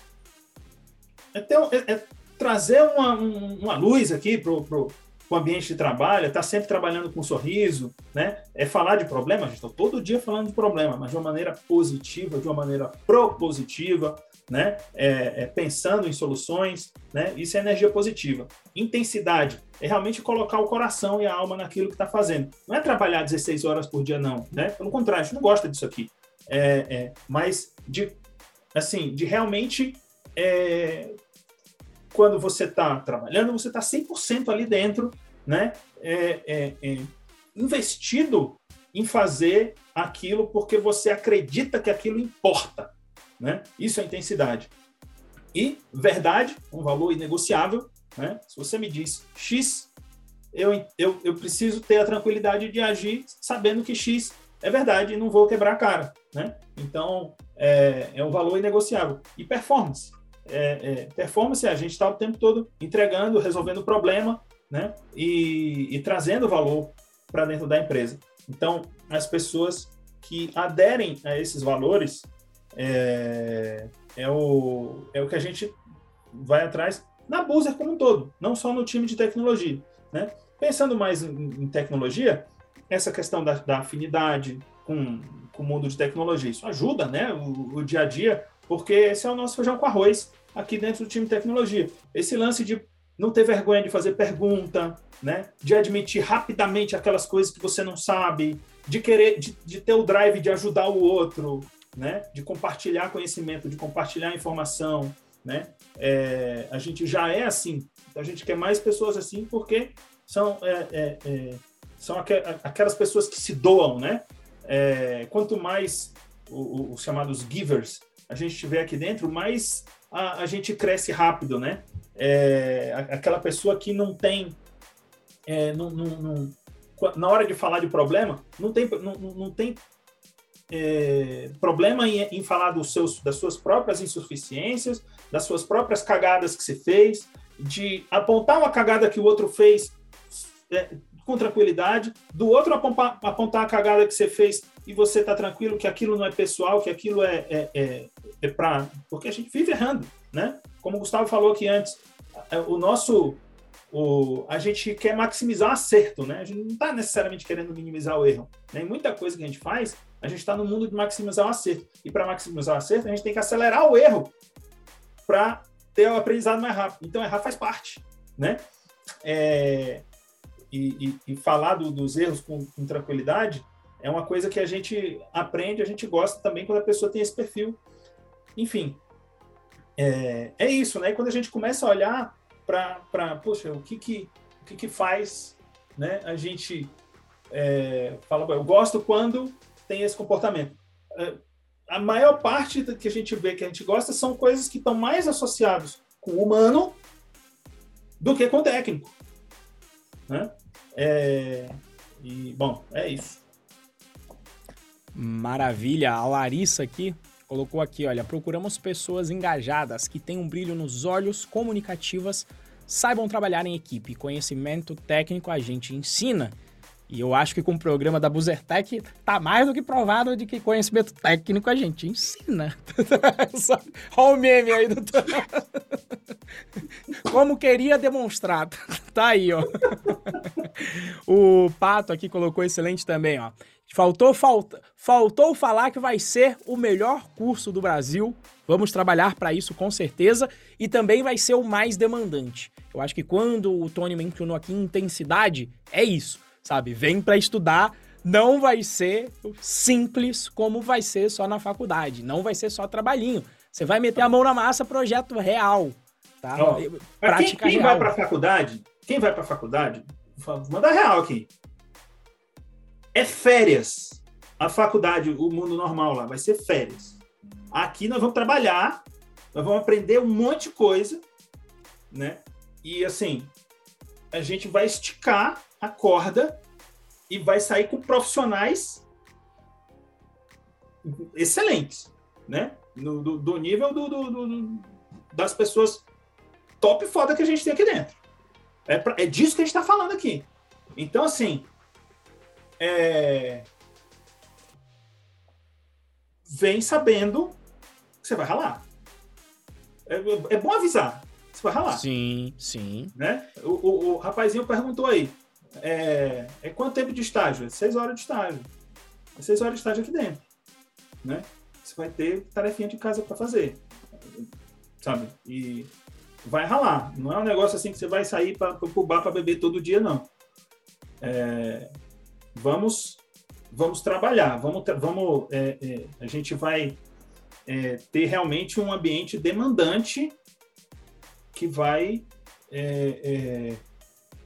é é trazer uma, uma luz aqui para o o ambiente de trabalho, está sempre trabalhando com um sorriso, né? É falar de problema, a gente está todo dia falando de problema, mas de uma maneira positiva, de uma maneira propositiva, né? É, é, pensando em soluções, né? Isso é energia positiva. Intensidade é realmente colocar o coração e a alma naquilo que está fazendo. Não é trabalhar 16 horas por dia, não, né? Pelo contrário, a gente não gosta disso aqui. É, é mas de, assim, de realmente é, quando você está trabalhando, você está 100% ali dentro, né? É, é, é, investido em fazer aquilo porque você acredita que aquilo importa, né? Isso é intensidade. E verdade, um valor inegociável, né? Se você me diz X, eu, eu, eu preciso ter a tranquilidade de agir sabendo que X é verdade e não vou quebrar a cara, né? Então, é, é um valor inegociável. E performance é, é, performance, a gente está o tempo todo entregando, resolvendo o problema, né? E, e trazendo valor para dentro da empresa. Então, as pessoas que aderem a esses valores é, é, o, é o que a gente vai atrás na Buzer como um todo, não só no time de tecnologia. Né? Pensando mais em, em tecnologia, essa questão da, da afinidade com, com, o mundo de tecnologia, isso ajuda né? o, o dia a dia porque esse é o nosso feijão com arroz aqui dentro do time de tecnologia. Esse lance de não ter vergonha de fazer pergunta, né? de admitir rapidamente aquelas coisas que você não sabe, de querer, de, de ter o drive de ajudar o outro, né? de compartilhar conhecimento, de compartilhar informação. Né? É, a gente já é assim, a gente quer mais pessoas assim porque são, é, é, é são aquelas pessoas que se doam, né? É, quanto mais os chamados givers a gente estiver aqui dentro, mais a, a gente cresce rápido, né? É, aquela pessoa que não tem, não, não, não, na hora de falar de problema, não tem, não, não tem é, problema em, em, falar dos seus, das suas próprias insuficiências, das suas próprias cagadas que você fez, de apontar uma cagada que o outro fez é, com tranquilidade, do outro apontar, apontar a cagada que você fez e você tá tranquilo que aquilo não é pessoal, que aquilo é, é, é, é para. Porque a gente vive errando, né? Como o Gustavo falou aqui antes, é, o nosso. O, a gente quer maximizar o acerto, né? A gente não está necessariamente querendo minimizar o erro. Né? Em muita coisa que a gente faz, a gente está no mundo de maximizar o acerto. E para maximizar o acerto, a gente tem que acelerar o erro para ter o aprendizado mais rápido. Então, errar faz parte, né? É, e, e, e, falar do, dos erros com, com tranquilidade é uma coisa que a gente aprende, a gente gosta também quando a pessoa tem esse perfil. Enfim, é, é isso, né? E quando a gente começa a olhar para, poxa, o que que, o que que faz, né? A gente é, fala, eu gosto quando tem esse comportamento. É, a maior parte que a gente vê que a gente gosta são coisas que estão mais associadas com o humano do que com o técnico, né? É, e, bom, é isso. Maravilha. A Larissa aqui colocou aqui, olha, procuramos pessoas engajadas que tenham um brilho nos olhos, comunicativas, saibam trabalhar em equipe. Conhecimento técnico a gente ensina. E eu acho que com o programa da Buzzertech tá mais do que provado de que conhecimento técnico a gente ensina. Olha o meme aí do Como queria demonstrar. Tá aí, ó. O Pato aqui colocou excelente também, ó. Faltou, falta, faltou falar que vai ser o melhor curso do Brasil. Vamos trabalhar para isso com certeza. E também vai ser o mais demandante. Eu acho que quando o Tony mencionou aqui intensidade, é isso sabe? Vem para estudar, não vai ser simples como vai ser só na faculdade, não vai ser só trabalhinho. Você vai meter a mão na massa, projeto real, tá? Ó, Prática quem, quem real. vai para faculdade, quem vai para faculdade, manda real aqui. É férias. A faculdade, o mundo normal lá, vai ser férias. Aqui nós vamos trabalhar, nós vamos aprender um monte de coisa, né? E assim, a gente vai esticar a corda e vai sair com profissionais excelentes, né? No, do, do, nível do, do, das pessoas top foda que a gente tem aqui dentro. É, pra, é disso que a gente está falando aqui. Então, assim, é... vem sabendo que você vai ralar. É, é bom avisar. Você vai ralar. Sim, sim. Né? O, o, o rapazinho perguntou aí é, é quanto tempo de estágio? É seis horas de estágio. É seis horas de estágio aqui dentro. Né? Você vai ter tarefinha de casa para fazer. Sabe? E vai ralar. Não é um negócio assim que você vai sair para o bar para beber todo dia, não. É, vamos vamos trabalhar, vamos, vamos é, é, a gente vai é, ter realmente um ambiente demandante que vai é, é,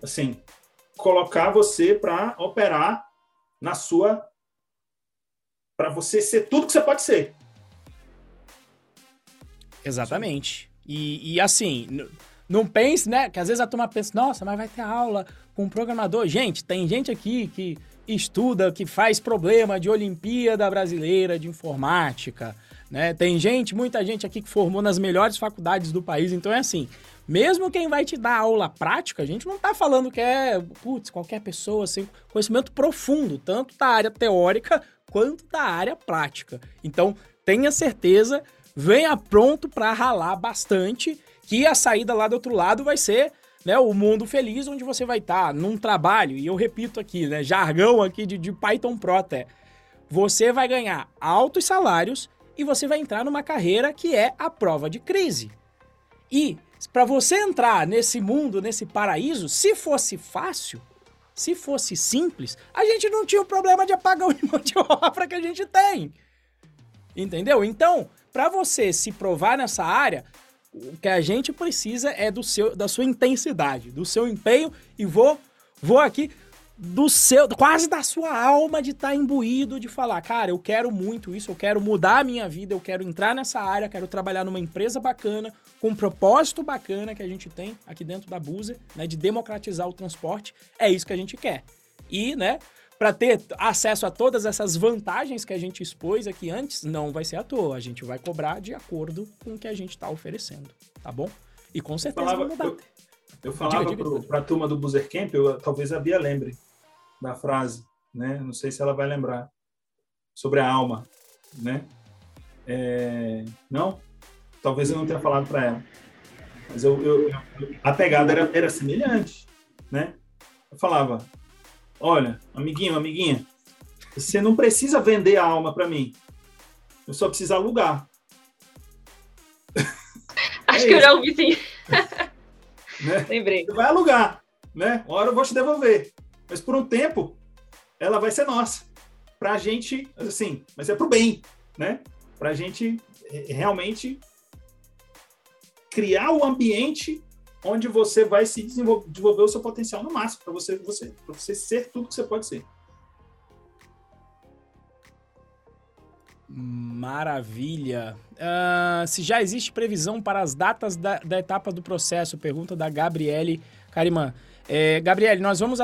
assim colocar você para operar na sua. para você ser tudo que você pode ser. Exatamente. E, e assim, não pense, né? Que às vezes a turma pensa, nossa, mas vai ter aula com um programador. Gente, tem gente aqui que estuda, que faz problema de Olimpíada Brasileira de Informática, né? Tem gente, muita gente aqui que formou nas melhores faculdades do país, então é assim, mesmo quem vai te dar aula prática, a gente não está falando que é, putz, qualquer pessoa, assim, conhecimento profundo, tanto da área teórica quanto da área prática. Então, tenha certeza, venha pronto para ralar bastante, que a saída lá do outro lado vai ser né, o mundo feliz, onde você vai estar tá num trabalho, e eu repito aqui, né, jargão aqui de, de Python Pro até, você vai ganhar altos salários e você vai entrar numa carreira que é a prova de crise. E para você entrar nesse mundo, nesse paraíso, se fosse fácil, se fosse simples, a gente não tinha o problema de apagão de mão de obra que a gente tem. Entendeu? Então, para você se provar nessa área, o que a gente precisa é do seu, da sua intensidade, do seu empenho e vou, vou aqui do seu, quase da sua alma de estar tá imbuído de falar, cara, eu quero muito isso, eu quero mudar a minha vida, eu quero entrar nessa área, quero trabalhar numa empresa bacana, com um propósito bacana que a gente tem aqui dentro da Buzer, né, de democratizar o transporte. É isso que a gente quer. E, né, para ter acesso a todas essas vantagens que a gente expôs aqui antes, não vai ser à toa. A gente vai cobrar de acordo com o que a gente está oferecendo, tá bom? E com certeza eu falava, eu, eu, falava para a turma do Buzer Camp, eu, talvez a Bia lembre, da frase, né? Não sei se ela vai lembrar sobre a alma, né? É... Não? Talvez eu não tenha falado para ela, mas eu, eu, a pegada era, era semelhante, né? Eu falava, olha, amiguinho, amiguinha, você não precisa vender a alma para mim, eu só preciso alugar. Acho é que eu já ouvi sim. né? Lembrei. Você vai alugar, né? Uma hora eu vou te devolver. Mas por um tempo, ela vai ser nossa. Para a gente, assim, mas é para o bem, né? Para a gente é, realmente criar o ambiente onde você vai se desenvolver, desenvolver o seu potencial no máximo, para você, você, você ser tudo que você pode ser. Maravilha. Uh, se já existe previsão para as datas da, da etapa do processo? Pergunta da Gabriele Carimã. É, nós vamos,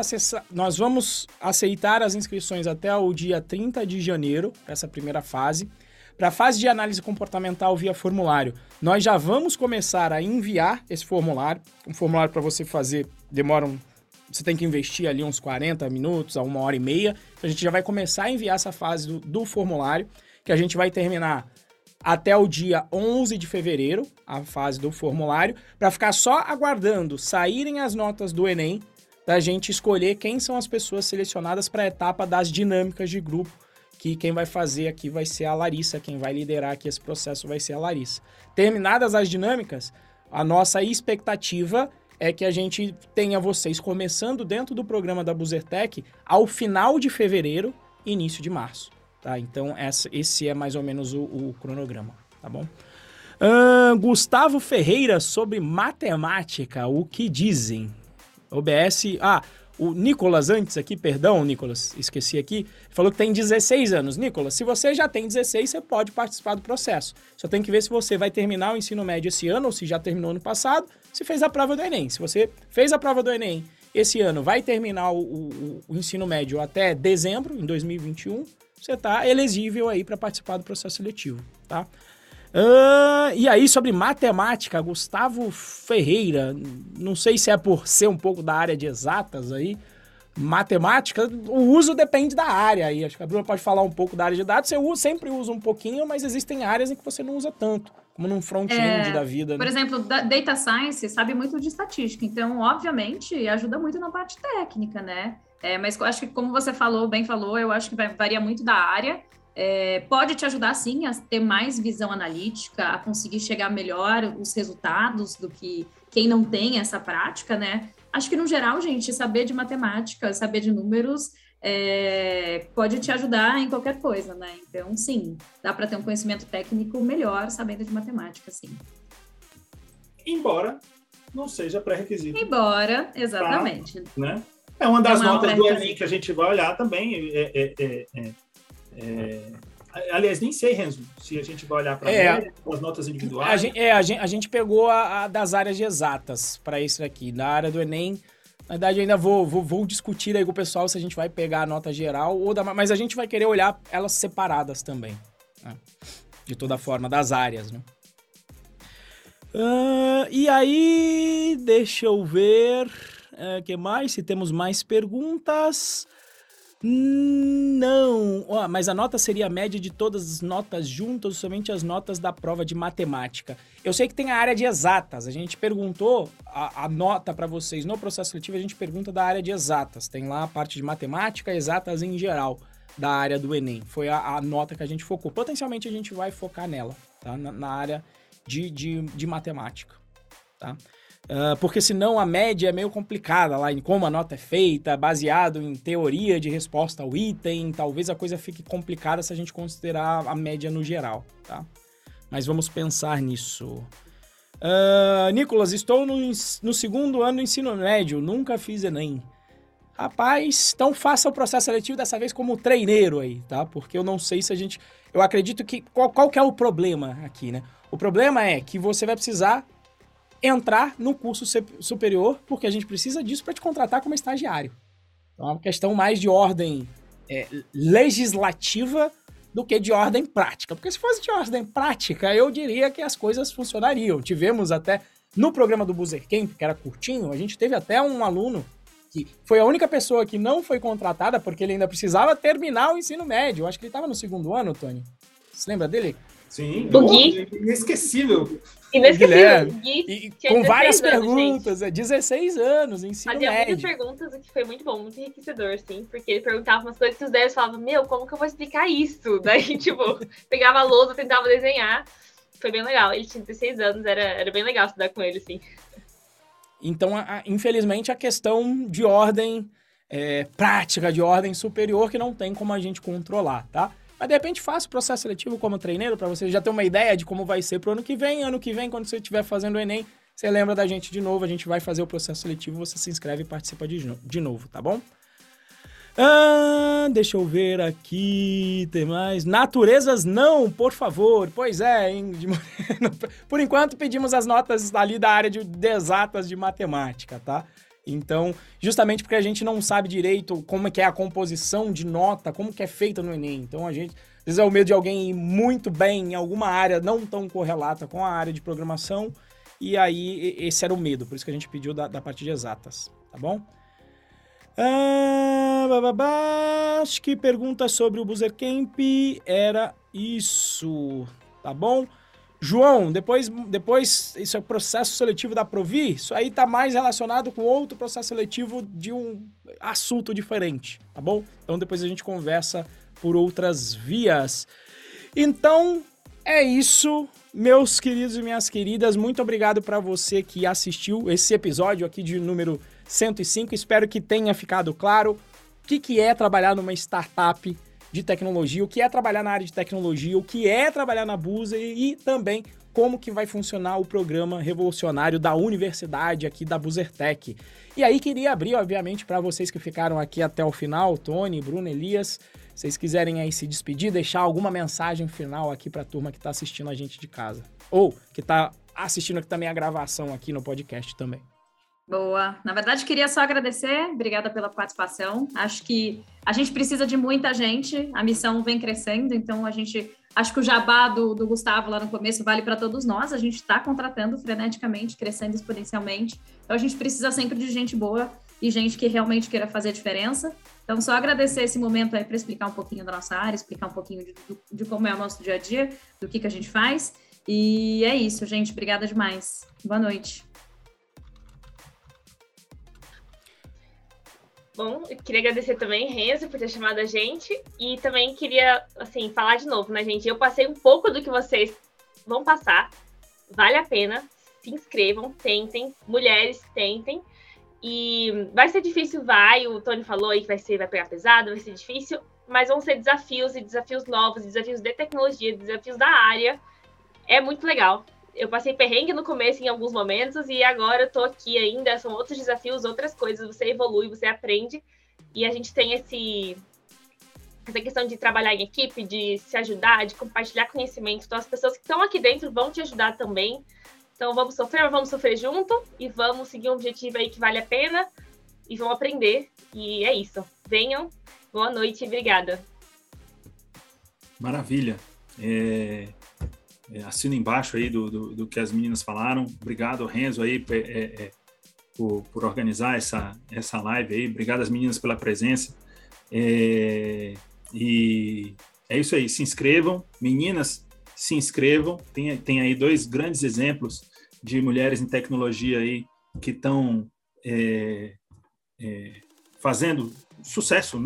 nós vamos aceitar as inscrições até o dia 30 de janeiro, essa primeira fase. Para a fase de análise comportamental via formulário, nós já vamos começar a enviar esse formulário. Um formulário para você fazer demora um, você tem que investir ali uns 40 minutos a uma hora e meia. A gente já vai começar a enviar essa fase do, do formulário, que a gente vai terminar até o dia 11 de fevereiro, a fase do formulário, para ficar só aguardando saírem as notas do Enem, da gente escolher quem são as pessoas selecionadas para a etapa das dinâmicas de grupo, que quem vai fazer aqui vai ser a Larissa, quem vai liderar aqui esse processo vai ser a Larissa. Terminadas as dinâmicas, a nossa expectativa é que a gente tenha vocês começando dentro do programa da Buzertec ao final de fevereiro, início de março. Tá? Então, essa, esse é mais ou menos o, o cronograma, tá bom? Uh, Gustavo Ferreira sobre matemática, o que dizem? OBS. Ah, o Nicolas antes aqui, perdão, Nicolas, esqueci aqui, falou que tem 16 anos. Nicolas, se você já tem 16, você pode participar do processo. Só tem que ver se você vai terminar o ensino médio esse ano ou se já terminou ano passado, se fez a prova do Enem. Se você fez a prova do Enem esse ano, vai terminar o, o, o ensino médio até dezembro, em 2021, você está elegível aí para participar do processo seletivo, tá? Uh, e aí, sobre matemática, Gustavo Ferreira, não sei se é por ser um pouco da área de exatas aí, matemática, o uso depende da área aí. Acho que a Bruna pode falar um pouco da área de dados. Você usa, sempre usa um pouquinho, mas existem áreas em que você não usa tanto, como num front-end é, da vida. Por né? exemplo, Data Science sabe muito de estatística, então, obviamente, ajuda muito na parte técnica, né? É, mas eu acho que, como você falou, bem falou, eu acho que vai, varia muito da área. É, pode te ajudar, sim, a ter mais visão analítica, a conseguir chegar melhor os resultados do que quem não tem essa prática, né? Acho que, no geral, gente, saber de matemática, saber de números, é, pode te ajudar em qualquer coisa, né? Então, sim, dá para ter um conhecimento técnico melhor sabendo de matemática, sim. Embora não seja pré-requisito. Embora, exatamente. Pra, né? É uma das é notas do Enem que a gente vai olhar também. É, é, é, é é... Aliás, nem sei, Renzo, se a gente vai olhar para é, as notas individuais. A gente, é, a gente, a gente pegou a, a das áreas de exatas para isso aqui. Da área do Enem, na verdade, ainda vou, vou, vou, discutir aí com o pessoal se a gente vai pegar a nota geral ou da, mas a gente vai querer olhar elas separadas também. Né? De toda forma, das áreas, né? Uh, e aí, deixa eu ver o uh, que mais, se temos mais perguntas. Não, mas a nota seria a média de todas as notas juntas, somente as notas da prova de matemática. Eu sei que tem a área de exatas. A gente perguntou a, a nota para vocês no processo seletivo, a gente pergunta da área de exatas. Tem lá a parte de matemática, exatas em geral, da área do Enem. Foi a, a nota que a gente focou. Potencialmente a gente vai focar nela, tá? Na, na área de, de, de matemática, tá? Uh, porque senão a média é meio complicada lá em como a nota é feita, baseado em teoria de resposta ao item, talvez a coisa fique complicada se a gente considerar a média no geral, tá? Mas vamos pensar nisso. Uh, Nicolas, estou no, no segundo ano do ensino médio, nunca fiz Enem. Rapaz, então faça o processo seletivo dessa vez como treineiro aí, tá? Porque eu não sei se a gente. Eu acredito que. Qual, qual que é o problema aqui, né? O problema é que você vai precisar entrar no curso superior, porque a gente precisa disso para te contratar como estagiário. Então é uma questão mais de ordem é, legislativa do que de ordem prática. Porque se fosse de ordem prática, eu diria que as coisas funcionariam. Tivemos até no programa do Boozer Camp, que era curtinho, a gente teve até um aluno que foi a única pessoa que não foi contratada porque ele ainda precisava terminar o ensino médio. Acho que ele estava no segundo ano, Tony. Você lembra dele? Sim, do Gui. inesquecível. Inesquecível. Gui e, com várias perguntas, é 16 anos, ensino Fazia médio. muitas perguntas, o que foi muito bom, muito enriquecedor, sim, porque ele perguntava umas coisas que os devs falavam, meu, como que eu vou explicar isso? Daí, tipo, pegava a lousa, tentava desenhar. Foi bem legal. Ele tinha 16 anos, era, era bem legal estudar com ele, sim. Então, a, a, infelizmente, a questão de ordem é, prática, de ordem superior, que não tem como a gente controlar, tá? Mas de repente faça o processo seletivo como treineiro para você já ter uma ideia de como vai ser pro ano que vem. Ano que vem, quando você estiver fazendo o Enem, você lembra da gente de novo. A gente vai fazer o processo seletivo, você se inscreve e participa de, de novo, tá bom? Ah, deixa eu ver aqui, tem mais. Naturezas não, por favor. Pois é, hein? por enquanto pedimos as notas ali da área de exatas de matemática, tá? Então, justamente porque a gente não sabe direito como é que é a composição de nota, como que é feita no Enem. Então, a gente vezes é o medo de alguém ir muito bem em alguma área não tão correlata com a área de programação. E aí, esse era o medo, por isso que a gente pediu da, da parte de exatas, tá bom? Ah, bababá, acho que pergunta sobre o Boozer Camp era isso, tá bom? João, depois, depois isso é processo seletivo da Provi, isso aí tá mais relacionado com outro processo seletivo de um assunto diferente, tá bom? Então depois a gente conversa por outras vias. Então, é isso, meus queridos e minhas queridas. Muito obrigado para você que assistiu esse episódio aqui de número 105. Espero que tenha ficado claro o que, que é trabalhar numa startup de tecnologia, o que é trabalhar na área de tecnologia, o que é trabalhar na Busa e, e também como que vai funcionar o programa revolucionário da universidade aqui da Busertec. E aí queria abrir, obviamente, para vocês que ficaram aqui até o final, Tony, Bruno, Elias, vocês quiserem aí se despedir, deixar alguma mensagem final aqui para a turma que está assistindo a gente de casa. Ou que está assistindo aqui também a gravação aqui no podcast também. Boa. Na verdade, queria só agradecer. Obrigada pela participação. Acho que a gente precisa de muita gente. A missão vem crescendo, então a gente. Acho que o jabá do, do Gustavo lá no começo vale para todos nós. A gente está contratando freneticamente, crescendo exponencialmente. Então a gente precisa sempre de gente boa e gente que realmente queira fazer diferença. Então, só agradecer esse momento aí para explicar um pouquinho da nossa área, explicar um pouquinho de, de, como é o nosso dia a dia, do que, que a gente faz. E é isso, gente. Obrigada demais. Boa noite. Bom, eu queria agradecer também, Renzo, por ter chamado a gente. E também queria, assim, falar de novo, né, gente? Eu passei um pouco do que vocês vão passar. Vale a pena. Se inscrevam, tentem. Mulheres, tentem. E vai ser difícil, vai. O Tony falou aí que vai ser, vai pegar pesado, vai ser difícil. Mas vão ser desafios e desafios novos, desafios de tecnologia, desafios da área. É muito legal eu passei perrengue no começo em alguns momentos e agora eu tô aqui ainda, são outros desafios, outras coisas, você evolui, você aprende e a gente tem esse essa questão de trabalhar em equipe, de se ajudar, de compartilhar conhecimento. Então as pessoas que estão aqui dentro vão te ajudar também. Então vamos sofrer, mas vamos sofrer junto e vamos seguir um objetivo aí que vale a pena e vão aprender. E é isso. Venham. Boa noite obrigada. Maravilha. É, assino embaixo aí do, do, do, que as meninas falaram. Obrigado, Renzo, aí, é, é, por, por, organizar essa, essa live aí. Obrigado às meninas pela presença. É, e é isso aí, se inscrevam. Meninas, se inscrevam. Tem, tem aí dois grandes exemplos de mulheres em tecnologia aí que estão é, é, fazendo sucesso,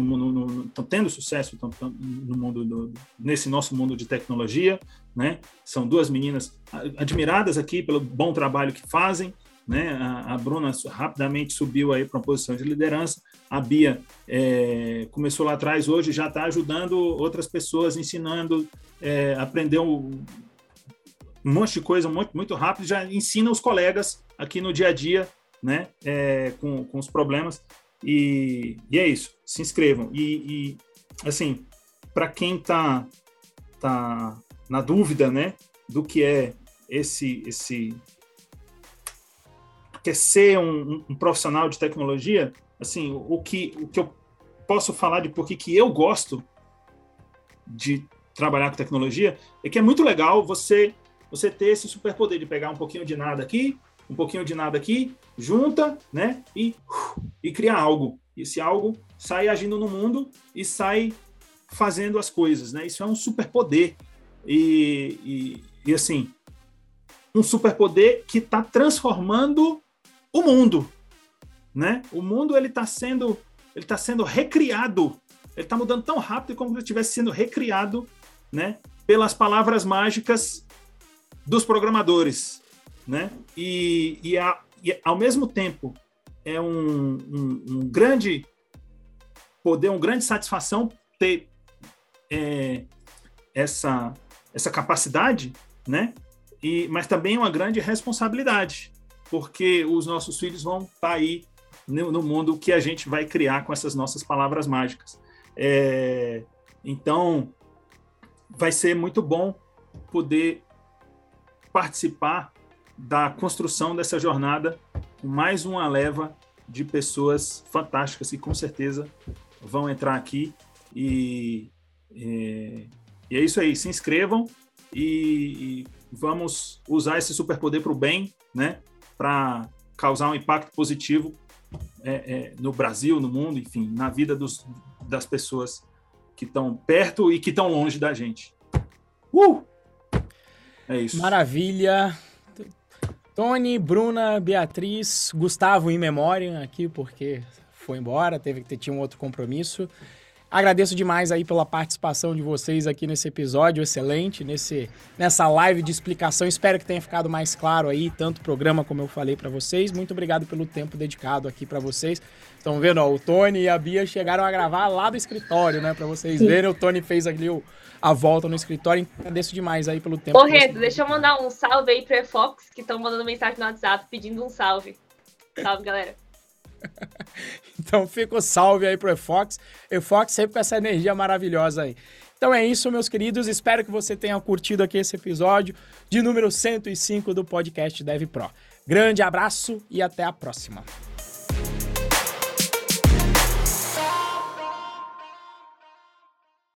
estão tendo sucesso tão, tão, no mundo do, nesse nosso mundo de tecnologia, né? São duas meninas admiradas aqui pelo bom trabalho que fazem, né? A, a Bruna rapidamente subiu aí para uma posição de liderança. A Bia é, começou lá atrás, hoje já está ajudando outras pessoas, ensinando, é, aprendeu um monte de coisa muito, muito rápido, já ensina os colegas aqui no dia a dia, né? É, com, com os problemas. E, e é isso, se inscrevam. E, e assim, para quem está tá na dúvida, né, do que é esse esse quer ser um, um, profissional de tecnologia, assim, o que o que eu posso falar de por que eu gosto de trabalhar com tecnologia é que é muito legal você você ter esse superpoder de pegar um pouquinho de nada aqui, um pouquinho de nada aqui, junta, né? E, e cria algo. Esse algo sai agindo no mundo e sai fazendo as coisas, né? Isso é um superpoder. E, e, e assim, um superpoder que está transformando o mundo, né? O mundo ele está sendo ele está sendo recriado. Ele está mudando tão rápido como se estivesse sendo recriado, né? Pelas palavras mágicas dos programadores né? E, e, a, e ao mesmo tempo é um, um, um, grande poder, uma grande satisfação ter é, essa essa capacidade, né? E, mas também uma grande responsabilidade, porque os nossos filhos vão estar tá aí no, no, mundo que a gente vai criar com essas nossas palavras mágicas. É, então, vai ser muito bom poder participar da construção dessa jornada com mais uma leva de pessoas fantásticas que com certeza vão entrar aqui e, E é isso aí, se inscrevam e, e vamos usar esse superpoder para o bem, né? Para causar um impacto positivo é, é, no Brasil, no mundo, enfim, na vida dos, das pessoas que estão perto e que estão longe da gente. Uh! É isso. Maravilha. Tony, Bruna, Beatriz, Gustavo em memória aqui, porque foi embora, teve que ter um outro compromisso. Agradeço demais aí pela participação de vocês aqui nesse episódio excelente, nesse, nessa live de explicação. Espero que tenha ficado mais claro aí, tanto o programa como eu falei para vocês. Muito obrigado pelo tempo dedicado aqui para vocês. Estão vendo, ó, o Tony e a Bia chegaram a gravar lá do escritório, né, para vocês verem. O Tony fez ali o, a volta no escritório. Agradeço demais aí pelo tempo. Correto, deixa eu mandar um salve aí pro Fox, que estão mandando mensagem no WhatsApp pedindo um salve. Salve, galera. então fica o salve aí pro Efox. Efox sempre com essa energia maravilhosa aí. Então é isso, meus queridos. Espero que você tenha curtido aqui esse episódio de número 105 do podcast Dev Pro. Grande abraço e até a próxima.